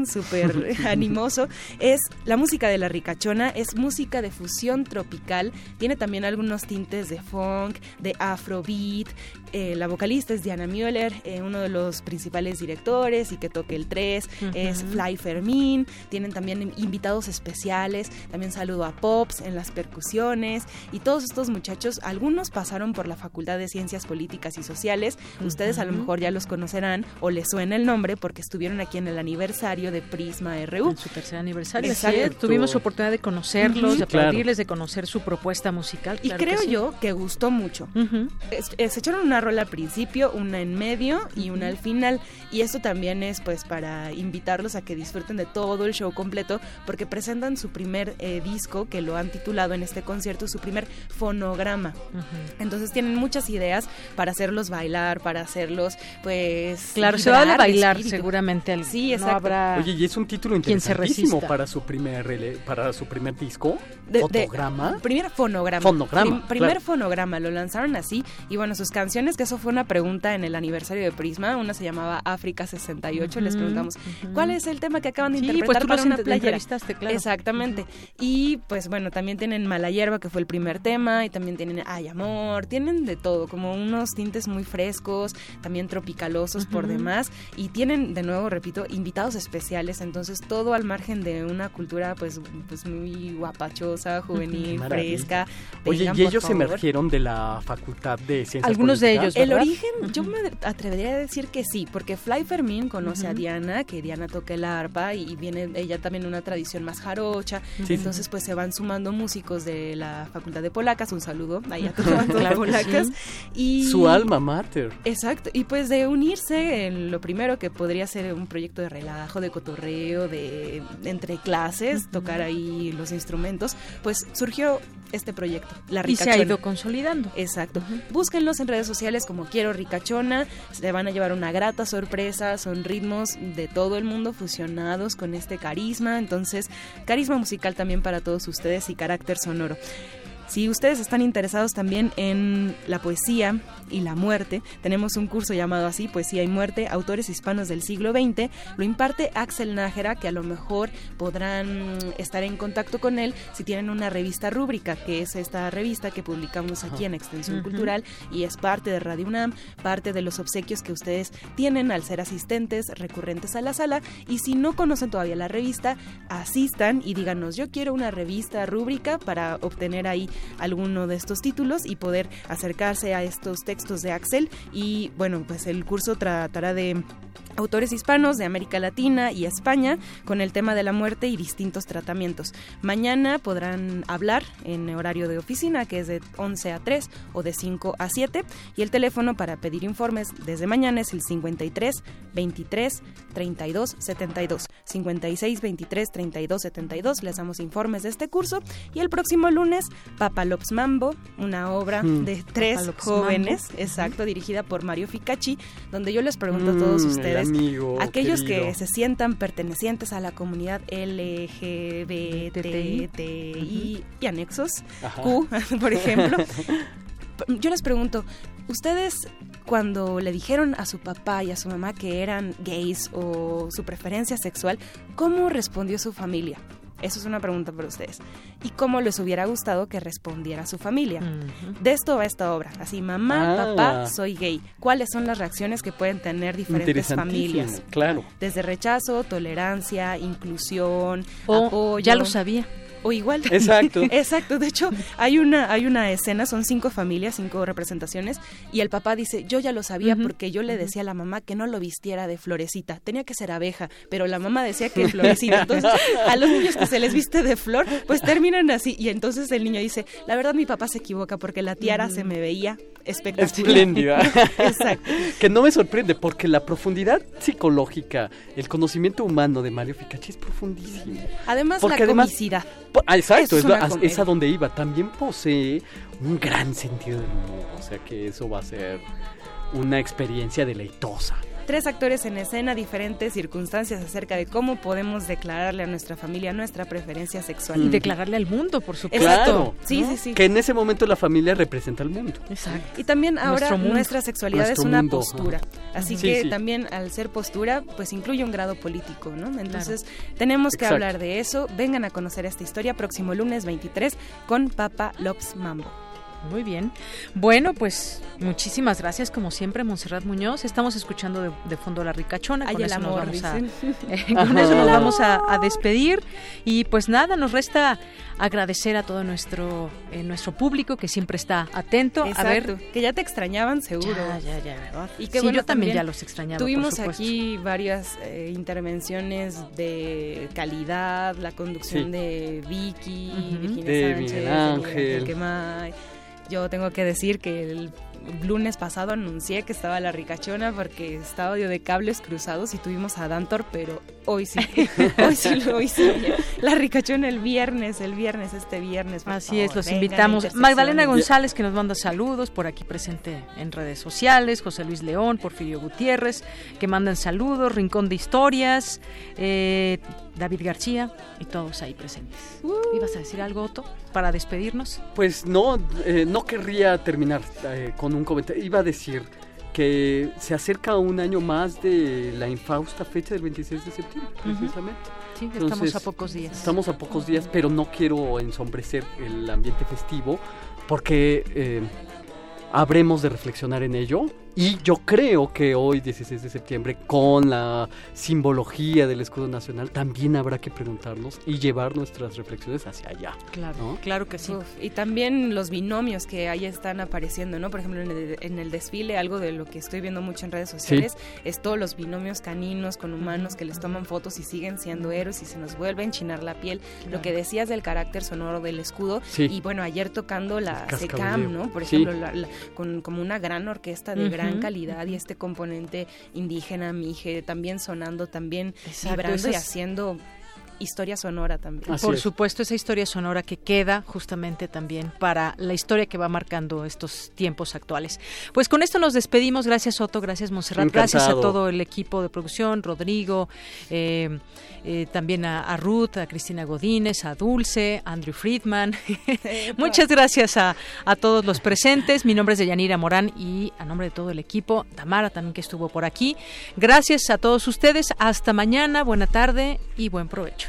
súper animoso, es la música de la ricachona, es música de fusión tropical, tiene también algunos tintes de funk, de afrobeat, eh, la vocalista es Diana Müller, eh, uno de los principales directores y que toque el 3 es Fly Fermín, tienen también invitados especiales, también saludo a Pops en las percusiones. Y todos estos muchachos, algunos pasaron por la Facultad de Ciencias Políticas y Sociales, ustedes a lo mejor ya los conocerán o les suena el nombre porque estuvieron aquí en el aniversario de Prisma RU. En su tercer aniversario. Tuvimos oportunidad de conocerlos, de aplaudirles, de conocer su propuesta musical. y creo yo que gustó mucho. se echaron una rola al principio, una en medio y una al final. Y esto también es pues para invitarlos a que disfruten de todo el show completo porque presentan su primer eh, disco que lo han titulado en este concierto, su primer fonograma. Entonces tienen muchas ideas para hacerlos bailar, para hacerlos pues... Claro, se va a bailar seguramente al sí, exacto. habrá Oye, y es un título interesantísimo para su primer para su primer disco, de, fotograma. primer fonograma. Fonograma. primer fonograma, lo lanzaron así y bueno, sus canciones que eso fue una pregunta en el aniversario de Prisma, una se llamaba África 68, les preguntamos, ¿cuál es el tema que acaban de interpretar pues tú para una playera? Claro. Exactamente. Y pues bueno, también tienen Mala Hierba que fue el primer tema y también tienen Ay Amor, tienen de todo, como unos tintes muy frescos, también tropicalosos por demás y tienen de nuevo, repito, invitados especiales, entonces todo al margen de una cultura pues, pues muy guapachosa, juvenil, fresca. Oye, y ellos emergieron de la Facultad de Ciencias Algunos de ellos, El origen, yo me atrevería a decir que sí, porque Fly Fermín conoce a Diana, que Diana toca el arpa y viene ella también una tradición más jarocha, entonces pues se van sumando músicos de la Facultad de Polacas, un saludo ahí a todas las polacas. Y, Su alma mater. Exacto, y pues de unirse en lo primero que podría ser un proyecto de relajo, de cotorreo, de entre clases, tocar ahí los instrumentos, pues surgió este proyecto, La Ricachona. Y se ha ido consolidando. Exacto. Búsquenlos en redes sociales como Quiero Ricachona, se van a llevar una grata sorpresa, son ritmos de todo el mundo fusionados con este carisma, entonces carisma musical también para todos ustedes y carácter sonoro. Si ustedes están interesados también en la poesía y la muerte, tenemos un curso llamado así, Poesía y Muerte, Autores Hispanos del Siglo XX. Lo imparte Axel Nájera, que a lo mejor podrán estar en contacto con él si tienen una revista rúbrica, que es esta revista que publicamos aquí en Extensión Cultural y es parte de Radio UNAM, parte de los obsequios que ustedes tienen al ser asistentes recurrentes a la sala. Y si no conocen todavía la revista, asistan y díganos, yo quiero una revista rúbrica para obtener ahí alguno de estos títulos y poder acercarse a estos textos de Axel. Y bueno, pues el curso tratará de autores hispanos de América Latina y España con el tema de la muerte y distintos tratamientos. Mañana podrán hablar en horario de oficina, que es de 11 a 3 o de 5 a 7, y el teléfono para pedir informes desde mañana es el 53 23 32 72. 56 23 32 72. Les damos informes de este curso y el próximo lunes Papalops Mambo, una obra Mm. de tres Papalops jóvenes, Mambo. exacto, dirigida por Mario Ficachi, donde yo les pregunto a todos Mm, el ustedes, amigo aquellos querido. que se sientan pertenecientes a la comunidad LGBTI y anexos, Ajá. Q, por ejemplo, yo les pregunto, ¿ustedes cuando le dijeron a su papá y a su mamá que eran gays o su preferencia sexual, cómo respondió su familia? Eso es una pregunta para ustedes. ¿Y cómo les hubiera gustado que respondiera su familia? De esto va esta obra. Así, mamá, Ah. papá, soy gay. ¿Cuáles son las reacciones que pueden tener diferentes familias? Claro. Desde rechazo, tolerancia, inclusión, O apoyo. ya lo sabía. O igual. Exacto. Exacto. De hecho, hay una, hay una escena, son cinco familias, cinco representaciones, y el papá dice, yo ya lo sabía porque yo le decía a la mamá que no lo vistiera de florecita, tenía que ser abeja, pero la mamá decía que florecita. Entonces, a los niños que se les viste de flor, pues terminan así. Y entonces el niño dice, la verdad mi papá se equivoca porque la tiara se me veía espectacular. Espléndida. Exacto. que no me sorprende porque la profundidad psicológica, el conocimiento humano de Mario Ficachi es profundísimo. Además, Porque la comicidad. Ah, exacto, Es a donde iba. También posee un gran sentido del humor. O sea que eso va a ser una experiencia deleitosa. Tres actores en escena, diferentes circunstancias acerca de cómo podemos declararle a nuestra familia nuestra preferencia sexual. Y declararle al mundo, por supuesto. Claro. Sí, ¿no? sí, sí. Que en ese momento la familia representa al mundo. Exacto. Y también ahora mundo. nuestra sexualidad Nuestro es una mundo, postura. ajá. Así Sí, que sí. también al ser postura, pues incluye un grado político, ¿no? Entonces tenemos que Exacto. hablar de eso. Vengan a conocer esta historia próximo lunes 23 con Papa Lops Mambo. Muy bien. Bueno, pues muchísimas gracias, como siempre, Montserrat Muñoz. Estamos escuchando de, de fondo La Ricachona. Con eso nos amor, vamos a, dicen. eh, con eso nos vamos a, a despedir. Y pues nada, nos resta agradecer a todo nuestro, eh, nuestro público que siempre está atento. A ver, que ya te extrañaban seguro. Ya, ya, ya, ¿verdad? Y que Sí, bueno, yo también ya los extrañaba, Tuvimos aquí varias eh, intervenciones de calidad, la conducción Sí. de Vicky, Ujú. Virginia De Sánchez, Miguel de Ángel. Yo tengo que decir que el lunes pasado anuncié que estaba la ricachona porque estaba de cables cruzados y tuvimos a Dantor, pero hoy sí, hoy sí, hoy sí. La ricachona el viernes, el viernes, este viernes. Así es, los vengan invitamos. Magdalena González que nos manda saludos por aquí presente en redes sociales, José Luis León, Porfirio Gutiérrez que mandan saludos, Rincón de Historias, eh, David García y todos ahí presentes. ¿Ibas a decir algo, Otto, para despedirnos? Pues no, eh, no querría terminar eh, con un comentario. Iba a decir que se acerca un año más de la infausta fecha del 26 de septiembre, precisamente. Sí, estamos Entonces, a pocos días. Estamos a pocos días, pero no quiero ensombrecer el ambiente festivo porque eh, habremos de reflexionar en ello. Y yo creo que hoy, 16 de septiembre, con la simbología del escudo nacional, también habrá que preguntarnos y llevar nuestras reflexiones hacia allá. Claro, ¿no? claro que sí. Uf, y también los binomios que ahí están apareciendo, ¿no? Por ejemplo, en el, en el desfile, algo de lo que estoy viendo mucho en redes sociales, es todos los binomios caninos con humanos que les toman fotos y siguen siendo héroes y se nos vuelve a enchinar la piel. Lo que decías del carácter sonoro del escudo, Sí. y bueno, ayer tocando la SECAM. ¿no? Por Sí. ejemplo, la- la- con como una gran orquesta de gran Ujú, calidad y este componente indígena, mije, también sonando, también Exacto, vibrando y haciendo historia sonora también. Por supuesto, esa historia sonora que queda justamente también para la historia que va marcando estos tiempos actuales. Pues con esto nos despedimos. Gracias, Otto. Gracias, Monserrat. Gracias a todo el equipo de producción, Rodrigo, eh, eh, también a, a Ruth, a Cristina Godínez, a Dulce, a Andrew Friedman. Muchas gracias a, a todos los presentes. Mi nombre es Deyanira Morán y a nombre de todo el equipo, Tamara también que estuvo por aquí. Gracias a todos ustedes. Hasta mañana. Buena tarde y buen provecho.